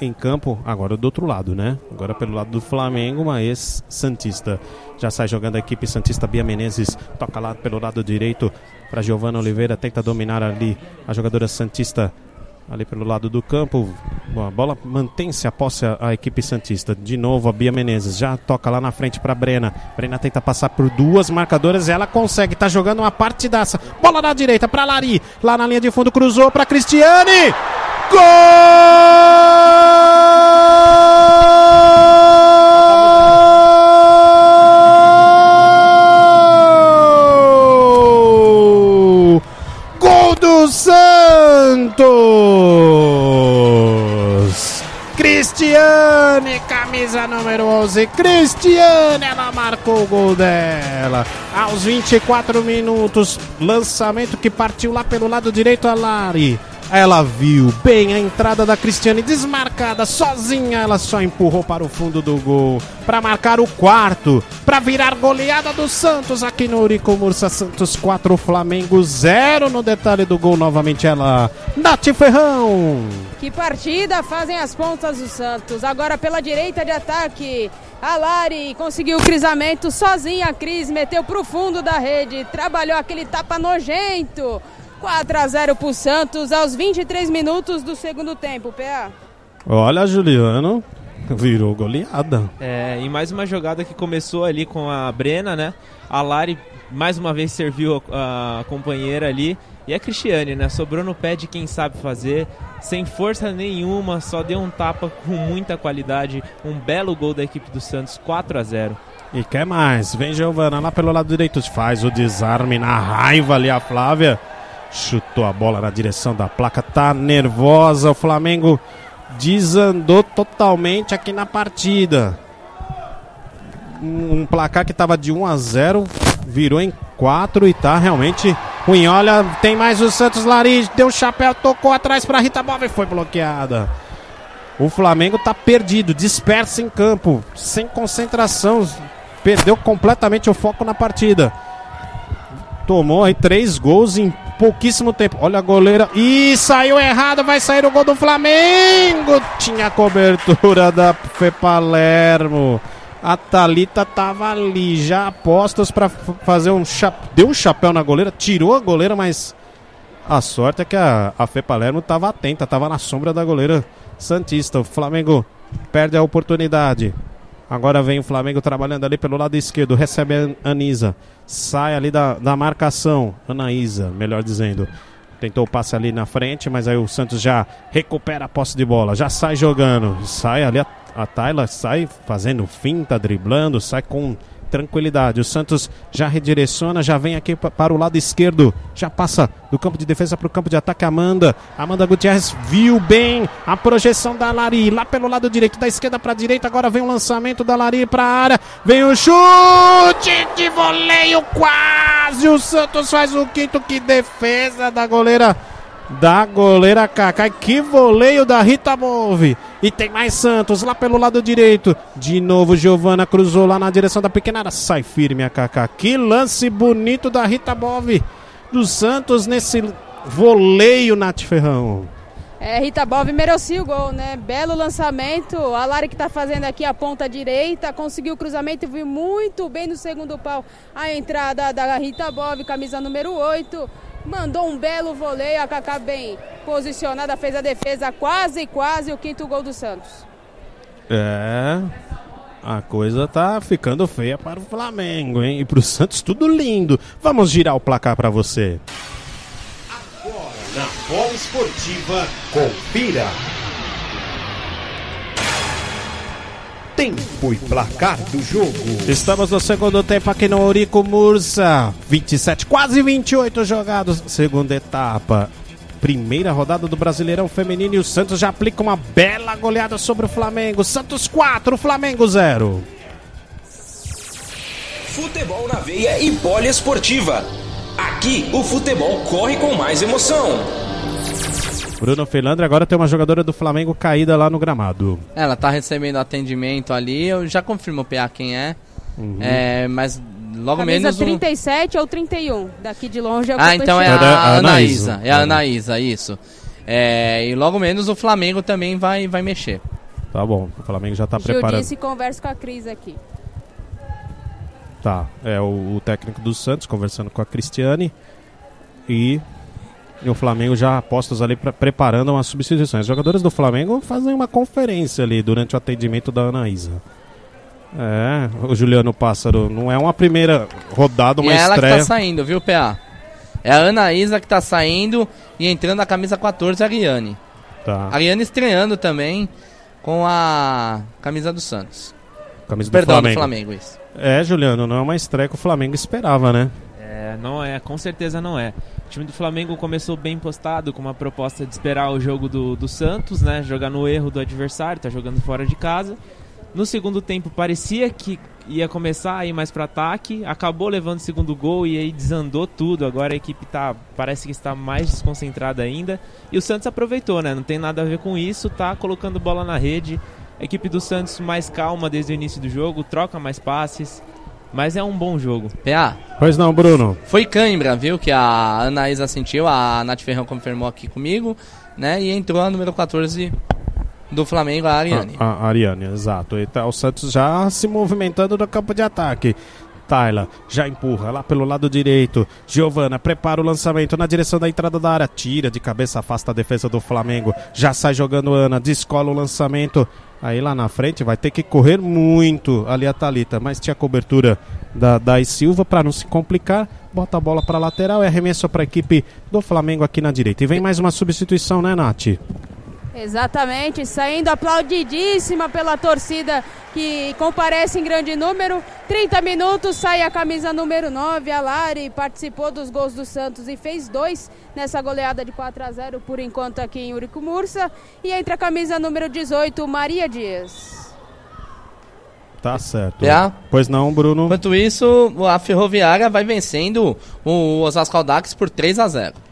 em campo, agora do outro lado, né? Agora pelo lado do Flamengo, uma ex-Santista. Já sai jogando a equipe Santista Bia Menezes, toca lá pelo lado direito para Giovana Oliveira, tenta dominar ali a jogadora Santista ali pelo lado do campo. A bola mantém-se a posse a, equipe Santista. De novo a Bia Menezes já toca lá na frente para Brena. Brena tenta passar por duas marcadoras ela consegue. Tá jogando uma partidaça. Bola na direita para Lari. Lá na linha de fundo cruzou para Cristiane. Gol! Camisa número 11. Cristiane, ela marcou o gol dela. Aos 24 minutos, lançamento que partiu lá pelo lado direito a Lari. Ela viu bem a entrada da Cristiane desmarcada, sozinha. Ela só empurrou para o fundo do gol para marcar o quarto, para virar goleada do Santos aqui no Urico Mursa. Santos 4, Flamengo 0 no detalhe do gol. Novamente ela, Nath Ferrão. Que partida fazem as pontas do Santos. Agora pela direita de ataque. A Lari conseguiu o cruzamento sozinha. A Cris meteu pro fundo da rede. Trabalhou aquele tapa nojento. 4 a 0 pro Santos aos 23 minutos do segundo tempo, PA. Olha, Juliano, virou goleada. É, e mais uma jogada que começou ali com a Brena, né? A Lari mais uma vez serviu a, a companheira ali. E a Cristiane, né? Sobrou no pé de quem sabe fazer, sem força nenhuma, só deu um tapa com muita qualidade. Um belo gol da equipe do Santos, 4 a 0 E quer mais? Vem Giovana lá pelo lado direito, faz o desarme na raiva ali a Flávia. Chutou a bola na direção da placa, tá nervosa. O Flamengo desandou totalmente aqui na partida. Um, placar que estava de 1 a 0 virou em 4 e tá realmente ruim. Olha, tem mais o Santos Lariz, deu um chapéu, tocou atrás para Rita Bob e foi bloqueada. O Flamengo tá perdido, disperso em campo, sem concentração, perdeu completamente o foco na partida. Tomou aí três gols em pouquíssimo tempo. Olha a goleira. Ih, saiu errado. Vai sair o gol do Flamengo. Tinha cobertura da Fê Palermo. A Thalita tava ali já apostas para fazer um chapéu. Deu um chapéu na goleira, tirou a goleira, mas a sorte é que a, a Fê Palermo tava atenta, tava na sombra da goleira Santista. O Flamengo perde a oportunidade. Agora vem o Flamengo trabalhando ali pelo lado esquerdo. Recebe a Anisa. Sai ali da, da marcação. Anaísa, melhor dizendo. Tentou o passe ali na frente, mas aí o Santos já recupera a posse de bola. Já sai jogando. Sai ali a, a Tayla, sai fazendo finta, driblando, sai com tranquilidade. O Santos já redireciona, já vem aqui para o lado esquerdo, já passa do campo de defesa para o campo de ataque. Amanda, Amanda Gutierrez viu bem a projeção da Lari lá pelo lado direito, da esquerda para a direita. Agora vem o lançamento da Lari para a área, vem o chute de voleio, quase o Santos faz o quinto. Que defesa da goleira da goleira Kaká. Que voleio da Rita Move. E tem mais Santos lá pelo lado direito. De novo, Giovana cruzou lá na direção da pequena área. Sai firme a Kaká. Que lance bonito da Rita Bove do Santos nesse voleio, Nath Ferrão. É, Rita Bove merecia o gol, né? Belo lançamento. A Lari que tá fazendo aqui a ponta direita, conseguiu o cruzamento e viu muito bem no segundo pau a entrada da Rita Bove, camisa número 8 mandou um belo voleio, a Kaká bem posicionada, fez a defesa, quase, quase o quinto gol do Santos. É, a coisa tá ficando feia para o Flamengo, hein? E para o Santos tudo lindo. Vamos girar o placar para você. Agora, na bola esportiva, confira. Tempo e placar do jogo. Estamos no segundo tempo aqui no Eurico Mursa. 27, quase 28 jogados. Segunda etapa. Primeira rodada do Brasileirão Feminino e o Santos já aplica uma bela goleada sobre o Flamengo. Santos 4, Flamengo 0. Futebol na veia e poliesportiva. Aqui o futebol corre com mais emoção. Bruno Felandre agora tem uma jogadora do Flamengo caída lá no gramado. Ela tá recebendo atendimento ali, eu já confirmo o PA quem é. Uhum. É, mas logo Camisa menos. um- 37 ou 31. Daqui de longe é Ah, então é enxergando. Era a a Anaísa. Anaísa. É a É. Anaísa, isso. É, e logo menos o Flamengo também vai, vai mexer. Tá bom, o Flamengo já tá Gil preparando. disse conversa com a Cris aqui. Tá, é o, o técnico do Santos conversando com a Cristiane e, e o Flamengo já apostos ali pra, preparando uma substituição. Os jogadores do Flamengo fazem uma conferência ali durante o atendimento da Anaísa. É, o Juliano Pássaro não é uma primeira rodada, uma e é ela estreia. que tá saindo, viu, PA? É a Anaísa que tá saindo e entrando a camisa 14, a Ariane. Tá, A Ariane estreando também com a camisa do Santos. camisa do Perdão, Flamengo. do Flamengo, isso. É, Juliano, não é uma estreia que o Flamengo esperava, né? É, não é, com certeza não é. O time do Flamengo começou bem postado com uma proposta de esperar o jogo do, do Santos, né? Jogar no erro do adversário, tá jogando fora de casa. No segundo tempo parecia que ia começar a ir mais para ataque, acabou levando o segundo gol e aí desandou tudo. Agora a equipe tá, parece que está mais desconcentrada ainda. E o Santos aproveitou, né? Não tem nada a ver com isso, tá colocando bola na rede. A equipe do Santos mais calma desde o início do jogo, troca mais passes, mas é um bom jogo. PA, Pois não, Bruno. foi cãibra, viu? Que a Anaísa sentiu, a Nath Ferrão confirmou aqui comigo, né? E entrou a número 14 do Flamengo, a Ariane. A, a Ariane, exato. E tá o Santos já se movimentando no campo de ataque. Tayla já empurra lá pelo lado direito. Giovana prepara o lançamento na direção da entrada da área. Tira de cabeça, afasta a defesa do Flamengo. Já sai jogando Ana, descola o lançamento. Aí lá na frente vai ter que correr muito ali a Thalita, mas tinha cobertura da Dai Silva para não se complicar. Bota a bola para lateral e arremesso para a equipe do Flamengo aqui na direita. E vem mais uma substituição, né, Nath? Exatamente, saindo aplaudidíssima pela torcida que comparece em grande número. 30 minutos, sai a camisa número 9, a Lari participou dos gols do Santos e fez dois nessa goleada de 4 a 0 por enquanto aqui em Urico Mursa. E entra a camisa número 18, Maria Dias. Tá certo. Já. Pois não, Bruno? Enquanto isso, a Ferroviária vai vencendo o Osasco Aldax por 3 a 0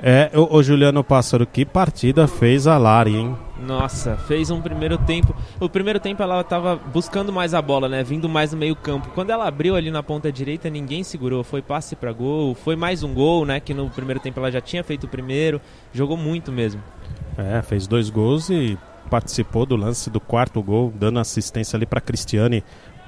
É, o, o Juliano Pássaro, que partida fez a Lari, hein? Nossa, fez um primeiro tempo. O primeiro tempo ela tava buscando mais a bola, né? Vindo mais no meio-campo. Quando ela abriu ali na ponta direita, ninguém segurou. Foi passe pra gol, foi mais um gol, né? Que no primeiro tempo ela já tinha feito o primeiro. Jogou muito mesmo. É, fez dois gols e participou do lance do quarto gol, dando assistência ali para Cristiane.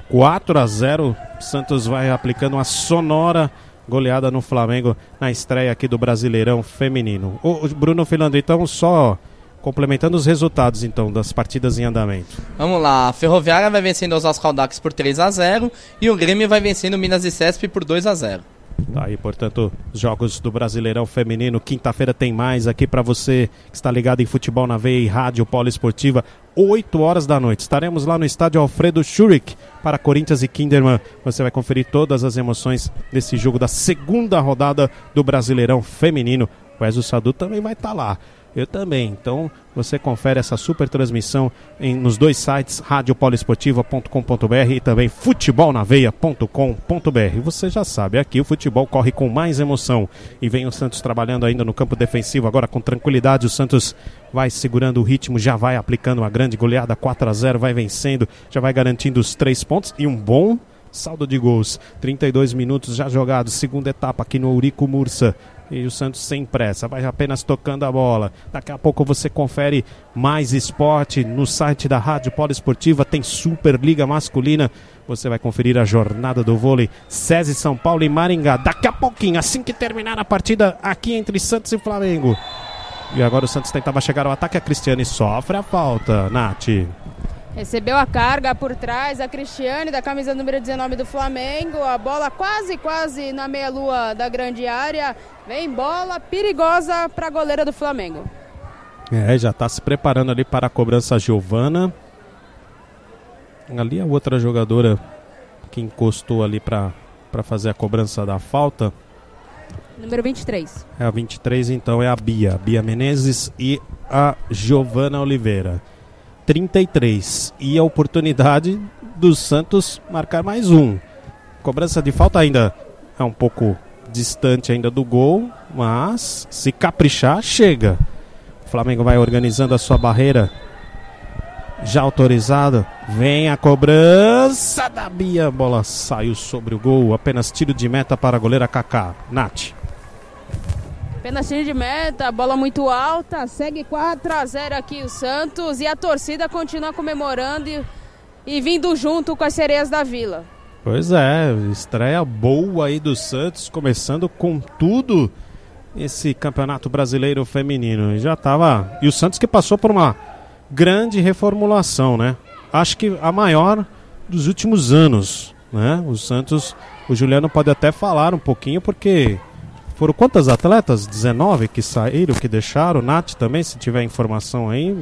4 a 0 Santos vai aplicando uma sonora goleada no Flamengo na estreia aqui do Brasileirão Feminino. O, Bruno Filando, então, só complementando os resultados então das partidas em andamento. Vamos lá, a Ferroviária vai vencendo o Osasco Aldax por 3 a 0 e o Grêmio vai vencendo o Minas e Cesp por 2 a 0 Tá aí, portanto, os jogos do Brasileirão Feminino. Quinta-feira tem mais aqui para você que está ligado em Futebol na Veia e Rádio Poliesportiva. 8 horas da noite. Estaremos lá no estádio Alfredo Schurig para Corinthians e Kinderman. Você vai conferir todas as emoções desse jogo da segunda rodada do Brasileirão Feminino. O Ezio Sadu também vai estar lá. Eu também. Então você confere essa super transmissão em, nos dois sites, radiopoliesportiva.com.br e também futebolnaveia.com.br. Você já sabe, aqui o futebol corre com mais emoção. E vem o Santos trabalhando ainda no campo defensivo, agora com tranquilidade. O Santos vai segurando o ritmo, já vai aplicando uma grande goleada 4 a 0 vai vencendo, já vai garantindo os três pontos e um bom saldo de gols. 32 minutos já jogados, segunda etapa aqui no Eurico Mursa. E o Santos sem pressa, vai apenas tocando a bola. Daqui a pouco você confere mais esporte no site da Rádio Poliesportiva. Tem Superliga Masculina. Você vai conferir a jornada do vôlei SESI São Paulo e Maringá. Daqui a pouquinho, assim que terminar a partida aqui entre Santos e Flamengo. E agora o Santos tentava chegar ao ataque. A Cristiane sofre a falta. Nath. Recebeu a carga por trás a Cristiane, da camisa número 19 do Flamengo. A bola quase, quase na meia-lua da grande área. Vem bola perigosa para a goleira do Flamengo. É, já está se preparando ali para a cobrança a Giovana. Ali a outra jogadora que encostou ali para fazer a cobrança da falta. Número 23. É a 23, então é a Bia. Bia Menezes e a Giovana Oliveira. 33. E a oportunidade do Santos marcar mais um. Cobrança de falta ainda é um pouco distante ainda do gol, mas se caprichar, chega. O Flamengo vai organizando a sua barreira. Já autorizada, vem a cobrança da Bia. A bola saiu sobre o gol. Apenas tiro de meta para a goleira Kaká. Nath. Pedacinho de meta, bola muito alta, segue 4 a 0 aqui o Santos e a torcida continua comemorando e, e vindo junto com as sereias da Vila. Pois é, estreia boa aí do Santos, começando com tudo esse Campeonato Brasileiro Feminino. Já tava. E o Santos que passou por uma grande reformulação, né? Acho que a maior dos últimos anos, né? O Santos, o Juliano pode até falar um pouquinho porque foram quantas atletas? 19 que saíram, que deixaram? Nath também, se tiver informação aí.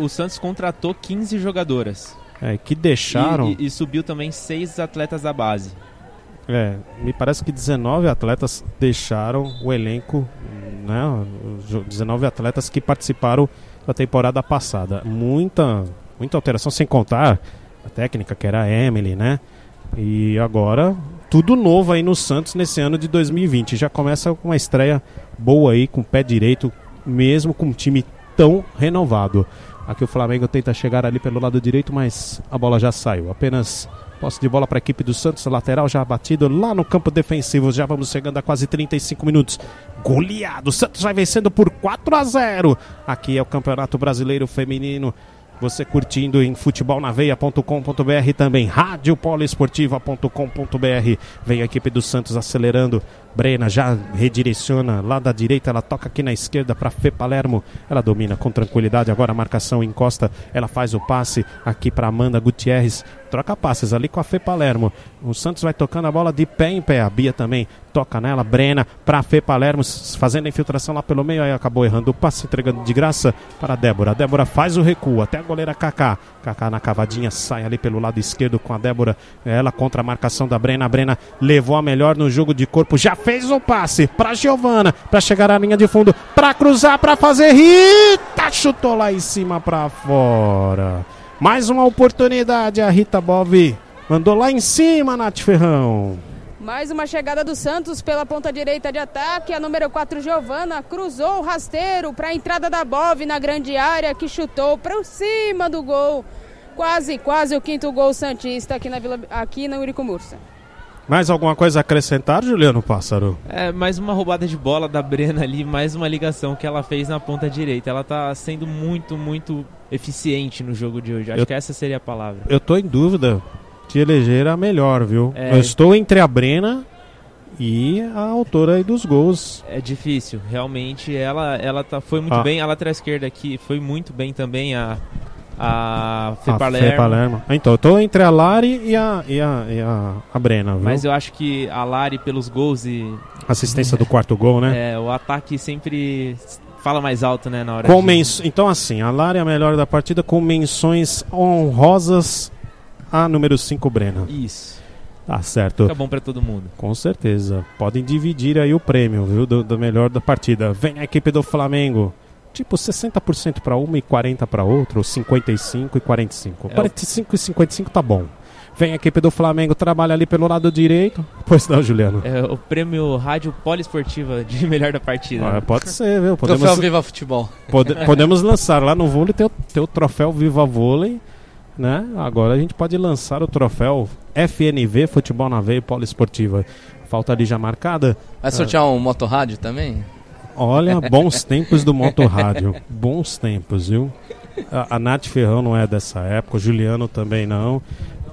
O Santos contratou 15 jogadoras. É, que deixaram. E, e, e subiu também seis atletas da base. É, me parece que 19 atletas deixaram o elenco, né? 19 atletas que participaram da temporada passada. Muita, muita alteração, sem contar a técnica que era a Emily, né? E agora tudo novo aí no Santos nesse ano de 2020. Já começa com uma estreia boa aí, com o pé direito, mesmo com um time tão renovado. Aqui o Flamengo tenta chegar ali pelo lado direito, mas a bola já saiu. Apenas posse de bola para a equipe do Santos, lateral já batido lá no campo defensivo. Já vamos chegando a quase 35 minutos. Goleado, Santos vai vencendo por 4 a 0. Aqui é o Campeonato Brasileiro Feminino. Você curtindo em futebolnaveia.com.br também radiopoliesportiva.com.br. Vem a equipe do Santos acelerando. Brena já redireciona lá da direita, ela toca aqui na esquerda para Fê Palermo. Ela domina com tranquilidade. Agora a marcação encosta, ela faz o passe aqui para Amanda Gutierrez. Troca passes ali com a Fê Palermo. O Santos vai tocando a bola de pé em pé. A Bia também toca nela. Brena para Fê Palermo, fazendo a infiltração lá pelo meio. Aí acabou errando o passe, entregando de graça para a Débora. A Débora faz o recuo até a goleira Kaká. Kaká na cavadinha sai ali pelo lado esquerdo com a Débora. Ela contra a marcação da Brena. A Brena levou a melhor no jogo de corpo. Já fez o passe para Giovana para chegar à linha de fundo, para cruzar, para fazer. Rita chutou lá em cima para fora. Mais uma oportunidade, a Rita Bove mandou lá em cima, Nath Ferrão. Mais uma chegada do Santos pela ponta direita de ataque. A número 4, Giovana, cruzou o rasteiro para a entrada da Bove na grande área, que chutou para cima do gol. Quase, quase o quinto gol Santista aqui na, Vila, aqui na Urico Mursa. Mais alguma coisa a acrescentar, Juliano Pássaro? É, mais uma roubada de bola da Brena ali, mais uma ligação que ela fez na ponta direita. Ela tá sendo muito, muito eficiente no jogo de hoje. Acho Eu- que essa seria a palavra. Eu tô em dúvida de eleger a melhor, viu? É. Eu estou entre a Brena e a autora aí dos gols. É difícil, realmente ela ela tá, foi muito Ah. bem, a lateral esquerda aqui foi muito bem também a a Fê A Palermo. Fê Palermo. Então, eu tô entre a Lari e a, e a, e a, a Brena, viu? Mas eu acho que a Lari pelos gols e Assistência do quarto gol, né? é, o ataque sempre fala mais alto, né, na hora Com de... Então, assim, a Lari é a melhor da partida com menções honrosas a número 5, Brena. Isso. Tá certo. Fica bom pra todo mundo. Com certeza. Podem dividir aí o prêmio, viu? Do, do melhor da partida. Vem a equipe do Flamengo. Tipo 60% para uma e 40 para outra, ou 55 e 45. É o- 45 e 55 tá bom. Vem a equipe do Flamengo, trabalha ali pelo lado direito. Pois não, Juliano. É o prêmio Rádio Poliesportiva de melhor da partida. Ah, pode ser, viu? Troféu Podemos, Viva Futebol. pode- podemos lançar lá no vôlei, tem o, tem o troféu Viva Vôlei, né? Agora a gente pode lançar o troféu FNV Futebol na Veia Poliesportiva. Falta ali já marcada. Vai sortear um motorrádio também? Olha, bons tempos do motorrádio. Bons tempos, viu? A, a Nath Ferrão não é dessa época, o Juliano também não.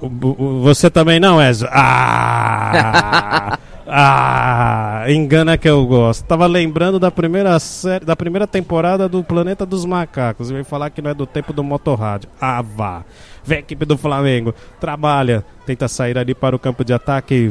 O- o- você também não, Ezio? Ah! Ah! Engana que eu gosto. Tava lembrando da primeira série, da primeira temporada do Planeta dos Macacos. E veio falar que não é do tempo do motorrádio. Ah, vá. Vem equipe do Flamengo, trabalha, tenta sair ali para o campo de ataque,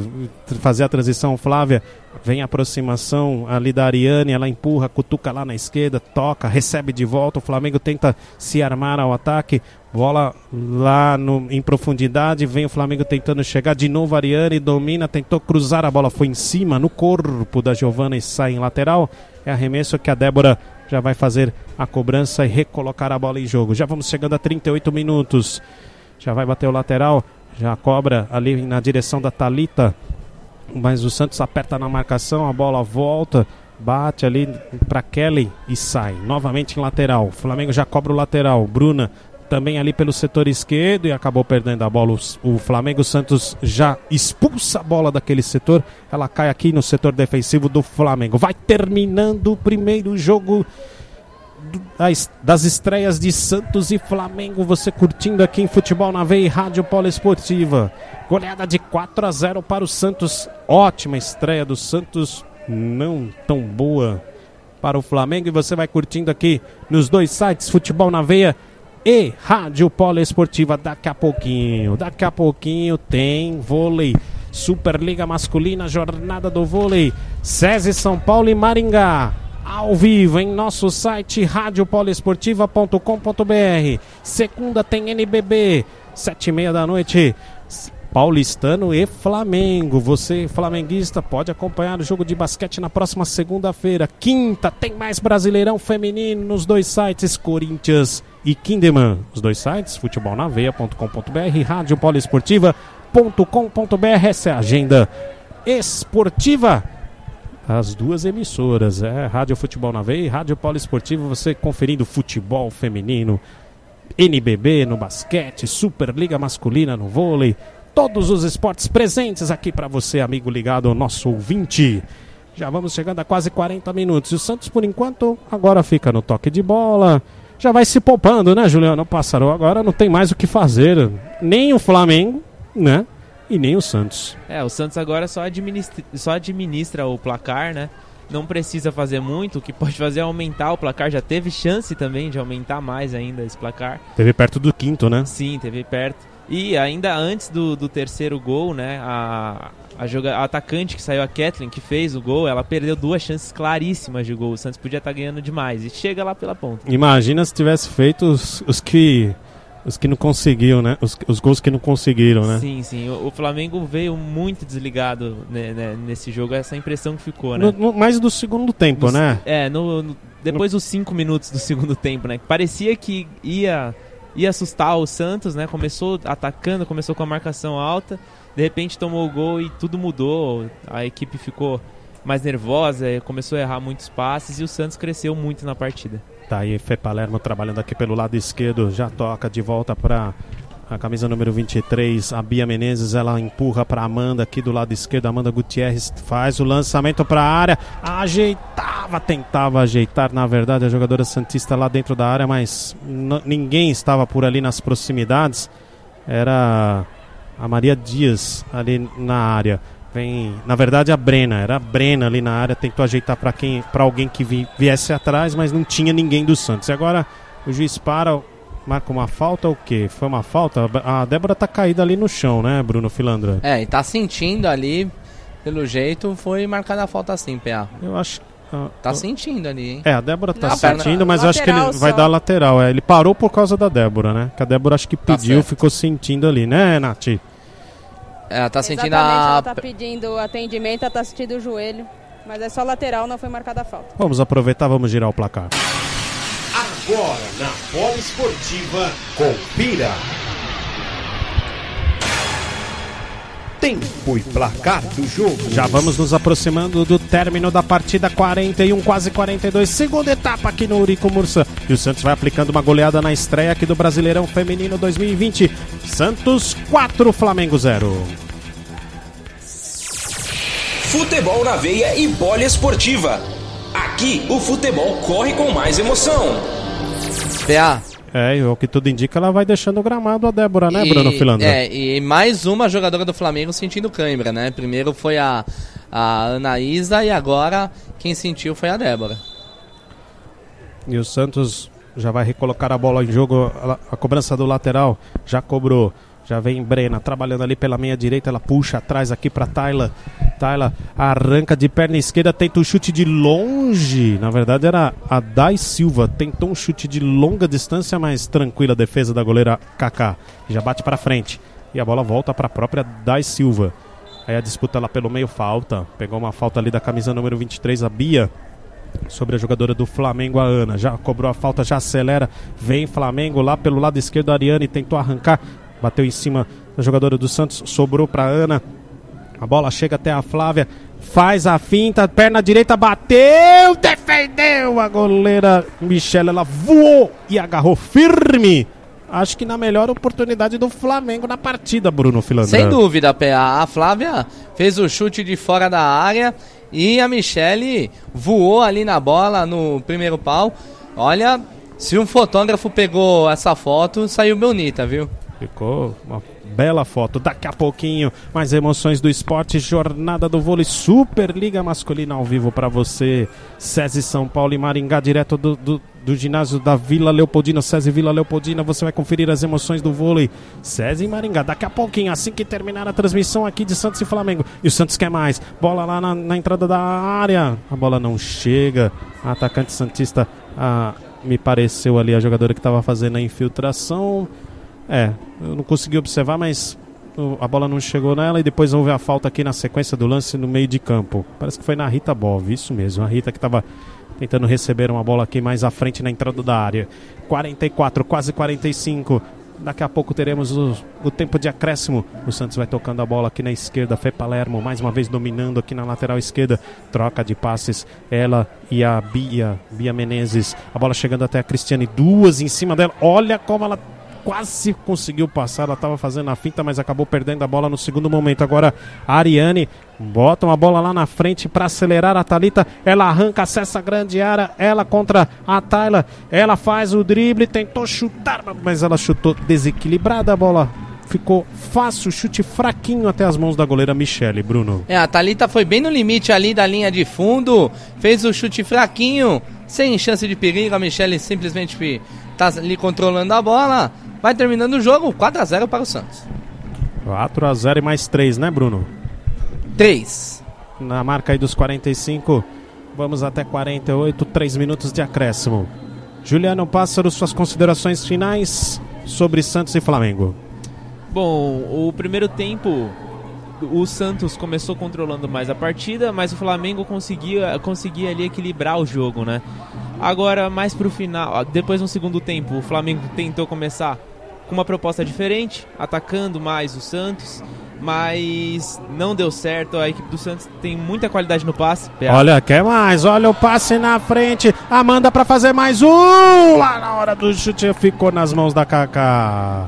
fazer a transição, Flávia. Vem a aproximação ali da Ariane, ela empurra, cutuca lá na esquerda, toca, recebe de volta. O Flamengo tenta se armar ao ataque, bola lá no, em profundidade. Vem o Flamengo tentando chegar de novo. A Ariane domina, tentou cruzar, a bola foi em cima, no corpo da Giovana e sai em lateral. É arremesso que a Débora já vai fazer a cobrança e recolocar a bola em jogo. Já vamos chegando a 38 minutos. Já vai bater o lateral, já cobra ali na direção da Talita. Mas o Santos aperta na marcação, a bola volta, bate ali para Kelly e sai. Novamente em lateral. O Flamengo já cobra o lateral. Bruna também ali pelo setor esquerdo e acabou perdendo a bola. O, Flamengo Santos já expulsa a bola daquele setor. Ela cai aqui no setor defensivo do Flamengo. Vai terminando o primeiro jogo das estreias de Santos e Flamengo. Você curtindo aqui em Futebol na Veia e Rádio Poliesportiva. Goleada de 4 a 0 para o Santos. Ótima estreia do Santos. Não tão boa para o Flamengo. E você vai curtindo aqui nos dois sites Futebol na Veia e Rádio Poliesportiva. Daqui a pouquinho, daqui a pouquinho tem vôlei. Superliga Masculina, Jornada do Vôlei. SESI São Paulo e Maringá. Ao vivo em nosso site radiopoliesportiva.com.br. Segunda tem NBB, sete e meia da noite. Paulistano e Flamengo. Você, flamenguista, pode acompanhar o jogo de basquete na próxima segunda-feira. Quinta, tem mais Brasileirão Feminino nos dois sites, Corinthians e Kindeman. Os dois sites, futebolnaveia.com.br, radiopoliesportiva.com.br. Essa é a agenda esportiva. As duas emissoras, é Rádio Futebol na Veia e Rádio Poliesportiva, você conferindo futebol feminino, NBB no basquete, Superliga Masculina no vôlei, todos os esportes presentes aqui para você, amigo ligado, nosso ouvinte. Já vamos chegando a quase 40 minutos. E o Santos, por enquanto, agora fica no toque de bola. Já vai se poupando, né, Juliano? O Passarou agora não tem mais o que fazer. Nem o Flamengo, né? E nem o Santos. É, o Santos agora só administra, só administra o placar, né? Não precisa fazer muito, o que pode fazer é aumentar o placar. Já teve chance também de aumentar mais ainda esse placar. Teve perto do quinto, né? Sim, teve perto. E ainda antes do, do terceiro gol, né? A, a, joga, a atacante que saiu, a Kathleen, que fez o gol, ela perdeu duas chances claríssimas de gol. O Santos podia estar ganhando demais. E chega lá pela ponta. Imagina se tivesse feito os, os que. Os que não conseguiam, né? Os, os gols que não conseguiram, né? Sim, sim. O, o Flamengo veio muito desligado né, né, nesse jogo. Essa impressão que ficou, né? No, no- mais do segundo tempo, No- né? É, no, no- depois dos cinco minutos do segundo tempo, né? Parecia que ia, ia assustar o Santos, né? Começou atacando, começou com a marcação alta, de repente tomou o gol e tudo mudou. A equipe ficou mais nervosa, começou a errar muitos passes e o Santos cresceu muito na partida. Tá aí Fê Palermo trabalhando aqui pelo lado esquerdo, já toca de volta para a camisa número 23, a Bia Menezes, ela empurra para Amanda aqui do lado esquerdo, Amanda Gutierrez faz o lançamento para a área, ajeitava, tentava ajeitar, na verdade a jogadora santista lá dentro da área, mas ninguém estava por ali nas proximidades. Era a Maria Dias ali na área. Vem, na verdade a Brena, era a Brena ali na área, tentou ajeitar para quem, para alguém que vi- viesse atrás, mas não tinha ninguém do Santos. E agora o juiz para, marca uma falta ou o quê? Foi uma falta? A Débora tá caída ali no chão, né, Bruno Filandra? É, e tá sentindo ali, pelo jeito, foi marcada a falta sim, PA. Eu acho ah, Tá ah, sentindo ali, hein? É, a Débora tá perna- sentindo, mas eu acho que ele vai só. dar lateral. É, ele parou por causa da Débora, né? Que a Débora acho que Tá pediu, certo. ficou sentindo ali, né, Nath? Ela tá sentindo Exatamente, a. ela tá pedindo atendimento, ela tá sentindo o joelho. Mas é só lateral, não foi marcada a falta. Vamos aproveitar, vamos girar o placar. Agora na Poliesportiva, confira. Tempo e placar do jogo. Já vamos nos aproximando do término da partida 41, quase 42, segunda etapa aqui no Urico Mursa. E o Santos vai aplicando uma goleada na estreia aqui do Brasileirão Feminino 2020. Santos 4, Flamengo 0. Futebol na veia e poliesportiva. Aqui o futebol corre com mais emoção. PA. É, e o que tudo indica, ela vai deixando o gramado a Débora, né, E- Bruno Filandra? É, e mais uma jogadora do Flamengo sentindo cãibra, né? Primeiro foi a, a Anaísa e agora quem sentiu foi a Débora. E o Santos já vai recolocar a bola em jogo. A, a cobrança do lateral já cobrou. Já vem Brena trabalhando ali pela meia direita. Ela puxa atrás aqui para Tayla. Tayla arranca de perna esquerda. Tenta um chute de longe. Na verdade era a Dai Silva. Tentou um chute de longa distância, mas tranquila a defesa da goleira Kaká. Já bate para frente. E a bola volta para a própria Dai Silva. Aí a disputa lá pelo meio falta. Pegou uma falta ali da camisa número 23, a Bia sobre a jogadora do Flamengo, a Ana. Já cobrou a falta, já acelera. Vem Flamengo lá pelo lado esquerdo, a Ariane tentou arrancar. Bateu em cima da jogadora do Santos, sobrou para Ana. A bola chega até a Flávia. Faz a finta, perna direita, bateu, defendeu a goleira Michelle. Ela voou e agarrou firme acho que na melhor oportunidade do Flamengo na partida, Bruno Filandrão. Sem dúvida, PA. A Flávia fez o chute de fora da área e a Michele voou ali na bola no primeiro pau. Olha, se um fotógrafo pegou essa foto, saiu bonita, viu? Ficou uma bela foto. Daqui a pouquinho, mais emoções do esporte, jornada do vôlei, Superliga Masculina ao vivo para você. SESI São Paulo e Maringá, direto do, do, do ginásio da Vila Leopoldina, SESI Vila Leopoldina. Você vai conferir as emoções do vôlei. SESI e Maringá, daqui a pouquinho, assim que terminar a transmissão aqui de Santos e Flamengo. E o Santos quer mais. Bola lá na, na entrada da área. A bola não chega. Atacante Santista. A, me pareceu ali a jogadora que estava fazendo a infiltração. É, eu não consegui observar, mas a bola não chegou nela e depois houve a falta aqui na sequência do lance no meio de campo. Parece que foi na Rita Bov, isso mesmo. A Rita que estava tentando receber uma bola aqui mais à frente na entrada da área. 44, quase 45. Daqui a pouco teremos o, o tempo de acréscimo. O Santos vai tocando a bola aqui na esquerda. Fê Palermo mais uma vez dominando aqui na lateral esquerda. Troca de passes. Ela e a Bia, Bia Menezes. A bola chegando até a Cristiane. Duas em cima dela. Olha como ela quase conseguiu passar, ela estava fazendo a finta, mas acabou perdendo a bola no segundo momento. Agora a Ariane bota uma bola lá na frente para acelerar a Talita. Ela arranca, acessa a grande área, ela contra a Tayla. Ela faz o drible, tentou chutar, mas ela chutou desequilibrada a bola. Ficou fácil, chute fraquinho até as mãos da goleira Michele, Bruno. É, a Thalita foi bem no limite ali da linha de fundo, fez o chute fraquinho, sem chance de perigo. A Michele simplesmente tá ali controlando a bola. Vai terminando o jogo, 4 a 0 para o Santos. 4 a 0 e mais 3, né, Bruno? 3. Na marca aí dos 45, vamos até 48, 3 minutos de acréscimo. Juliano Pássaro, suas considerações finais sobre Santos e Flamengo. Bom, o primeiro tempo o Santos começou controlando mais a partida, mas o Flamengo conseguia, conseguia ali equilibrar o jogo, né? Agora, mais pro final, depois no segundo tempo, o Flamengo tentou começar com uma proposta diferente, atacando mais o Santos, mas não deu certo. A equipe do Santos tem muita qualidade no passe. PA. Olha, quer mais? Olha o passe na frente. Amanda para fazer mais um. Lá na hora do chute ficou nas mãos da Kaká.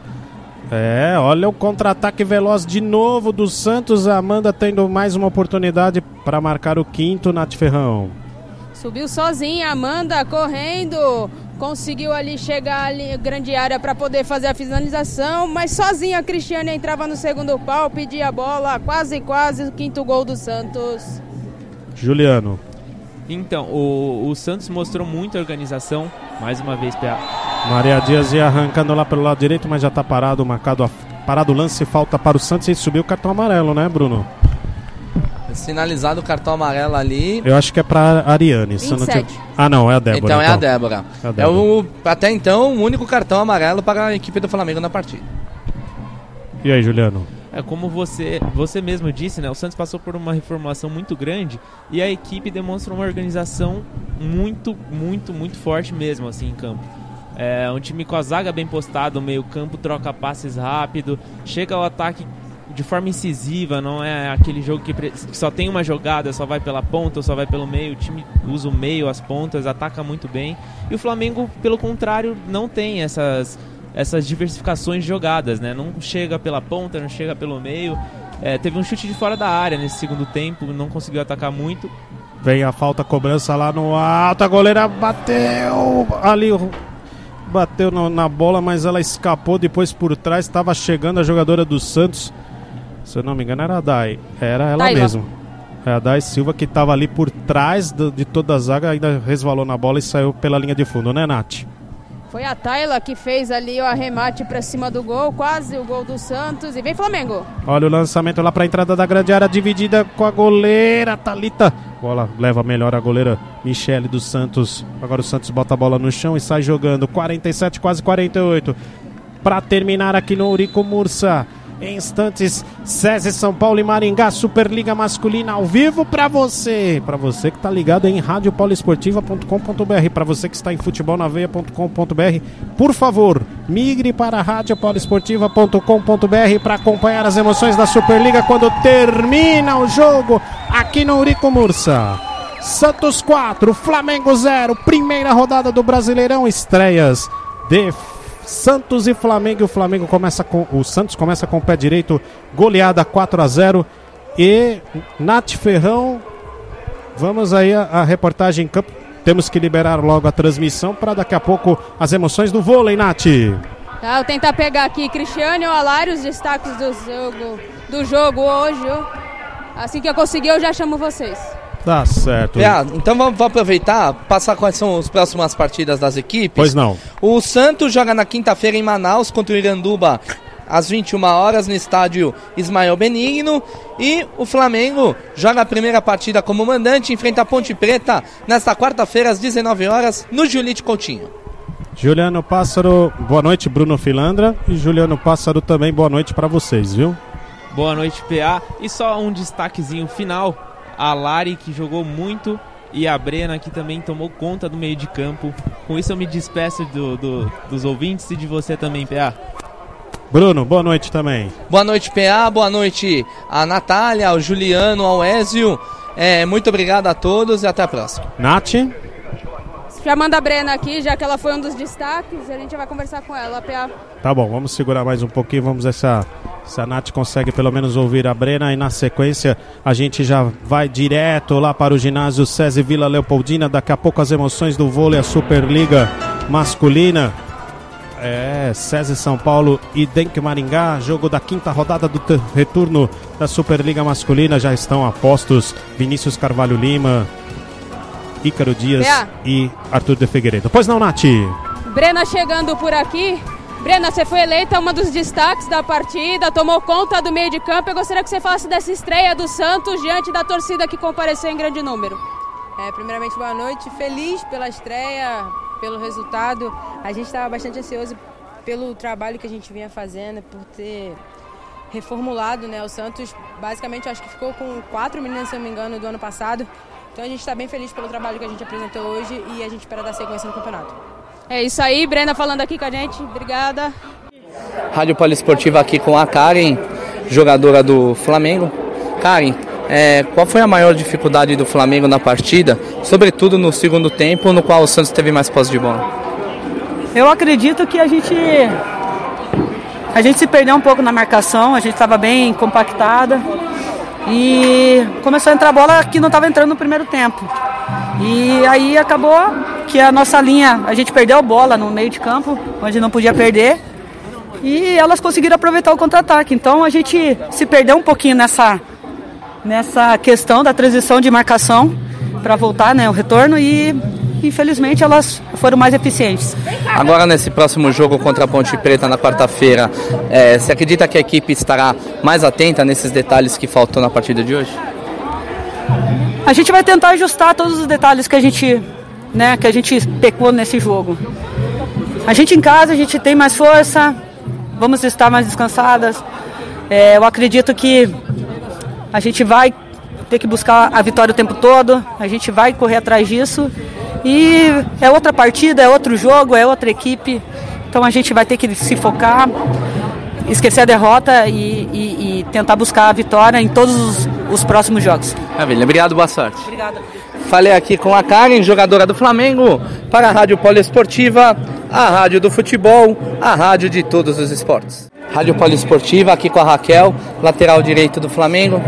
É, olha o contra-ataque veloz de novo do Santos. Amanda tendo mais uma oportunidade para marcar o quinto, Nath Ferrão. Subiu sozinha, Amanda correndo. Conseguiu ali chegar ali grande área para poder fazer a finalização, mas sozinha a Cristiane entrava no segundo pau, pedia a bola, quase quase o quinto gol do Santos. Juliano. Então, o, o Santos mostrou muita organização, mais uma vez, PA. Maria Dias ia arrancando lá pelo lado direito, mas já tá parado, marcado, a, parado o lance, falta para o Santos e subiu o cartão amarelo, né, Bruno? Sinalizado o cartão amarelo ali. Eu acho que é pra Ariane. se eu não 27. tiver- Ah, não, é a Débora. Então é a Débora. É a É Débora. o, até então o único cartão amarelo para a equipe do Flamengo na partida. E aí, Juliano? É como você, você mesmo disse, né? O Santos passou por uma reformulação muito grande e a equipe demonstra uma organização muito, muito, muito forte mesmo assim em campo. É um time com a zaga bem postada, o meio-campo troca passes rápido, chega ao ataque de forma incisiva, não é aquele jogo que, só tem uma jogada, só vai pela ponta ou só vai pelo meio. O time usa o meio, as pontas, ataca muito bem. E o Flamengo, pelo contrário, não tem essas essas diversificações de jogadas, né? Não chega pela ponta, não chega pelo meio. É, teve um chute de fora da área nesse segundo tempo, não conseguiu atacar muito. Vem a falta, cobrança lá no alto. A goleira bateu ali. Bateu na bola, mas ela escapou depois por trás. Estava chegando a jogadora do Santos. Se eu não me engano, era a Dai. Era ela Dai mesmo. É a Dai Silva que estava ali por trás do- de toda a zaga. Ainda resvalou na bola e saiu pela linha de fundo, né, Nath? Foi a Tayla que fez ali o arremate para cima do gol, quase o gol do Santos. E vem Flamengo. Olha o lançamento lá para a entrada da grande área, dividida com a goleira Talita. Bola leva melhor a goleira Michele dos Santos. Agora o Santos bota a bola no chão e sai jogando. 47, quase 48. Para terminar aqui no Urico Mursa. Em instantes, SESI São Paulo e Maringá, Superliga Masculina ao vivo para você. Para você que está ligado em radiopoliesportiva.com.br. Para você que está em futebolnaveia.com.br. Por favor, migre para radiopoliesportiva.com.br para acompanhar as emoções da Superliga quando termina o jogo aqui no Urico Mursa. Santos 4, Flamengo 0, primeira rodada do Brasileirão, estreias de Santos e Flamengo. O Flamengo começa com o Santos começa com o pé direito, goleada 4 a 0 e Nath Ferrão. Vamos aí a, a reportagem em campo. Temos que liberar logo a transmissão para daqui a pouco as emoções do vôlei, Nath. Tá, vou tentar pegar aqui Cristiano e Alário, os destaques do jogo, do jogo hoje. Assim que eu conseguir, eu já chamo vocês. Tá certo. PA, então vamos, vamos aproveitar, passar quais são as próximas partidas das equipes. Pois não. O Santos joga na quinta-feira em Manaus contra o Iranduba às 21 horas no estádio Ismael Benigno. E o Flamengo joga a primeira partida como mandante, enfrenta a Ponte Preta nesta quarta-feira às 19 horas no Julite Coutinho. Juliano Pássaro, boa noite, Bruno Filandra. E Juliano Pássaro também, boa noite para vocês, viu? Boa noite, PA. E só um destaquezinho final: a Lari, que jogou muito, e a Brena, que também tomou conta do meio de campo. Com isso, eu me despeço do- do- dos ouvintes e de você também, PA. Bruno, boa noite também. Boa noite, PA. Boa noite a Natália, ao Juliano, ao Ézio. É, muito obrigado a todos e até a próxima. Nath, Chamando a Brena aqui, já que ela foi um dos destaques, a gente vai conversar com ela. PA. tá bom, vamos segurar mais um pouquinho, vamos ver se a, Nath consegue pelo menos ouvir a Brena e na sequência a gente já vai direto lá para o ginásio César Vila Leopoldina, daqui a pouco as emoções do vôlei, a Superliga masculina. É, César São Paulo e Denk Maringá, jogo da quinta rodada do retorno da Superliga Masculina, já estão a postos Vinícius Carvalho Lima, Ícaro Dias Bea. e Arthur de Figueiredo. Pois não, Nath? Brena chegando por aqui. Brena, você foi eleita uma dos destaques da partida, tomou conta do meio de campo. Eu gostaria que você falasse dessa estreia do Santos diante da torcida que compareceu em grande número. É, primeiramente, boa noite. Feliz pela estreia, pelo resultado. A gente estava bastante ansioso pelo trabalho que a gente vinha fazendo, por ter reformulado né, o Santos. Basicamente, acho que ficou com quatro meninas, se não me engano, do ano passado. Então a gente está bem feliz pelo trabalho que a gente apresentou hoje e a gente espera dar sequência no campeonato. É isso aí, Brena falando aqui com a gente. Obrigada. Rádio Poliesportiva aqui com a Karen, jogadora do Flamengo. Karen, é, qual foi a maior dificuldade do Flamengo na partida, sobretudo no segundo tempo, no qual o Santos teve mais posse de bola? Eu acredito que a gente a gente se perdeu um pouco na marcação, a gente estava bem compactada e começou a entrar bola que não estava entrando no primeiro tempo. E aí acabou que a nossa linha, a gente perdeu a bola no meio de campo, onde não podia perder. E elas conseguiram aproveitar o contra-ataque. Então a gente se perdeu um pouquinho nessa nessa questão da transição de marcação para voltar, né, o retorno e infelizmente elas foram mais eficientes. Agora, nesse próximo jogo contra a Ponte Preta na quarta-feira, é, você acredita que a equipe estará mais atenta nesses detalhes que faltou na partida de hoje? A gente vai tentar ajustar todos os detalhes que a gente, né, que a gente pecou nesse jogo. A gente em casa, a gente tem mais força, vamos estar mais descansadas. É, eu acredito que a gente vai ter que buscar a vitória o tempo todo, a gente vai correr atrás disso. E é outra partida, é outro jogo, é outra equipe. Então a gente vai ter que se focar, esquecer a derrota e, e- e tentar buscar a vitória em todos os, os próximos jogos. Maravilha, obrigado, boa sorte. Obrigada. Falei aqui com a Karen, jogadora do Flamengo, para a Rádio Poliesportiva, a rádio do futebol, a rádio de todos os esportes. Rádio Poliesportiva, aqui com a Raquel, lateral direito do Flamengo.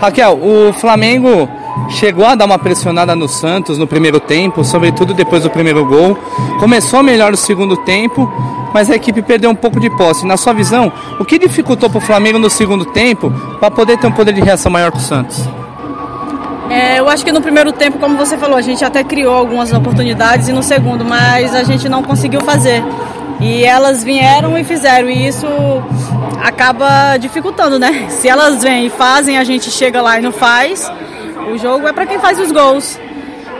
Raquel, o Flamengo chegou a dar uma pressionada no Santos no primeiro tempo, sobretudo depois do primeiro gol. Começou melhor no segundo tempo, mas a equipe perdeu um pouco de posse. Na sua visão, o que dificultou para o Flamengo no segundo tempo para poder ter um poder de reação maior que o Santos? É, eu acho que no primeiro tempo, como você falou, a gente até criou algumas oportunidades e no segundo, mas a gente não conseguiu fazer. E elas vieram e fizeram, e isso acaba dificultando, né? Se elas vêm e fazem, a gente chega lá e não faz. O jogo é para quem faz os gols.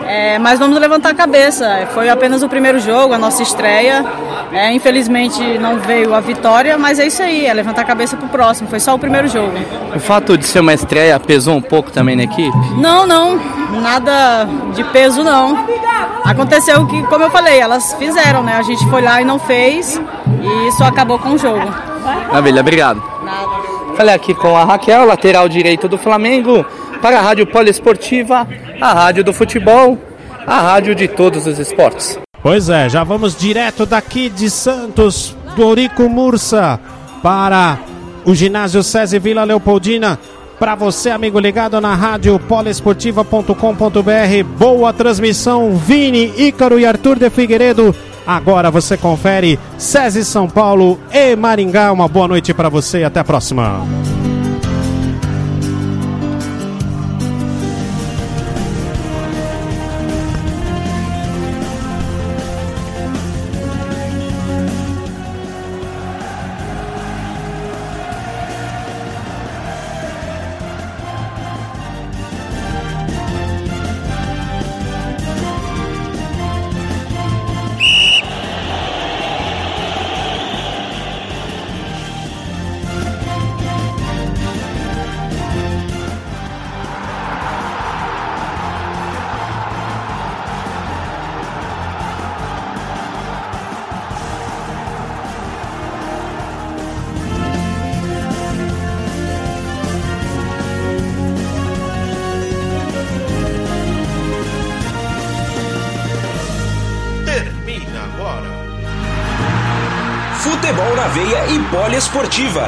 É, mas vamos levantar a cabeça. Foi apenas o primeiro jogo, a nossa estreia. É, infelizmente não veio a vitória, mas é isso aí, é levantar a cabeça pro próximo. Foi só o primeiro jogo. O fato de ser uma estreia pesou um pouco também na equipe? Não, não, nada de peso não. Aconteceu que, como eu falei, elas fizeram, né? A gente foi lá e não fez, e isso acabou com o jogo. Maravilha, obrigado. Falei aqui com a Raquel, lateral direito do Flamengo, para a Rádio Poliesportiva, a rádio do futebol, a rádio de todos os esportes. Pois é, já vamos direto daqui de Santos do Ourico Mursa para o ginásio César Vila Leopoldina. Para você, amigo ligado na rádio poliesportiva.com.br. Boa transmissão, Vini, Ícaro e Arthur de Figueiredo. Agora você confere SESI São Paulo e Maringá. Uma boa noite para você e até a próxima. Termina